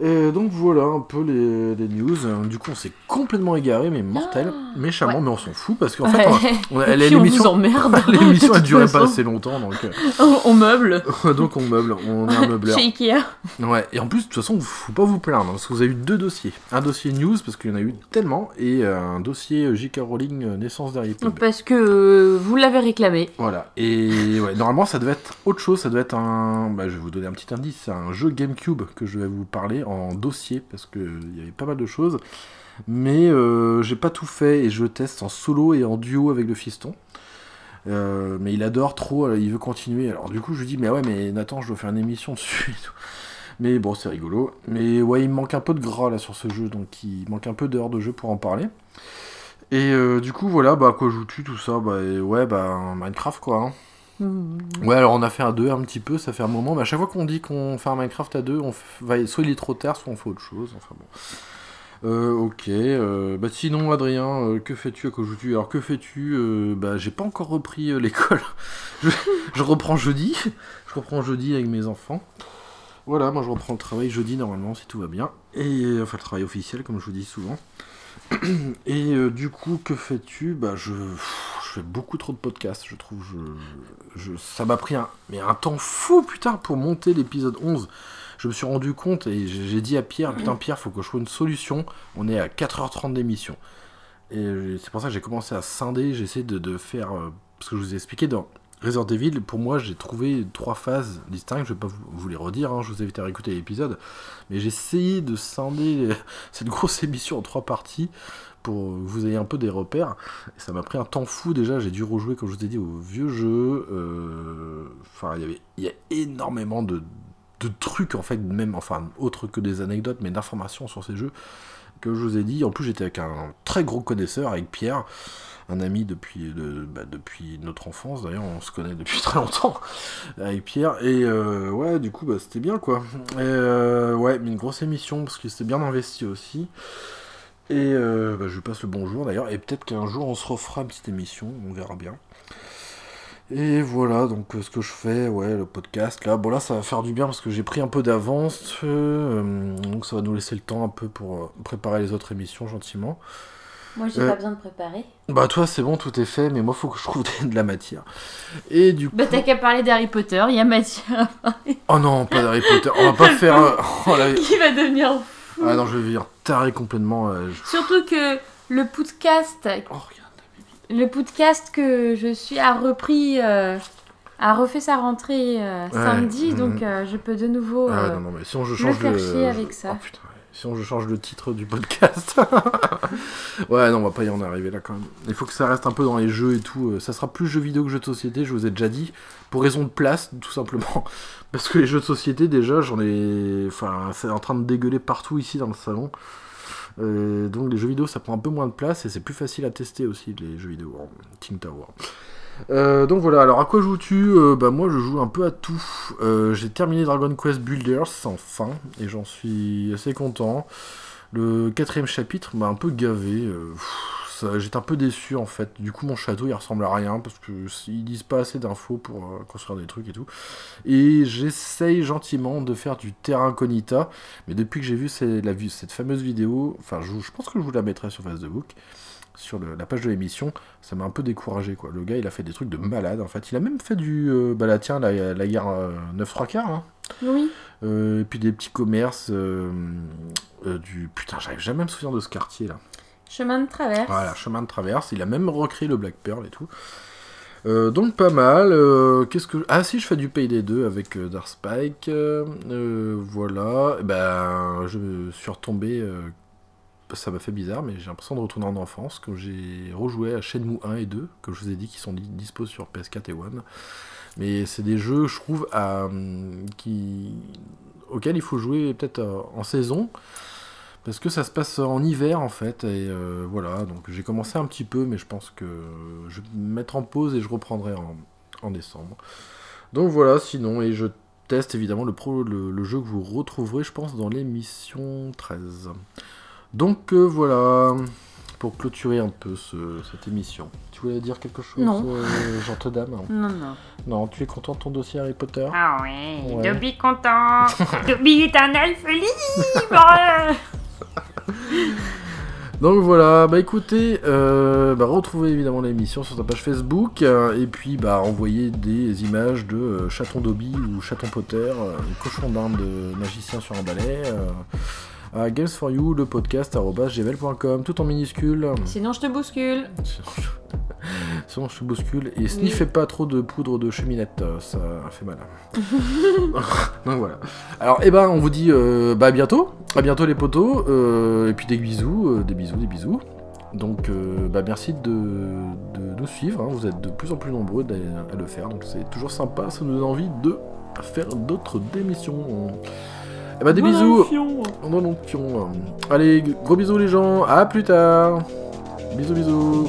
B: Et donc voilà un peu les, les news. Euh, Du coup, on s'est complètement égaré, mais mortel, méchamment,
C: ouais.
B: mais on s'en fout parce qu'en fait, on a- on a-
C: on
B: l'émission, (laughs) l'émission a duré pas assez longtemps, donc, (laughs)
C: On, on meuble.
B: euh, (laughs) donc on meuble, on est un meubleur.
C: Chez Ikea.
B: Ouais, et en plus, de toute façon, faut pas vous plaindre, hein, parce que vous avez eu deux dossiers. Un dossier news, parce qu'il y en a eu tellement, et euh, un dossier euh, J.K. Rowling, euh, naissance d'Harry Potter.
C: Parce que euh, vous l'avez réclamé.
B: Voilà, et ouais, normalement ça devait être autre chose, ça devait être un... Bah, je vais vous donner un petit indice, c'est un jeu GameCube que je vais vous parler en dossier, parce qu'il y avait pas mal de choses. Mais euh, j'ai pas tout fait, et je teste en solo et en duo avec le fiston. Euh, mais il adore trop, euh, il veut continuer. Alors du coup je lui dis, mais ouais, mais Nathan, je dois faire une émission dessus. Mais bon, c'est rigolo. Mais ouais, il manque un peu de gras là sur ce jeu, donc il manque un peu d'heures de jeu pour en parler. Et du coup, voilà, bah, quoi joues-tu, tout ça Bah, ouais, bah, Minecraft, quoi. hein.
C: Mmh.
B: Ouais, alors on a fait un 2 un petit peu, ça fait un moment, mais à chaque fois qu'on dit qu'on fait un Minecraft à deux, on va, soit il est trop tard, soit on fait autre chose, enfin bon. Euh, ok, euh, bah sinon Adrien, euh, que fais-tu, à quoi joues-tu Alors que fais-tu? Bah j'ai pas encore repris (laughs) l'école, je, je reprends jeudi, je reprends jeudi avec mes enfants. Voilà, moi je reprends le travail jeudi normalement si tout va bien, et enfin le travail officiel comme je vous dis souvent. (clears throat) Et du coup, que fais-tu? Bah, je, je fais beaucoup trop de podcasts, je trouve. Ça m'a pris un, mais un temps fou, putain, pour monter l'épisode 11. Je me suis rendu compte et j'ai dit à Pierre, putain, Pierre, faut que je trouve une solution. On est à 4h30 d'émission. Et c'est pour ça que j'ai commencé à scinder, j'essaie de, de faire. euh, parce que je vous ai expliqué dans Resident Evil, pour moi, j'ai trouvé trois phases distinctes. Je vais pas vous, les redire, hein, je vous invite à réécouter l'épisode. Mais j'ai essayé de scinder (laughs) cette grosse émission en trois parties pour que vous ayez un peu des repères. Ça m'a pris un temps fou déjà. J'ai dû rejouer, comme je vous ai dit, au vieux jeu. Euh, Enfin, il y avait, il y a énormément de, de trucs en fait, même, enfin, autre que des anecdotes, mais d'informations sur ces jeux que je vous ai dit. En plus, j'étais avec un très gros connaisseur, avec Pierre, un ami depuis, de- bah, depuis notre enfance. D'ailleurs, on se connaît depuis (laughs) très longtemps avec Pierre. Et euh, ouais, du coup, bah, c'était bien quoi. Et, euh, ouais, mais une grosse émission parce que c'était bien investi aussi. Et euh, bah, je lui passe le bonjour d'ailleurs. Et peut-être qu'un jour on se refera une petite émission, on verra bien. Et voilà, donc ce que je fais, ouais, le podcast là. Bon, là ça va faire du bien parce que j'ai pris un peu d'avance. donc ça va nous laisser le temps un peu pour préparer les autres émissions gentiment.
C: Moi, j'ai
B: Euh.
C: pas besoin de préparer.
B: Bah, toi c'est bon, tout est fait, mais moi faut que je trouve (laughs) de la matière. Et du coup.
C: Bah, t'as qu'à parler d'Harry Potter, il y a matière
B: Oh non, pas d'Harry Potter. On va pas faire. euh, (laughs) oh
C: qui va devenir fou.
B: Ah non, je vais venir taré complètement. euh, je-
C: Surtout que le podcast,
B: Oh, regarde.
C: le podcast que je suis a repris, euh, a refait sa rentrée euh, samedi,
B: mhm.
C: donc euh, je peux de nouveau.
B: Ah
C: euh,
B: non, non, mais si on je
C: le
B: change
C: faire
B: le.
C: chier avec ça.
B: Oh, putain, ouais. Si on je change le titre du podcast. (laughs) ouais, non, on va pas y en arriver là quand même. Il faut que ça reste un peu dans les jeux et tout. euh, Ça sera plus jeux vidéo que jeux de société, je vous ai déjà dit. Pour raison de place, tout simplement. (laughs) Parce que les jeux de société, déjà, j'en ai. Enfin, c'est en train de dégueuler partout ici dans le salon. Euh, donc les jeux vidéo ça prend un peu moins de place et c'est plus facile à tester aussi les jeux vidéo en King Tower. Euh, donc voilà, alors à quoi joues-tu Euh, Bah moi je joue un peu à tout. Euh, J'ai terminé Dragon Quest Builders enfin et j'en suis assez content. Le quatrième chapitre m'a un peu gavé. J'étais un peu déçu en fait. Du coup mon château il ressemble à rien parce que ils disent pas assez d'infos pour construire des trucs et tout. Et j'essaye gentiment de faire du terra incognita. Mais depuis que j'ai vu cette fameuse vidéo, enfin je pense que je vous la mettrai sur Facebook, sur le- la page de l'émission, ça m'a un peu découragé quoi. Le gars il a fait des trucs de malade en fait. Il a même fait du. euh, bah là tiens, la, la guerre 9 3 quarts. hein.
C: Oui.
B: Euh, et puis des petits commerces. euh, euh, du. Putain, j'arrive jamais à me souvenir de ce quartier là.
C: Chemin de traverse.
B: Voilà, chemin de traverse. Il a même recréé le Black Pearl et tout. Euh, donc pas mal. euh, Qu'est-ce que ah si je fais du Payday 2 avec euh, Dark Spike. euh, euh, voilà. Eh Ben je suis retombé. Ça m'a fait bizarre, mais j'ai l'impression de retourner en enfance quand j'ai rejoué à Shenmue 1 et 2, comme je vous ai dit, qui sont di- dispo sur PS4 et One. Mais c'est des jeux, je trouve, qui, auxquels il faut jouer peut-être euh, en saison. Parce que ça se passe en hiver en fait, et euh, voilà, donc j'ai commencé un petit peu, mais je pense que je vais me mettre en pause et je reprendrai en, décembre. Donc voilà, sinon, et je teste évidemment le, pro, le jeu que vous retrouverez, je pense, dans l'émission 13. Donc euh, voilà, pour clôturer un peu ce- cette émission. Tu voulais dire quelque chose,
C: Non.
B: euh, gentille dame
C: Non, non.
B: Non, tu es content de ton dossier Harry Potter?
A: Ah ouais,
B: Ouais.
A: Dobby content. Dobby est un elfe libre. (laughs)
B: Donc voilà, bah écoutez, euh, bah retrouvez évidemment l'émission sur sa page Facebook, euh, et puis bah envoyez des images de euh, chaton Dobby ou chaton Potter, euh, cochon d'Inde de magicien sur un balai, euh, à Games for You, le podcast, gmail.com, tout en minuscule.
C: Sinon, je te bouscule. (laughs)
B: Sinon je te bouscule, et sniffez pas trop de poudre de cheminette, ça fait mal. (laughs) (laughs) Donc voilà. Alors, eh ben, on vous dit euh, bah, à bientôt. À bientôt, les potos. euh, et puis des bisous, euh, des bisous, des bisous. Donc, bah, merci de, de nous suivre. hein. Vous êtes de plus en plus nombreux à le faire. Donc, c'est toujours sympa. Ça nous donne envie de faire d'autres démissions. Eh ben, des bisous. Non, non, pion. Allez, gros bisous, les gens. À plus tard. Bisous, bisous.